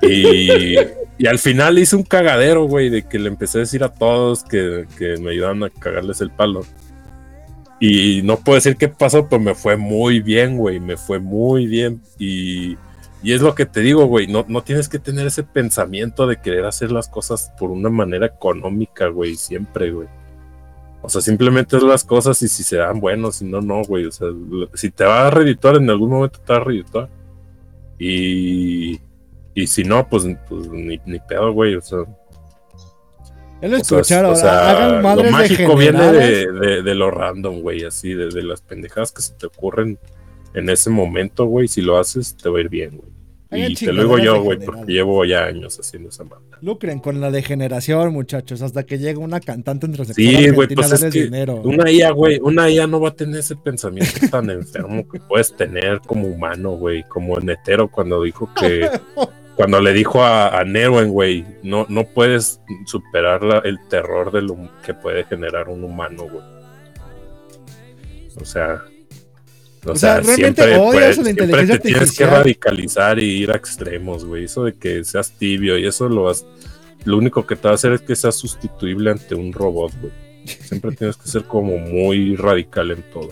Y, y al final hice un cagadero, güey, de que le empecé a decir a todos que, que me ayudaban a cagarles el palo. Y no puedo decir qué pasó, pero me fue muy bien, güey, me fue muy bien. Y, y es lo que te digo, güey, no, no tienes que tener ese pensamiento de querer hacer las cosas por una manera económica, güey, siempre, güey. O sea, simplemente es las cosas y si se dan buenos, si no, no, güey. O sea, si te va a redituar, en algún momento te va a redituar. Y, y si no, pues, pues ni, ni pedo, güey. O sea, Ya lo escucharon, o sea, lo mágico viene de, de, de lo random, güey, así, de, de las pendejadas que se te ocurren en ese momento, güey. Si lo haces, te va a ir bien, güey. Hagan Y te lo digo yo, güey, porque llevo ya años haciendo esa madre. Lucren con la degeneración, muchachos, hasta que llegue una cantante heterosexual Sí, güey, pues es que dinero. una IA, güey, una IA no va a tener ese pensamiento tan enfermo que puedes tener como humano, güey, como Netero cuando dijo que, cuando le dijo a, a Nerwen, güey, no, no puedes superar la- el terror de lo que puede generar un humano, güey. O sea, o, O sea, sea, ¿realmente siempre, odias a la inteligencia te tienes que artificial? radicalizar y ir a extremos, güey. Eso de que seas tibio y eso lo vas, lo único que te va a hacer es que seas sustituible ante un robot, güey. Siempre tienes que ser como muy radical en todo.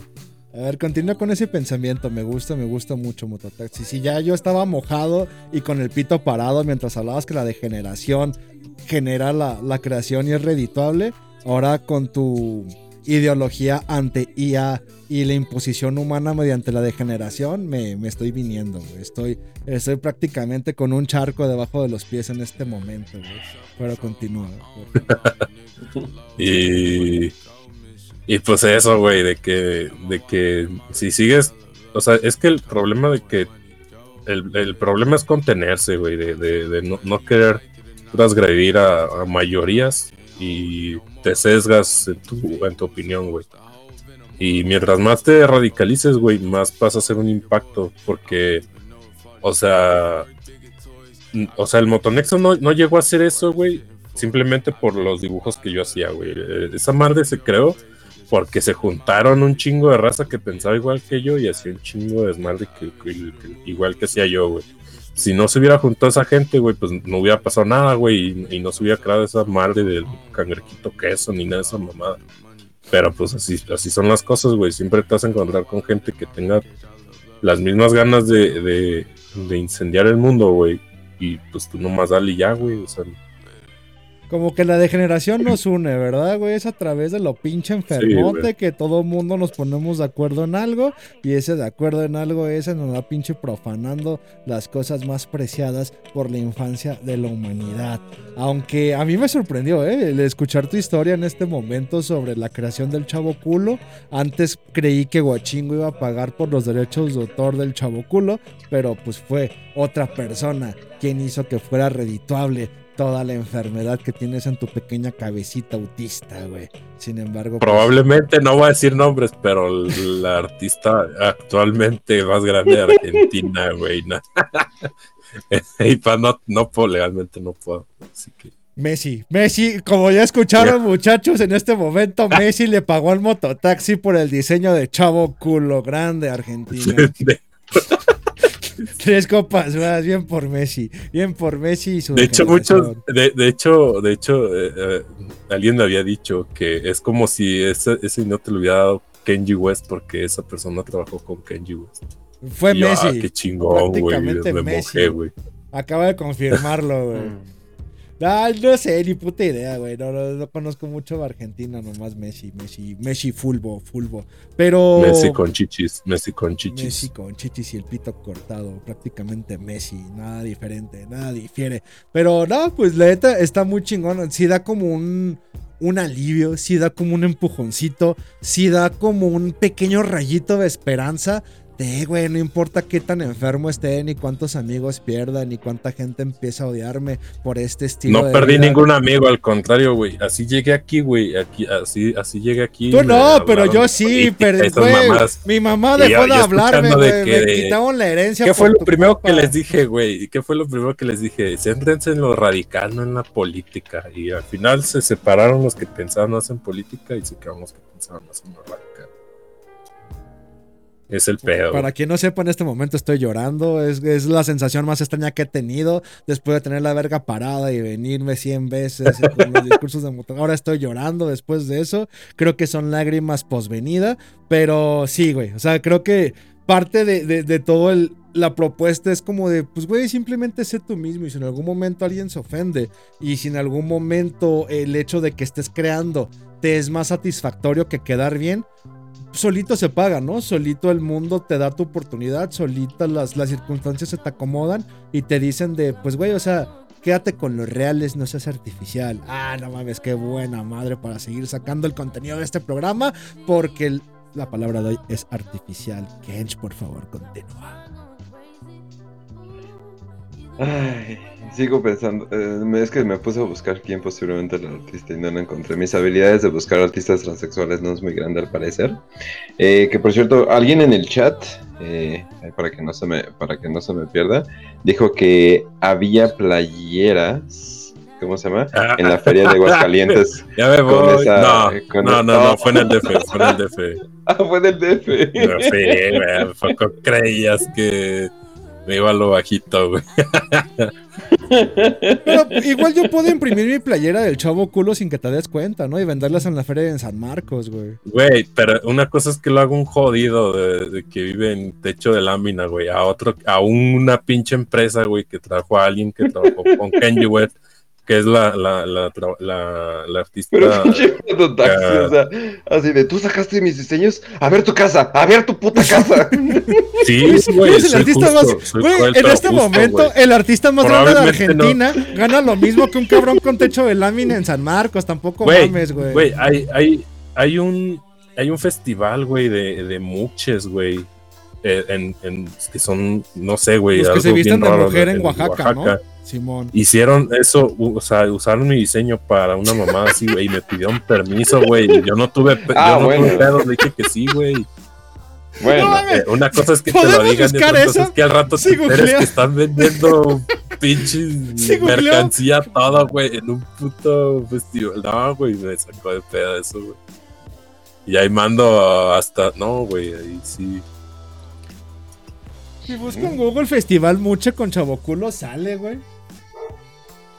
A ver, continúa con ese pensamiento. Me gusta, me gusta mucho, Mototaxi. Si ya yo estaba mojado y con el pito parado mientras hablabas que la degeneración genera la, la creación y es redituable, ahora con tu ideología ante IA y la imposición humana mediante la degeneración, me, me estoy viniendo. Estoy, estoy prácticamente con un charco debajo de los pies en este momento. Pero continúa. Y, y pues eso, güey, de que, de que si sigues, o sea, es que el problema de que, el, el problema es contenerse, güey, de, de- no, no querer transgredir a mayorías y te sesgas en tu, en tu opinión, güey. Y mientras más te radicalices, güey, más vas a hacer un impacto, porque, o sea, o sea, el Motonexo no, no llegó a hacer eso, güey, simplemente por los dibujos que yo hacía, güey. Esa madre se creó porque se juntaron un chingo de raza que pensaba igual que yo y hacía un chingo de desmadre que- que- igual que hacía yo, güey. Si no se hubiera juntado esa gente, güey, pues no hubiera pasado nada, güey, y, no se hubiera creado esa madre del cangrejito queso ni nada de esa mamada. Pero pues así, así son las cosas, güey. Siempre te vas a encontrar con gente que tenga las mismas ganas de, de, de incendiar el mundo, güey. Y pues tú nomás dale ya, güey. O sea, Como que la degeneración nos une, ¿verdad, güey? Es a través de lo pinche enfermote que todo mundo nos ponemos de acuerdo en algo y ese de acuerdo en algo ese nos va pinche profanando las cosas más preciadas por la infancia de la humanidad. Aunque a mí me sorprendió, ¿eh? El escuchar tu historia en este momento sobre la creación del chavo culo. Antes creí que Guachingo iba a pagar por los derechos de autor del chavo culo, pero pues fue otra persona quien hizo que fuera redituable toda la enfermedad que tienes en tu pequeña cabecita autista, güey. Sin embargo, pues, Probablemente no voy a decir nombres, pero la artista actualmente más grande de Argentina, güey. na- y pa, no, no puedo, legalmente no puedo. Así que. Messi, Messi, como ya escucharon muchachos, en este momento Messi le pagó al mototaxi por el diseño de Chavo Culo Grande Argentina. Tres copas más, bien por Messi, bien por Messi y su De hecho, muchos, de, de hecho, de hecho, eh, eh, alguien me había dicho que es como si ese, ese no te lo hubiera dado Kenji West porque esa persona trabajó con Kenji West. Fue Y yo, ah, Messi. qué chingón, güey. Prácticamente Me Messi. mojé, güey. Acaba de confirmarlo, güey. Ah, no sé, ni puta idea, güey. No, no, no conozco mucho de Argentina, nomás Messi, Messi, Messi fulbo, fulbo. Pero. Messi con chichis, Messi con chichis. Messi con chichis y el pito cortado. Prácticamente Messi. Nada diferente, nada difiere. Pero no, pues la neta está muy chingón. Sí da como un, un alivio, sí da como un empujoncito, sí da como un pequeño rayito de esperanza. Güey, no importa qué tan enfermo esté, ni cuántos amigos pierda, ni cuánta gente empieza a odiarme por este estilo. No de perdí vida. ningún amigo, al contrario, güey. Así llegué aquí, güey. Aquí, así, así llegué aquí. Tú no, pero yo sí, mamadas. mi mamá dejó de hablarme, güey, me quitaron la herencia. ¿Qué fue lo primero que les dije, güey? ¿Qué fue lo primero que les dije? Céntrense en lo radical, no en la política. Y al final se separaron los que pensaban más en política y se quedaron los que pensaban más en lo radical. Es el pedo. Para quien no sepa, en este momento estoy llorando. Es, es la sensación más extraña que he tenido después de tener la verga parada y venirme 100 veces con los discursos de Ahora estoy llorando después de eso. Creo que son lágrimas posvenida. Pero sí, güey. O sea, creo que parte de, de, de todo el, la propuesta es como de, pues, güey, simplemente sé tú mismo. Y si en algún momento alguien se ofende, y si en algún momento el hecho de que estés creando te es más satisfactorio que quedar bien, solito se paga, ¿no? Solito el mundo te da tu oportunidad, solita las, las circunstancias se te acomodan y te dicen de, pues, güey, o sea, quédate con los reales, no seas artificial. Ah, no mames, qué buena madre para seguir sacando el contenido de este programa, porque la palabra de hoy es artificial. Kench, por favor, continúa. Ay, sigo pensando, eh, es que me puse a buscar quién posiblemente era el artista y no lo encontré. Mis habilidades de buscar artistas transexuales no es muy grande al parecer. Eh, que por cierto, alguien en el chat, eh, para que no se me, para que no se me pierda, dijo que había playeras, ¿cómo se llama? Ah. En la feria de Aguascalientes. Ya me voy. esa- no, con no, el- no, no, fue en el DF, fue en el DF. ah, fue del DF. No, sí, güey, ¿a poco creías que me iba a lo bajito, güey? Pero igual yo puedo imprimir mi playera del chavo culo sin que te des cuenta, ¿no? Y venderlas en la feria en San Marcos, güey. Güey, pero una cosa es que lo haga un jodido de, de que vive en techo de lámina, güey, a otro, a una pinche empresa, güey, que trajo a alguien que trabajó con Kanye West, que es la, la, la, tra- la, la artista. Pero pinche puto taxi, o sea, así de, tú sacaste mis diseños, a ver tu casa, a ver tu puta casa. Sí, sí, güey, Es el soy artista justo, más. soy güey, cruel, en este justo, momento, güey. el artista más grande de no. Argentina gana lo mismo que un cabrón con techo de lámina en San Marcos. Tampoco Güey, mames, güey. Güey, hay, hay, hay un hay un festival, güey, de, de muches, güey. Eh, en, en- que son, no sé, güey. Los que se visten de mujer en Oaxaca, ¿no? Simón. Hicieron eso, o sea, usaron mi diseño para una mamá así, güey, y me pidieron permiso, güey. y Yo no tuve, Ah, yo no bueno. tuve pedo, le dije que sí, güey. Bueno, No. Eh, una cosa es que te lo ¿Podemos digan, y otra cosa es que al rato Sí, te enteres que están vendiendo pinches Sí, mercancía toda, güey, en un puto festival. No, güey, me sacó de pedo eso, güey. Y ahí mando hasta, no, güey, ahí sí. Si busco en Google Festival Muche con Chavoculo, sale, güey.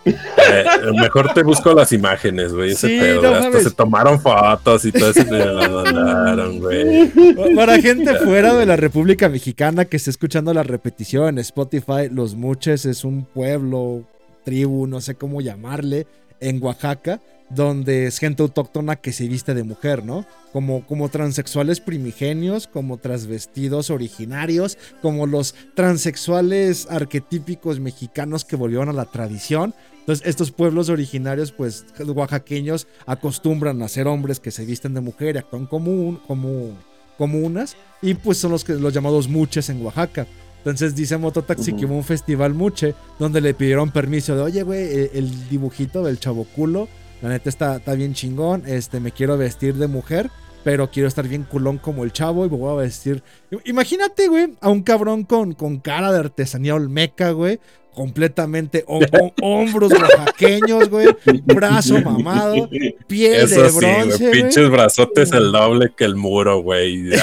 Eh, mejor te busco las imágenes, güey, ese Sí, pedo. no. Hasta se tomaron fotos y todo eso las mandaron, güey. Para gente fuera de la República Mexicana que esté escuchando la repetición en Spotify, Los Muches es un pueblo, tribu, no sé cómo llamarle, en Oaxaca, donde es gente autóctona que se viste de mujer, ¿no? Como, como transexuales primigenios, como transvestidos originarios, como los transexuales arquetípicos mexicanos que volvieron a la tradición. Entonces, estos pueblos originarios, pues, oaxaqueños, acostumbran a ser hombres que se visten de mujer y actúan como, un, como, como unas, y pues son los, que, los llamados muches en Oaxaca. Entonces dice Mototaxi que Ujú. hubo un festival muche donde le pidieron permiso de, oye, güey, el, el dibujito del chavoculo, la neta está, está bien chingón, este, me quiero vestir de mujer, pero quiero estar bien culón como el chavo y me voy a vestir. Imagínate, güey, a un cabrón con, con cara de artesanía olmeca, güey, completamente hom- hom- hombros oaxaqueños, güey, brazo mamado, piel Eso de bronce, güey. pinches brazotes el doble que el muro, güey.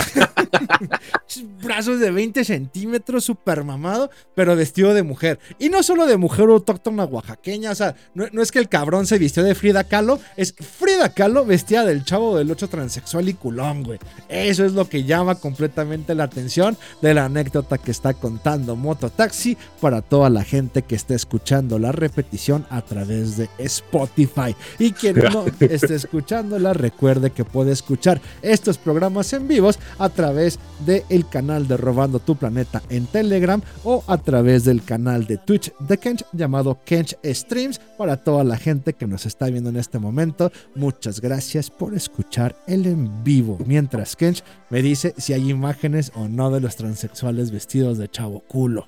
brazos de 20 centímetros, super mamado, pero vestido de mujer. Y no solo de mujer autóctona oaxaqueña, o sea, no, no es que el cabrón se vistió de Frida Kahlo, es Frida Frida Kahlo vestida del chavo del 8 transexual y culón, güey. Eso es lo que llama completamente la atención de la anécdota que está contando Mototaxi para toda la gente que esté escuchando la repetición a través de Spotify. Y quien no esté escuchándola, recuerde que puede escuchar estos programas en vivos a través del canal de Robando tu Planeta en Telegram o a través del canal de Twitch de Kench llamado Kench Streams para toda la gente que nos está viendo en este momento. Muchas gracias por escuchar el en vivo. Mientras Kench me dice si hay imágenes o no de los transexuales vestidos de chavo culo.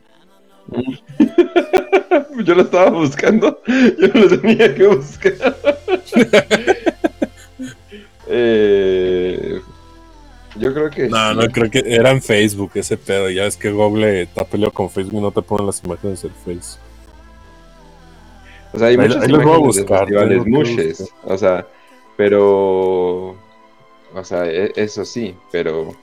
Yo lo estaba buscando, yo lo tenía que buscar. Eh, yo creo que. No, sí. no, creo que era en Facebook ese pedo. Ya es que Google está peleado con Facebook y no te ponen las imágenes del Face. O sea, hay muchas ahí los voy a imágenes de festivales o sea, pero, o sea, e- eso sí, pero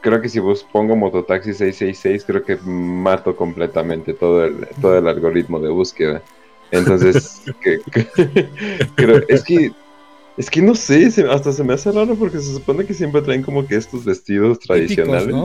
creo que si vos pongo mototaxi 666, creo que mato completamente todo el, todo el algoritmo de búsqueda. Entonces, que- que- creo- es que, es que no sé, se- hasta se me hace raro porque se supone que siempre traen como que estos vestidos tradicionales. ¿no?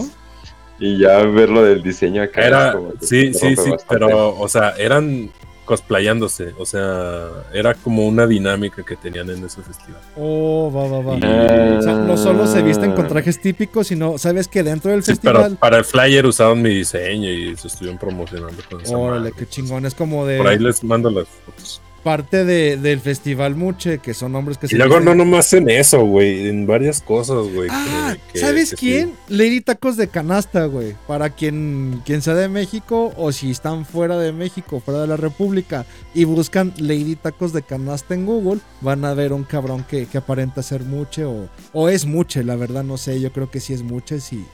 Y ya verlo del diseño acá. es Era, como sí, sí, sí, bastante. pero, o sea, eran cosplayándose. O sea, era como una dinámica que tenían en ese festival. Oh, va, va, va. Ah. O sea, no solo se visten con trajes típicos, sino, ¿sabes que dentro del Sí, pero festival... para el flyer usaron mi diseño y se estuvieron promocionando con esa Órale, qué chingón. Es como de Por ahí les mando las fotos. Parte de- del festival Muche, que son hombres que Y luego no nomás en eso, güey, en varias cosas, güey. Ah, que- ¿sabes que sí. quién? Lady Tacos de Canasta, güey. Para quien, quien sea de México o si están fuera de México, fuera de la República y buscan Lady Tacos de Canasta en Google, van a ver un cabrón que, que aparenta ser Muche o, o es Muche, la verdad no sé, yo creo que sí es Muche. Si,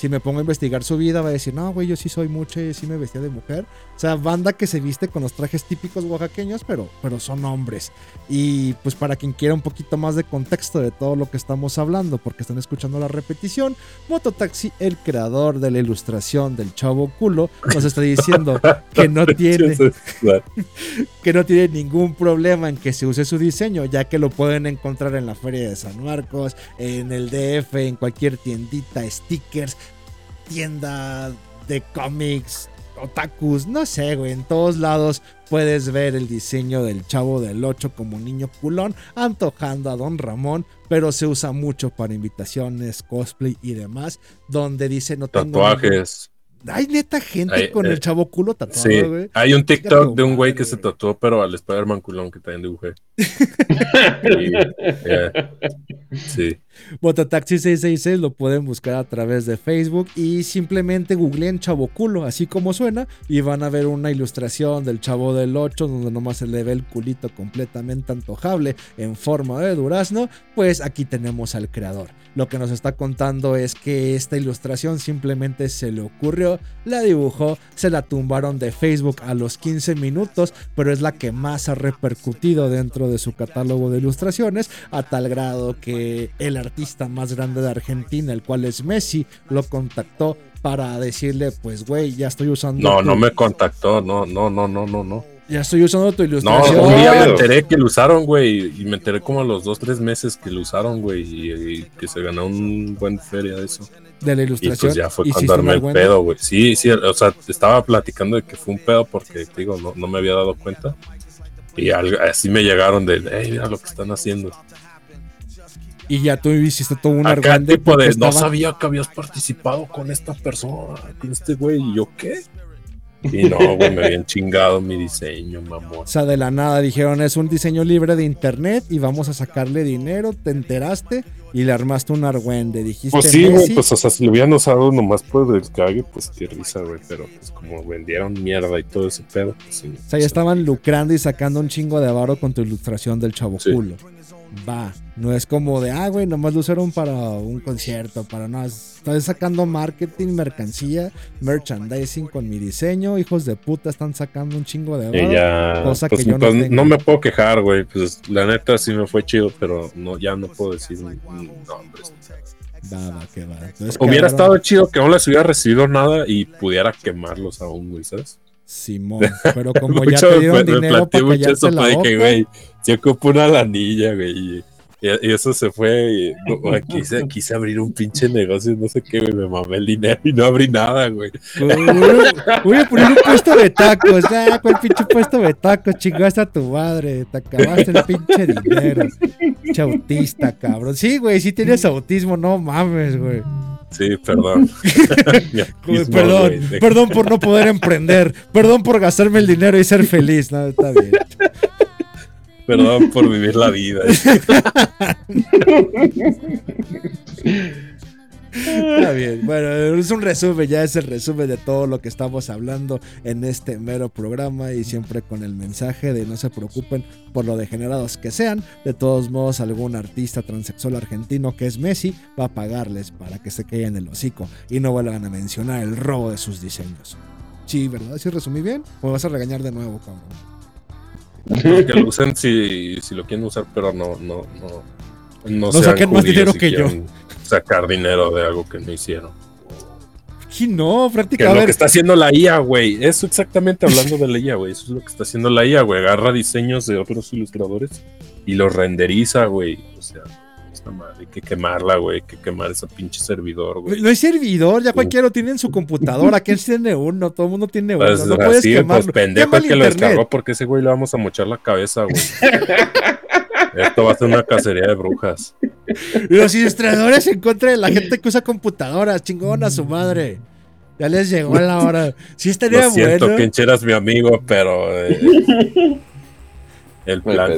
si me pongo a investigar su vida, va a decir, no, güey, yo sí soy Muche, sí me vestía de mujer. O sea, banda que se viste con los trajes típicos oaxaqueños, pero, pero son hombres. Y pues para quien quiera un poquito más de contexto de todo lo que estamos hablando, porque están escuchando la repetición, Mototaxi, el creador de la ilustración del chavo culo, nos está diciendo que no tiene, que no tiene ningún problema en que se use su diseño, ya que lo pueden encontrar en la Feria de San Marcos, en el DF, en cualquier tiendita, stickers, tienda de cómics, otakus, no sé, güey, en todos lados puedes ver el diseño del chavo del 8 como niño culón, antojando a Don Ramón, pero se usa mucho para invitaciones, cosplay y demás, donde dice no tengo... Tatuajes. Hay neta gente Hay, con eh, el chavo culo tatuado, Sí, güey. hay un TikTok de un güey que se tatuó, pero al Spider-Man culón que también dibujé. Y, eh, sí. Mototaxi 666 lo pueden buscar a través de Facebook y simplemente googleen chavo culo, así como suena, y van a ver una ilustración del chavo del 8 donde nomás se le ve el culito completamente antojable en forma de durazno, pues aquí tenemos al creador. Lo que nos está contando es que esta ilustración simplemente se le ocurrió, la dibujó, se la tumbaron de Facebook a los 15 minutos, pero es la que más ha repercutido dentro de su catálogo de ilustraciones, a tal grado que el artista más grande de Argentina, el cual es Messi, lo contactó para decirle, pues güey, ya estoy usando No, tu- no me contactó, no, no, no, no, no, no. ya estoy usando tu No, ilustración. un día me enteré que lo usaron, güey, y me enteré como a los dos, tres meses que lo usaron, güey, y, y que se ganó un buen feria de eso. de la Y ilustración. pues ya fue ¿Hiciste cuando armé el buena? pedo, güey. Sí, sí, o sea, te estaba platicando de que fue un pedo porque, te digo, no, no me había dado cuenta. Y algo- así me llegaron de, hey, mira lo que están haciendo. Y ya tú hiciste todo un tipo de, no sabía que habías participado con esta persona, con este güey, y yo, ¿qué? Y no, güey, me habían chingado mi diseño, mamón. O sea, de la nada dijeron, es un diseño libre de internet y vamos a sacarle dinero, te enteraste y le armaste un argüende. Dijiste, Pues sí, güey, pues o sea, si lo hubieran usado nomás por el cague, pues qué risa, güey, pero pues como vendieron mierda y todo ese pedo, pues sí. o sea, ya estaban lucrando y sacando un chingo de varo con tu ilustración del chavo Sí. culo. Va, no es como de, ah, güey, nomás lo usaron para un concierto, para no, estás sacando marketing, mercancía, merchandising con mi diseño, hijos de puta, están sacando un chingo de varo. ya, cosa que pues, no pues, tengo. no me puedo quejar, güey, pues la neta sí me fue chido, pero no, ya no puedo decir nombres. Va, va, que va. Entonces, Hubiera estado chido que no les hubiera recibido nada y pudiera quemarlos aún, güey, ¿sabes? Simón, pero como ya te dieron dinero para callarte la pero boca. dije, güey, se ocupa una lanilla, güey. Y, y eso se fue. Y, no, quise, quise abrir un pinche negocio, no sé qué, güey. Me mamé el dinero y no abrí nada, güey. Voy a- poner un puesto de tacos. Ah, ¿cuál pinche puesto de tacos? Chingaste a tu madre. Te acabaste el pinche dinero. Pinche autista, cabrón. Sí, güey, sí tienes autismo, no mames, güey. Sí, perdón. Güey, autismo, Perdón, güey, perdón por no poder emprender. Perdón por gastarme el dinero y ser feliz. No, está bien. Perdón por vivir la vida. Está bien. Bueno, es un resumen, ya es el resumen de todo lo que estamos hablando en este mero programa y siempre con el mensaje de no se preocupen por lo degenerados que sean. De todos modos, algún artista transexual argentino que es Messi va a pagarles para que se queden el hocico y no vuelvan a mencionar el robo de sus diseños. Sí, ¿verdad? ¿Sí resumí bien? ¿O me vas a regañar de nuevo, cabrón? No, que lo usen si, si lo quieren usar, pero no, no, no. No, sean saquen más dinero si que yo. Sacar dinero de algo que no hicieron. Sí, no, prácticamente. lo que está haciendo la IA, güey. Eso exactamente hablando de la IA, güey. Eso es lo que está haciendo la IA, güey. Agarra diseños de otros ilustradores y los renderiza, güey. O sea, esta madre, hay que quemarla, güey. Hay que quemar ese pinche servidor, güey. No hay servidor, ya cualquiera lo tiene en su computadora. ¿Quién tiene uno? Todo el mundo tiene uno. Pues, no puedes así, quemarlo. pues pendejo Quema el el que lo descargó porque ese güey le vamos a mochar la cabeza, güey. Esto va a ser una cacería de brujas. Los ilustradores en contra de la gente que usa computadoras, chingón a su madre. Ya les llegó la hora. Sí estaría Lo siento, bueno. Mi amigo, pero eh, el plan.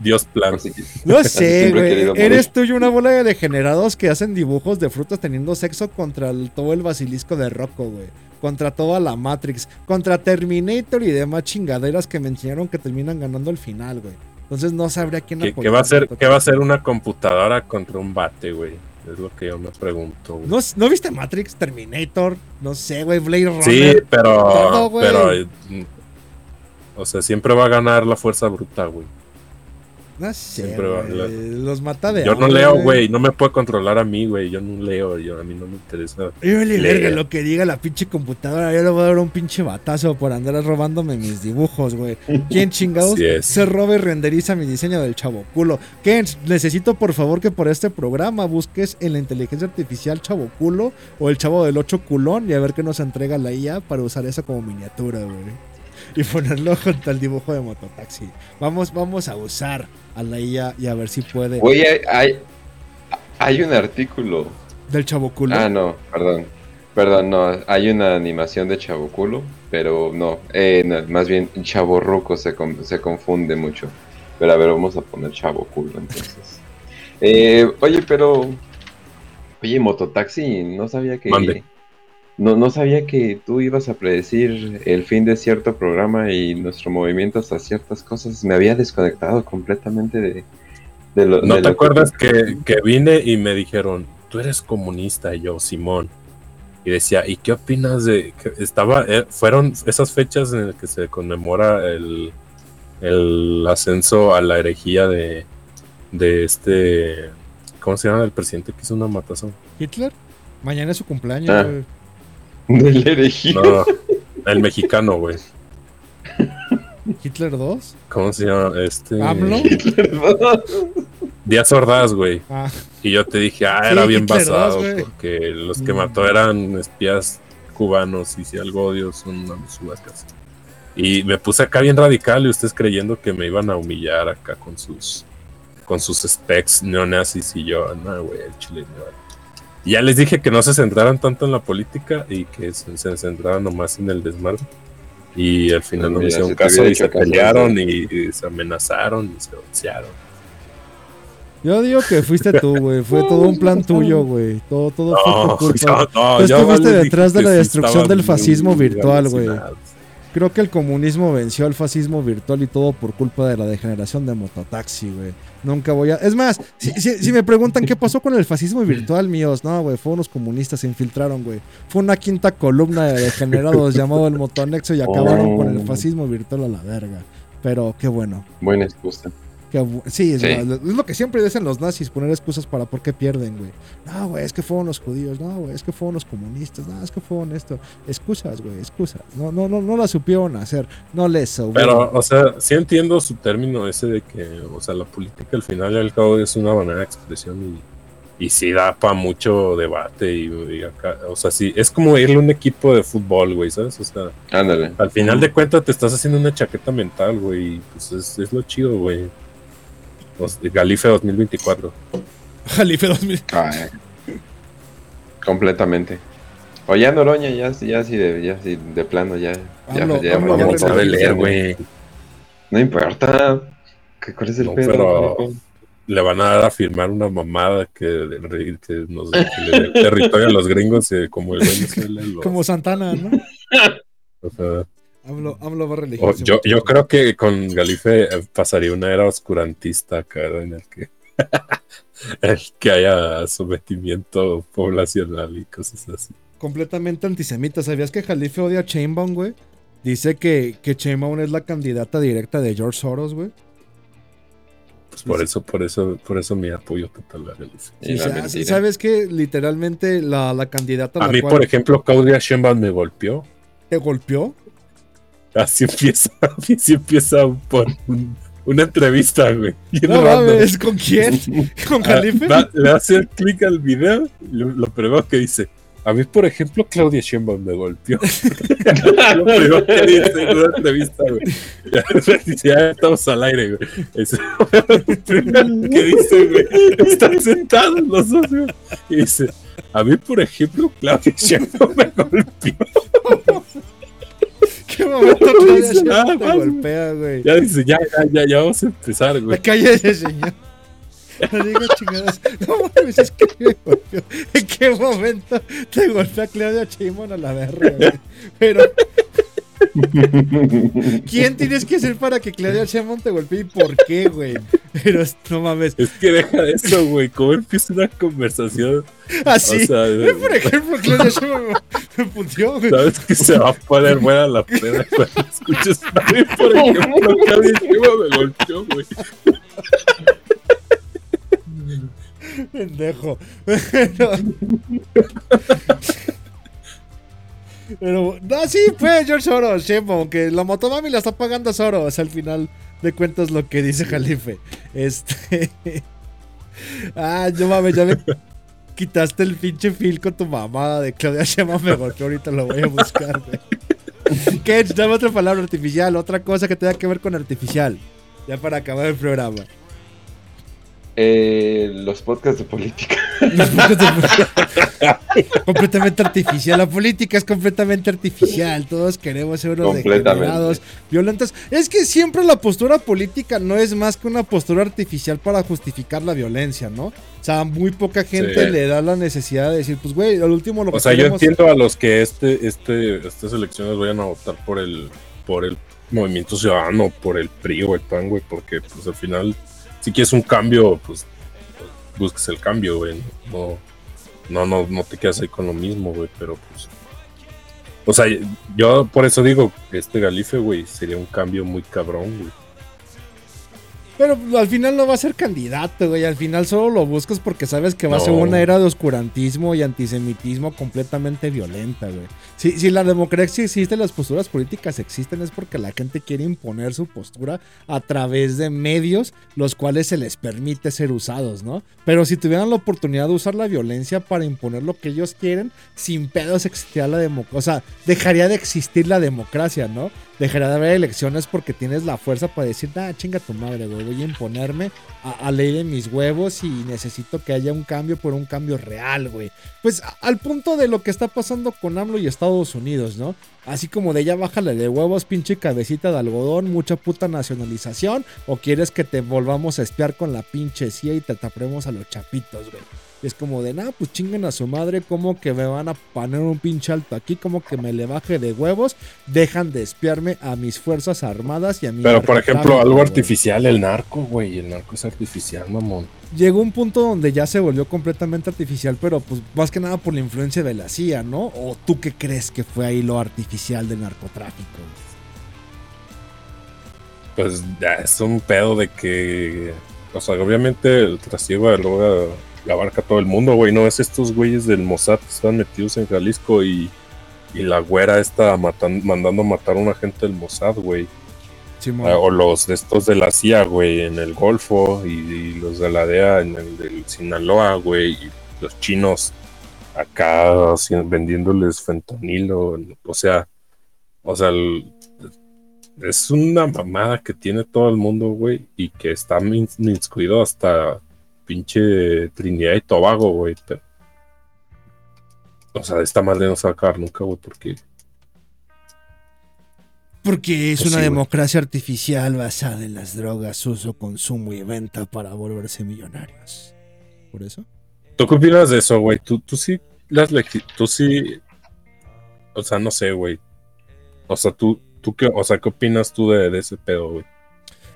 Dios plan. No sé, güey. Eres tú y una bola de degenerados que hacen dibujos de frutas teniendo sexo contra el- todo el basilisco de Rocco, güey. Contra toda la Matrix. Contra Terminator y demás chingaderas que me enseñaron que terminan ganando al final, güey. Entonces no sabría quién ¿Qué, va a ser, ¿Qué va a ser una computadora contra un bate, güey? Es lo que yo me pregunto. güey. ¿No, ¿No viste Matrix? Terminator. No sé, güey. Blade Runner. sí, pero, todo, pero, eh, o sea, siempre va a ganar la fuerza bruta, güey. No sé, Siempre la- Los mata de Yo no leo, güey, no me puede controlar a mí, güey. Yo no leo, yo a mí no me interesa. Yo verga lo que diga la pinche computadora. Yo le voy a dar un pinche batazo por andar robándome mis dibujos, güey. ¿Quién chingados se roba y renderiza mi diseño del chavo culo? Ken, necesito por favor que por este programa busques en la inteligencia artificial chavo culo o el chavo del 8 culón y a ver qué nos entrega la IA para usar eso como miniatura, güey. Y ponerlo junto al dibujo de mototaxi. Vamos, vamos a usar a la IA y a ver si puede. Güey, hay, hay, hay un artículo. Del chavo culo. Ah, no, perdón. Perdón, no, hay una animación de Chaboculo, pero no, eh, no, más bien Chaborruco se, con- se confunde mucho. Pero a ver, vamos a poner Chaboculo entonces. Eh, oye, pero. Oye, Mototaxi, no sabía que. Mande. No, no sabía que tú ibas a predecir el fin de cierto programa y nuestro movimiento hacia ciertas cosas. Me había desconectado completamente de, de lo ¿No de te lo acuerdas que, que vine y me dijeron, tú eres comunista? Y yo, Simón. Y decía, ¿y qué opinas de que estaba, eh, fueron esas fechas en las que se conmemora el, el ascenso a la herejía de, de este, ¿cómo se llama el presidente que hizo una matazón? ¿Hitler? Mañana es su cumpleaños, Ah. Del elegido? No, el mexicano, güey. ¿Hitler 2? ¿Cómo se llama? Este. ¿AMLO? Díaz Ordaz, güey. Ah, Y yo te dije, ah, Sí, era bien Hitler basado, porque los que Mm. mató eran espías cubanos y si algo odio son unas subacas. Y me puse acá bien radical y ustedes creyendo que me iban a humillar acá con sus con sus specs neonazis y yo, no, güey, el chile me vale". Y ya les dije que no se centraran tanto en la política y que se, se centraran nomás en el desmadre. Y al final no me hicieron caso y se pelearon y, y se amenazaron y se boxearon. yo digo que fuiste tú, güey. Fue todo un plan tuyo, güey. Todo, todo fue No, tu culpa. no, Tú estuviste detrás de la destrucción del fascismo muy virtual, güey. Creo que el comunismo venció al fascismo virtual y todo por culpa de la degeneración de Mototaxi, güey. Nunca voy a. Es más, si, si- si me preguntan qué pasó con el fascismo virtual, míos, no, güey, fue unos comunistas, se infiltraron, güey. Fue una quinta columna de degenerados llamado el Motonexo y acabaron con el fascismo virtual a la verga. Pero qué bueno. Buena excusa. Que sí, es, Sí. lo- es lo que siempre dicen los nazis, poner excusas para por qué pierden, güey. No, güey, es que fueron los judíos, no, güey, es que fueron los comunistas, no, es que fueron esto. Excusas, güey, excusas. No, no, no, no la supieron hacer, no les Pero, sobraron. o sea, sí entiendo su término ese de que, o sea, la política al final y al cabo es una manera de expresión y, y sí da para mucho debate y, y acá, o sea, sí, es como irle a un equipo de fútbol, güey, ¿sabes? O sea, Ándale. al final de cuentas te estás haciendo una chaqueta mental, güey, y pues es, es lo chido, güey. Galife 2024. Jalife 2000. Ay, completamente. O ya Noroña, ya, ya así de, ya así de plano, ya. ya, Hablo- ya- hablo ya- sabe leer, güey. No importa. ¿Qué- ¿Cuál es el No, pedo? pero-? Le van a dar a firmar una mamada que, que nos que le dé territorio a los gringos eh, como el Venezuela. los- Como Santana, ¿no? o sea, Hablo, hablo va yo, yo creo que con Galife eh, pasaría una era oscurantista en el que, el que haya sometimiento poblacional y cosas así. completamente antisemita. ¿Sabías que Jalife odia a Chainbaum, güey? Dice que, que Chainbaum es la candidata directa de George Soros, güey. Pues por eso, por eso, por eso mi apoyo total a Galife. Y Sí. ¿Sabes que Literalmente la, la candidata A la mí, cual por ejemplo, Claudia Sheinbaum me golpeó. te golpeó. Así empieza, así empieza por un- una entrevista, güey. No mames, ¿con quién? ¿Con Ah, Jalife? va- le hace clic al video lo, lo primero que dice. A mí, por ejemplo, Claudia Sheinbaum me golpeó. lo primero que dice en una entrevista, güey. Ya, ya estamos al aire, güey. Es lo primero que dice, güey. Están sentados los dos, güey. Y dice, a mí, por ejemplo, Claudia Sheinbaum me golpeó. ¿Qué momento Claudia Sheinbaum te golpea, güey? Ya dice, ya, ya, ya, ya vamos a empezar, güey. Ese señor. No digas chingadas. No mames, es que me golpeó. ¿En qué momento te golpea Claudia Sheinbaum a la verga, güey? Pero, ¿quién tienes que ser para que Claudia Sheinbaum te golpee y por qué, güey? Pero, no mames. Es que deja eso, güey. ¿Cómo empieza una conversación? Así. O sea, Ve, por ejemplo, Claudia Sheinbaum me, punteó, güey. Sabes que se va a poner buena la pena cuando escuches a mí, por ejemplo, Claudia Sheinbaum me golpeó, güey. Pendejo. Pero. Pero, no, sí, pues, George Soros, Sheinbaum, que la motomami la está pagando Soros al final de cuentas lo que dice Jalife. Este. Ah, yo mames, ya me quitaste el pinche fil con tu mamada de Claudia Sheinbaum me golpeó, ahorita lo voy a buscar. Ketch, dame otra palabra artificial, otra cosa que tenga que ver con artificial. Ya para acabar el programa. Eh, los podcasts de política. completamente artificial. La política es completamente artificial. Todos queremos ser unos Completamente. degenerados, violentos. Es que siempre la postura política no es más que una postura artificial para justificar la violencia, ¿no? O sea, muy poca gente Sí. le da la necesidad de decir, pues, güey, al último lo que O sea, yo entiendo a los que este, este, estas elecciones vayan a votar por el, por el movimiento ciudadano, por el PRI o el PAN, güey, porque pues al final, si quieres un cambio, pues, busques el cambio, güey. No, no, no, no te quedas ahí con lo mismo, güey, pero pues. O sea, yo por eso digo que este Galife, güey, sería un cambio muy cabrón, güey. Pero pues, al final no va a ser candidato, güey. Al final solo lo buscas porque sabes que va a ser una era de oscurantismo y antisemitismo completamente violenta, güey. Si, si la democracia existe, las posturas políticas existen, es porque la gente quiere imponer su postura a través de medios los cuales se les permite ser usados, ¿no? Pero si tuvieran la oportunidad de usar la violencia para imponer lo que ellos quieren, sin pedos existiría la democracia. O sea, dejaría de existir la democracia, ¿no? Dejará de haber elecciones porque tienes la fuerza para decir, ah, chinga tu madre, güey, voy a imponerme a, a ley de mis huevos y necesito que haya un cambio por un cambio real, güey. Pues al punto de lo que está pasando con AMLO y Estados Unidos, ¿no? Así como de ya bájale de huevos, pinche cabecita de algodón, mucha puta nacionalización, o quieres que te volvamos a espiar con la pinche CIA y te tapremos a los chapitos, güey. Y es como de, nada, pues chinguen a su madre, como que me van a poner un pinche alto aquí, como que me le baje de huevos, dejan de espiarme a mis fuerzas armadas y a mi Pero por ejemplo, algo güey. artificial, el narco, güey, el narco es artificial, mamón. Llegó un punto donde ya se volvió completamente artificial, pero pues más que nada por la influencia de la CIA, ¿no? ¿O tú qué crees que fue ahí lo artificial del narcotráfico? pues ya es un pedo de que, o sea, obviamente el trasiego la abarca todo el mundo, güey. No es estos güeyes del Mossad que están metidos en Jalisco y, y la güera está matan- mandando a matar a un agente del Mossad, güey. Ah, O los de estos de la CIA, güey, en el Golfo y, y los de la DEA en el del Sinaloa, güey, y los chinos acá así, vendiéndoles fentanilo, o sea, o sea, el- es una mamada que tiene todo el mundo, güey, y que está inscrito hasta pinche Trinidad y Tobago, güey, pero- o sea, esta madre no se va a acabar nunca, güey, porque Porque es Pues una sí, democracia artificial basada en las drogas, uso, consumo y venta para volverse millonarios. ¿Por eso? ¿Tú qué opinas de eso, güey? ¿Tú, tú sí las tú sí, o sea, no sé, güey. O sea, tú, tú qué, o sea, ¿qué opinas tú de, de ese pedo, güey?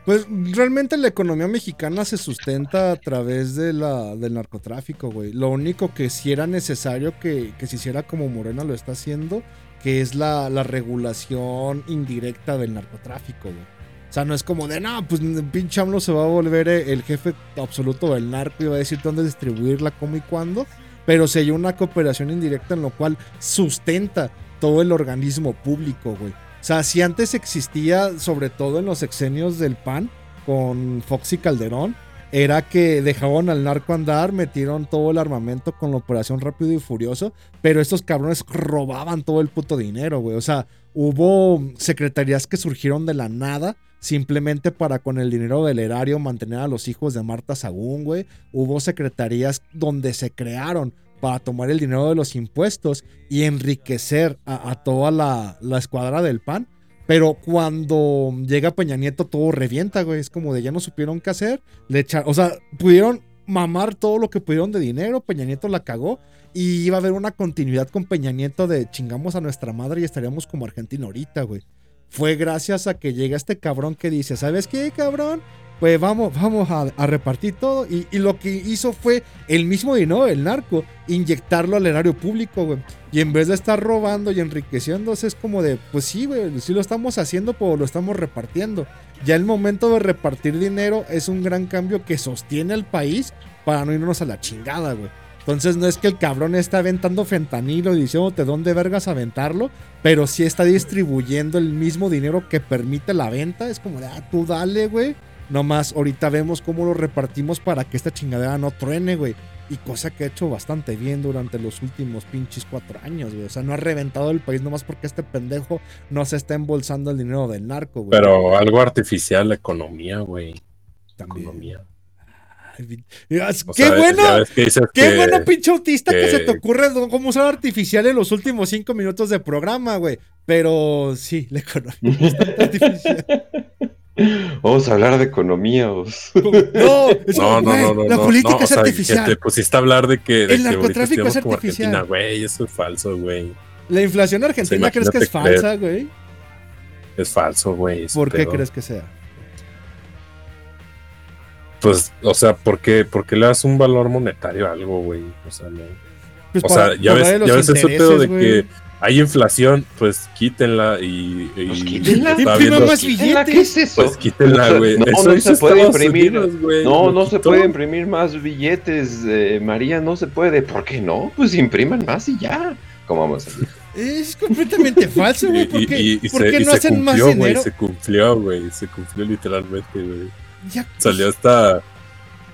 Pues realmente la economía mexicana se sustenta a través de la, del narcotráfico, güey. Lo único que sí era necesario que, que se hiciera como Morena lo está haciendo, que es la, la regulación indirecta del narcotráfico, güey. O sea, no es como de, no, pues pinche AMLO se va a volver eh, el jefe absoluto del narco y va a decir dónde distribuirla, cómo y cuándo. Pero si hay una cooperación indirecta en lo cual sustenta todo el organismo público, güey. Sea, si antes existía, sobre todo en los exenios del PAN, con Fox y Calderón, era que dejaban al narco andar, metieron todo el armamento con la operación Rápido y Furioso, pero estos cabrones robaban todo el puto dinero, güey. O sea, hubo secretarías que surgieron de la nada, simplemente para con el dinero del erario mantener a los hijos de Marta Sagún, güey. Hubo secretarías donde se crearon para tomar el dinero de los impuestos y enriquecer a, toda la, escuadra del PAN. Pero cuando llega Peña Nieto todo revienta, güey. Es como de ya no supieron qué hacer. Le echa- o sea, pudieron mamar todo lo que pudieron de dinero. Peña Nieto la cagó. Y iba a haber una continuidad con Peña Nieto de chingamos a nuestra madre y estaríamos como Argentina ahorita, güey. Fue gracias a que llega este cabrón que dice, ¿sabes qué, cabrón? Pues vamos, vamos a, repartir todo. Y, lo que hizo fue el mismo dinero del narco, inyectarlo al erario público, güey. Y en vez de estar robando y enriqueciéndose, es como de, pues sí, güey, sí lo estamos haciendo, pero lo estamos repartiendo. Ya el momento de repartir dinero es un gran cambio que sostiene al país para no irnos a la chingada, güey. Entonces no es que el cabrón está aventando fentanilo y diciéndote dónde vergas aventarlo, pero sí está distribuyendo el mismo dinero que permite la venta. Es como de, ah, tú dale, güey. Nomás ahorita vemos cómo lo repartimos para que esta chingadera no truene, güey. Y cosa que ha hecho bastante bien durante los últimos pinches cuatro años, güey. O sea, no ha reventado el país nomás porque este pendejo no se está embolsando el dinero del narco, güey. Pero algo artificial, la economía, güey. también. Economía. Ay, O ¡Qué sea, bueno! Qué que- bueno, pinche autista, que, que- se te ocurre cómo usar artificial en los últimos cinco minutos de programa, güey. Pero sí, la economía es artificial. Vamos a hablar de economía. os. No, No, no, no, no. La política no, o es sea, artificial. Que te pusiste a hablar de que, de El que ahorita narcotráfico es artificial. Argentina, güey. Eso es falso, güey. La inflación argentina, ¿crees que es falsa, güey? Es falso, güey. ¿Por qué pedo. crees que sea? Pues, o sea, ¿por qué, por qué le das un valor monetario a algo, güey? O sea, no. Pues O para- sea, ya ves, ya ves ese pedo de que hay inflación, pues quítenla y. y Pues quítenla. más billetes. ¿Qué es eso? Pues quítenla, güey. No, Eso no se puede Estados imprimir. Unidos, güey. No, Lo no se quitó. puede imprimir más billetes, eh, María, no se puede. ¿Por qué no? Pues impriman más y ya. ¿Cómo vamos a hacer? Es completamente falso, güey. Y, ¿Por qué, y- y por se, qué y no se hacen más cumplió, güey. dinero? Se cumplió, güey. Se cumplió literalmente, güey. Ya, Salió hasta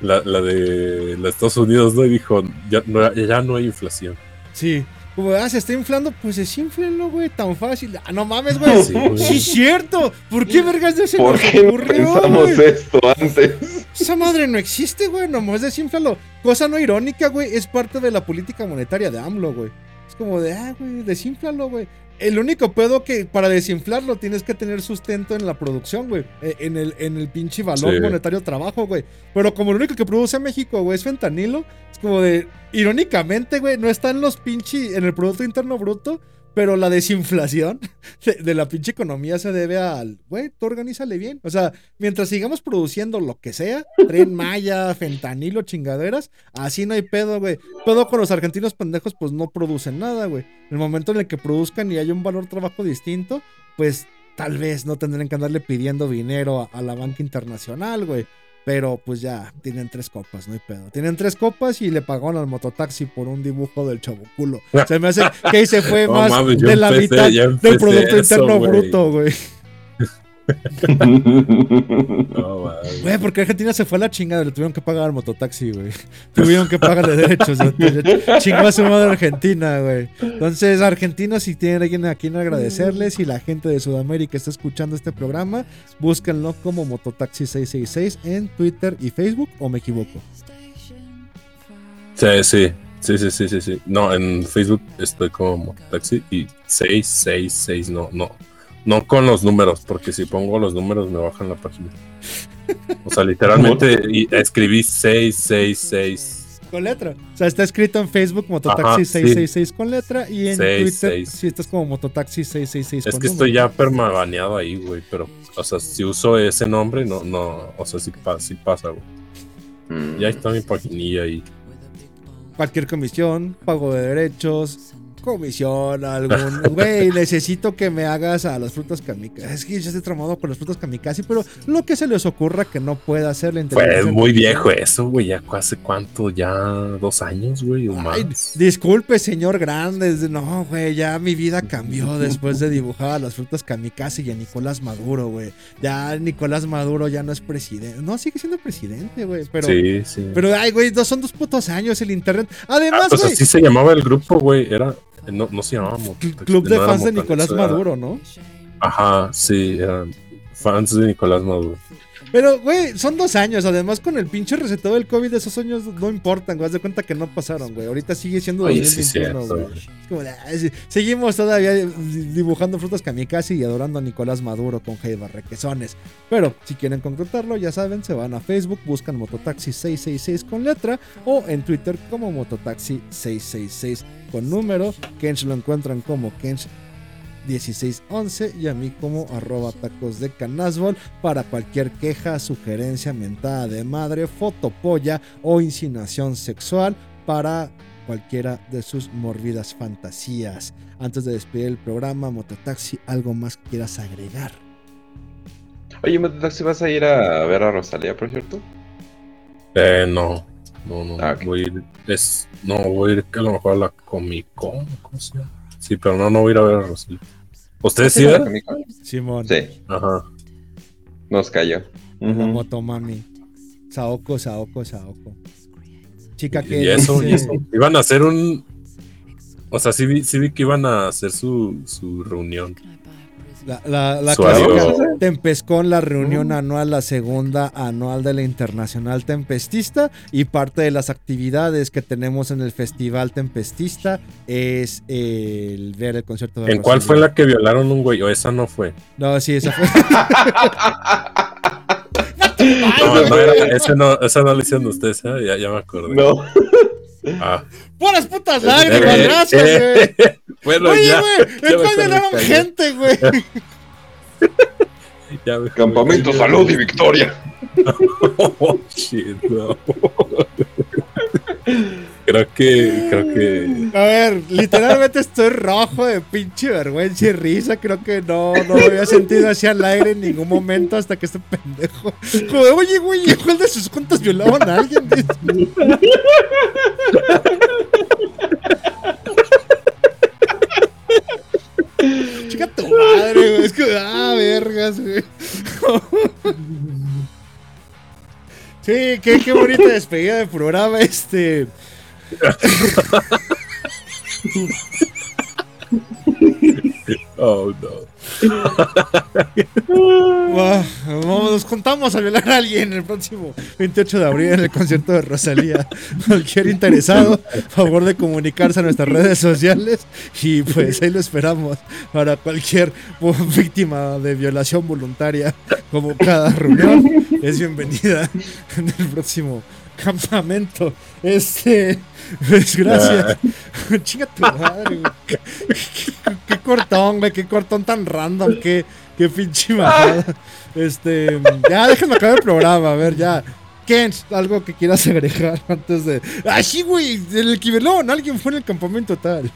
la, la de los Estados Unidos, ¿no? Y dijo, ya no, ya no hay inflación. Sí. Como, ah, se está inflando, pues desinflenlo, güey, tan fácil. Ah, no mames, güey. Sí, Sí, güey. es cierto. ¿Por qué vergas de ese ¿Por nos qué no ocurrió, pensamos güey? esto antes? Esa madre no existe, güey. Nomás desinflalo. Cosa no irónica, güey. Es parte de la política monetaria de AMLO, güey. Es como de, ah, güey, desinflalo, güey. El único pedo que para desinflarlo tienes que tener sustento en la producción, güey. Eh, En el, en el pinche valor Sí. monetario trabajo, güey. Pero como lo único que produce México, güey, es fentanilo. Como de, irónicamente, güey, no está en los pinche, en el Producto Interno Bruto. Pero la desinflación de, de la pinche economía se debe al, güey, tú organízale bien. O sea, mientras sigamos produciendo lo que sea, tren maya, fentanilo, chingaderas, así no hay pedo, güey. Pedo con los argentinos pendejos, pues no producen nada, güey. En el momento en el que produzcan y haya un valor trabajo distinto, pues tal vez no tendrían que andarle pidiendo dinero a, a la banca internacional, güey. Pero pues ya, tienen tres copas, no hay pedo. Tienen tres copas y le pagaron al mototaxi por un dibujo del chabuculo. Se me hace que ahí se fue más de la empecé- mitad del Producto eso, Interno. Bruto, güey. No. Güey, porque Argentina se fue a la chingada, le tuvieron que pagar al mototaxi, güey. Tuvieron que pagarle derechos. Chingó a su madre Argentina, güey. Entonces, argentinos, si tienen alguien a quien agradecerles y la gente de Sudamérica está escuchando este programa, búsquenlo como Mototaxi666 en Twitter y Facebook, o me equivoco. Sí, sí, sí, sí, sí, sí, sí. No, en Facebook estoy como taxi y 666, no, no. No con los números, porque si pongo los números me bajan la página. O sea, literalmente escribí 666. Con letra. O sea, está escrito en Facebook Ajá, Mototaxi666 con letra y en Twitter seis. si estás como Mototaxi666 Es con que número. estoy ya permabaneado ahí, güey, pero, o sea, si uso ese nombre, no, no, o sea, sí, pa- sí pasa, güey. Mm. Ya está mi paginilla ahí. cualquier comisión, pago de derechos, comisión, algún. Güey, necesito que me hagas a las frutas kamikaze. Es que yo estoy tramado con las frutas kamikaze, pero lo que se les ocurra que no pueda hacer la Fue inteligencia muy viejo eso, güey, ya hace cuánto, ya dos años, güey, o más. disculpe, señor Grandes. No, güey, ya mi vida cambió después de dibujar a las frutas kamikaze y a Nicolás Maduro, güey. Ya Nicolás Maduro ya no es presidente. No, sigue siendo presidente, güey. Pero, sí, sí. pero, ay, güey, dos, son dos putos años el internet. Ah, Además, pues güey, así se llamaba el grupo, güey. Era, no, no se llamaba Cl- Mototaxi, Club de no fans de Mototaxi, Nicolás era- Maduro, ¿no? Ajá, sí, eran fans de Nicolás Maduro. Pero, güey, son dos años. Además, con el pinche recetado del COVID, esos años no importan, güey. Haz de cuenta que no pasaron, güey. Ahorita sigue siendo Oye, sí, 2021, cierto, güey. Es como de, "Ay, sí". Seguimos todavía dibujando frutas kamikaze y adorando a Nicolás Maduro con Jaiba Requesones. Pero, si quieren concretarlo, ya saben, se van a Facebook, buscan Mototaxi666 con letra o en Twitter como Mototaxi666 con número. Kench lo encuentran como Kench 1611 y a mí como arroba tacos de canasbol para cualquier queja, sugerencia, mentada de madre, fotopolla o insinuación sexual para cualquiera de sus morbidas fantasías. Antes de despedir el programa, Mototaxi, ¿algo más que quieras agregar? Oye, Mototaxi, ¿vas a ir a ver a Rosalía, por cierto? Eh, no, no, no. Ah. Voy a ir, es, no, voy a ir a lo mejor a la Comic Con. Sí, pero no, no voy a ir a ver a Rosalía. ¿Ustedes sí, amigo? Simón, Sí, Ajá. nos cayó. motomami. Saoko, Saoko, Saoko. Chica que Y eso, y eso. Iban a hacer un. O sea, sí vi, sí vi que iban a hacer su, su reunión. La, la, la clásica. Tempescon, la reunión anual, la segunda anual de la Internacional Tempestista. Y parte de las actividades que tenemos en el Festival Tempestista es el ver el concierto de ¿En cuál fue la que violaron un güey? O esa no fue. No, sí, esa fue. No, no era, esa no, esa no la hicieron ustedes, ¿eh? ya, ya me acordé. No. Ah. ¡Puras putas lágrimas! Eh, ¡Gracias, eh, güey! Bueno, Oye, ya. güey, ya ¿en me cuál acordé, violaron calla. gente, güey? Campamento Salud y Victoria. Oh, shit, no. Creo que, creo que. A ver, literalmente estoy rojo de pinche vergüenza y risa. Creo que no, no me había sentido hacia el aire en ningún momento hasta que este pendejo. Oye, güey, ¿cuál de sus cuentas violaban a alguien? Chica tu madre, güey. Es que, ah, vergas, güey. Sí, qué, qué bonita despedida de programa, este. Oh, no. Vamos, nos contamos a violar a alguien el próximo 28 de abril en el concierto de Rosalía. Cualquier interesado, favor de comunicarse a nuestras redes sociales y pues ahí lo esperamos para cualquier víctima de violación voluntaria, como cada reunión, es bienvenida en el próximo campamento. Este, pues gracias. Chinga tu madre, güey. Qué, qué- qué cortón, güey, qué cortón tan random, qué, qué pinche bajada. Este, ya déjenme acabar el programa, a ver, ya. Ken, algo que quieras agregar antes de. ¡Ah, sí, güey! El Kibelón, alguien fue en el campamento tal.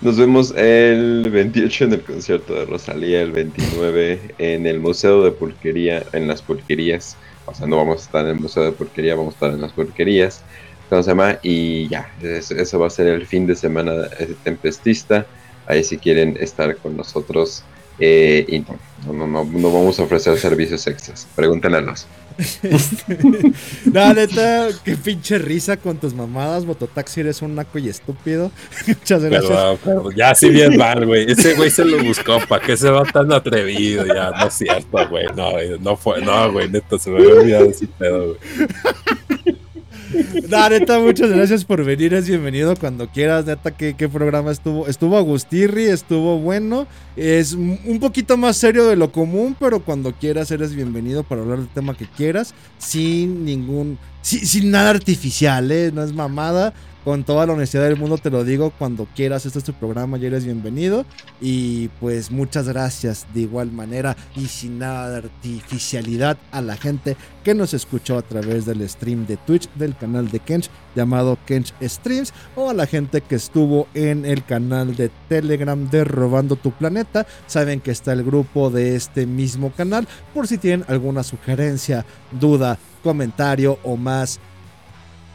Nos vemos el 28 en el concierto de Rosalía, el 29 en el Museo de Pulquería, en las Pulquerías. O sea, no vamos a estar en el Museo de Pulquería, vamos a estar en las Pulquerías. ¿Cómo se? Y ya, eso, va a ser el fin de semana de Tempestista. Ahí si quieren estar con nosotros. eh, y no, no, no, no vamos a ofrecer servicios extras. Pregúntenle a los. No, neta, qué pinche risa con tus mamadas. Mototaxi, eres un naco y estúpido. Muchas gracias. Ya sí bien mal, güey. Ese güey se lo buscó, ¿para qué se va tan atrevido? Ya, no es cierto, güey. No, güey, no fue, no, güey, neta, se me había olvidado ese pedo, güey. No, neta, muchas gracias por venir. Es bienvenido cuando quieras. Neta, ¿qué, programa estuvo? Estuvo Agustirri, estuvo bueno. Es un poquito más serio de lo común, pero cuando quieras eres bienvenido para hablar del tema que quieras. Sin ningún. Sin, sin nada artificial, ¿eh? No es mamada. Con toda la honestidad del mundo te lo digo. Cuando quieras, este es tu programa y eres bienvenido. Y pues muchas gracias de igual manera y sin nada de artificialidad a la gente que nos escuchó a través del stream de Twitch del canal de Kench llamado Kench Streams o a la gente que estuvo en el canal de Telegram de Robando tu Planeta. Saben que está el grupo de este mismo canal por si tienen alguna sugerencia, duda, comentario o más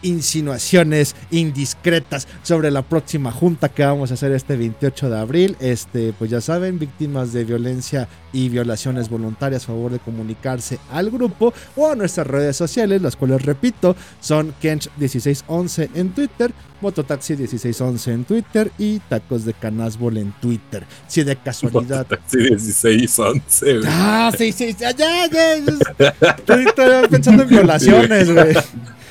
insinuaciones indiscretas sobre la próxima junta que vamos a hacer este 28 de abril. Este, pues ya saben, víctimas de violencia y violaciones voluntarias, a favor de comunicarse al grupo o a nuestras redes sociales, las cuales repito, son Kench1611 en Twitter, Mototaxi1611 en Twitter y Tacos de Canasbol en Twitter. Si de casualidad Sí, 16, 11, güey. Ah, sí, sí, ya, ya, ya. Estoy pensando en violaciones, güey.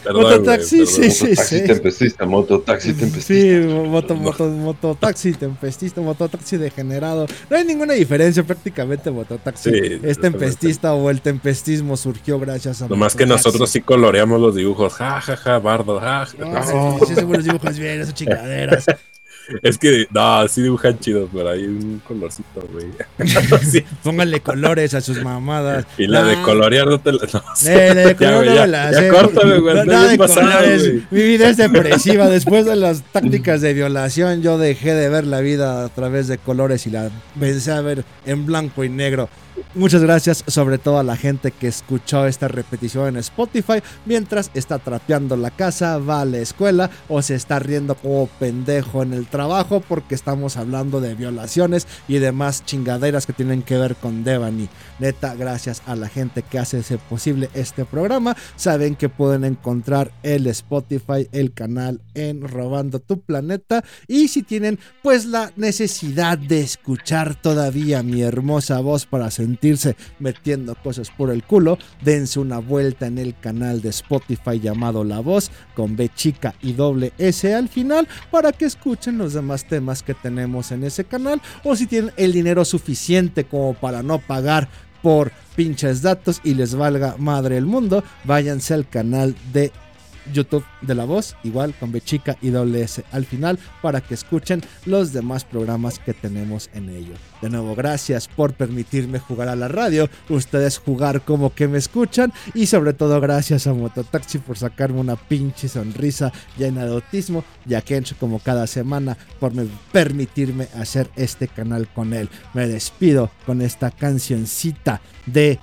Perdón, Mototaxi, güey, sí, sí, Mototaxi sí. tempestista, mototaxi tempestista. Sí, moto, moto, mototaxi tempestista, mototaxi degenerado. No hay ninguna diferencia prácticamente mototaxi. Sí, es tempestista o el tempestismo surgió gracias a Nomás que nosotros sí coloreamos los dibujos. Ja, ja, ja, bardo, ja, ja. No, No, sí, sí, seguro los dibujos bien, esas chingaderas. Es que, no, sí dibujan chidos, pero hay un colorcito, güey. Sí, Pónganle colores a sus mamadas. Y la de Nah. colorear no te la. No. Eh, la de Ya, color güey, no ya, me la ya córtame, güey. No, Nada de pasado, colores. güey. Mi vida es depresiva. Después de las tácticas de violación, yo dejé de ver la vida a través de colores y la pensé a ver en blanco y negro. Muchas gracias, sobre todo a la gente que escuchó esta repetición en Spotify mientras está trapeando la casa, va a la escuela o se está riendo como pendejo en el trabajo porque estamos hablando de violaciones y demás chingaderas que tienen que ver con Devani. Neta, gracias a la gente que hace ese posible este programa. Saben que pueden encontrar el Spotify, el canal en Robando tu Planeta. Y si tienen pues la necesidad de escuchar todavía mi hermosa voz para sentirse metiendo cosas por el culo, dense una vuelta en el canal de Spotify llamado La Voz con B chica y doble S al final para que escuchen los demás temas que tenemos en ese canal o si tienen el dinero suficiente como para no pagar por pinches datos y les valga madre el mundo, váyanse al canal de YouTube de La Voz, igual con B chica y doble S al final, para que escuchen los demás programas que tenemos en ello. De nuevo, gracias por permitirme jugar a la radio, ustedes jugar como que me escuchan, y sobre todo gracias a Mototaxi por sacarme una pinche sonrisa llena de autismo, y a Kencho como cada semana por me- permitirme hacer este canal con él. Me despido con esta cancioncita de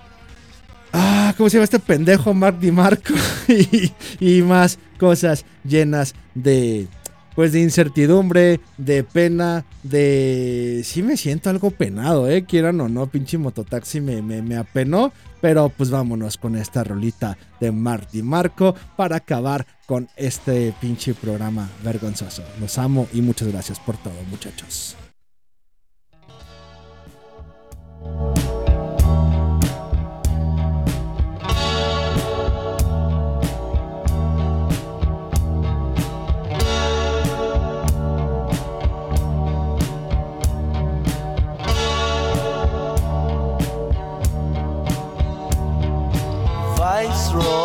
Ah, ¿cómo se llama este pendejo Mark Di Marco? y, y más cosas llenas de. Pues de incertidumbre, de pena, de. Sí me siento algo penado, eh. Quieran o no, pinche mototaxi me, me, me apenó. Pero pues vámonos con esta rolita de Mark Di Marco para acabar con este pinche programa vergonzoso. Los amo y muchas gracias por todo, muchachos. what's.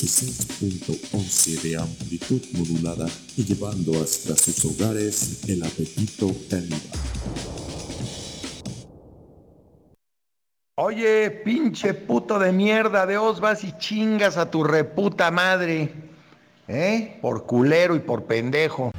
800.11 de amplitud modulada y llevando hasta sus hogares el apetito caníbal. Oye, pinche puto de mierda, de os vas y chingas a tu reputa madre, ¿eh? Por culero y por pendejo.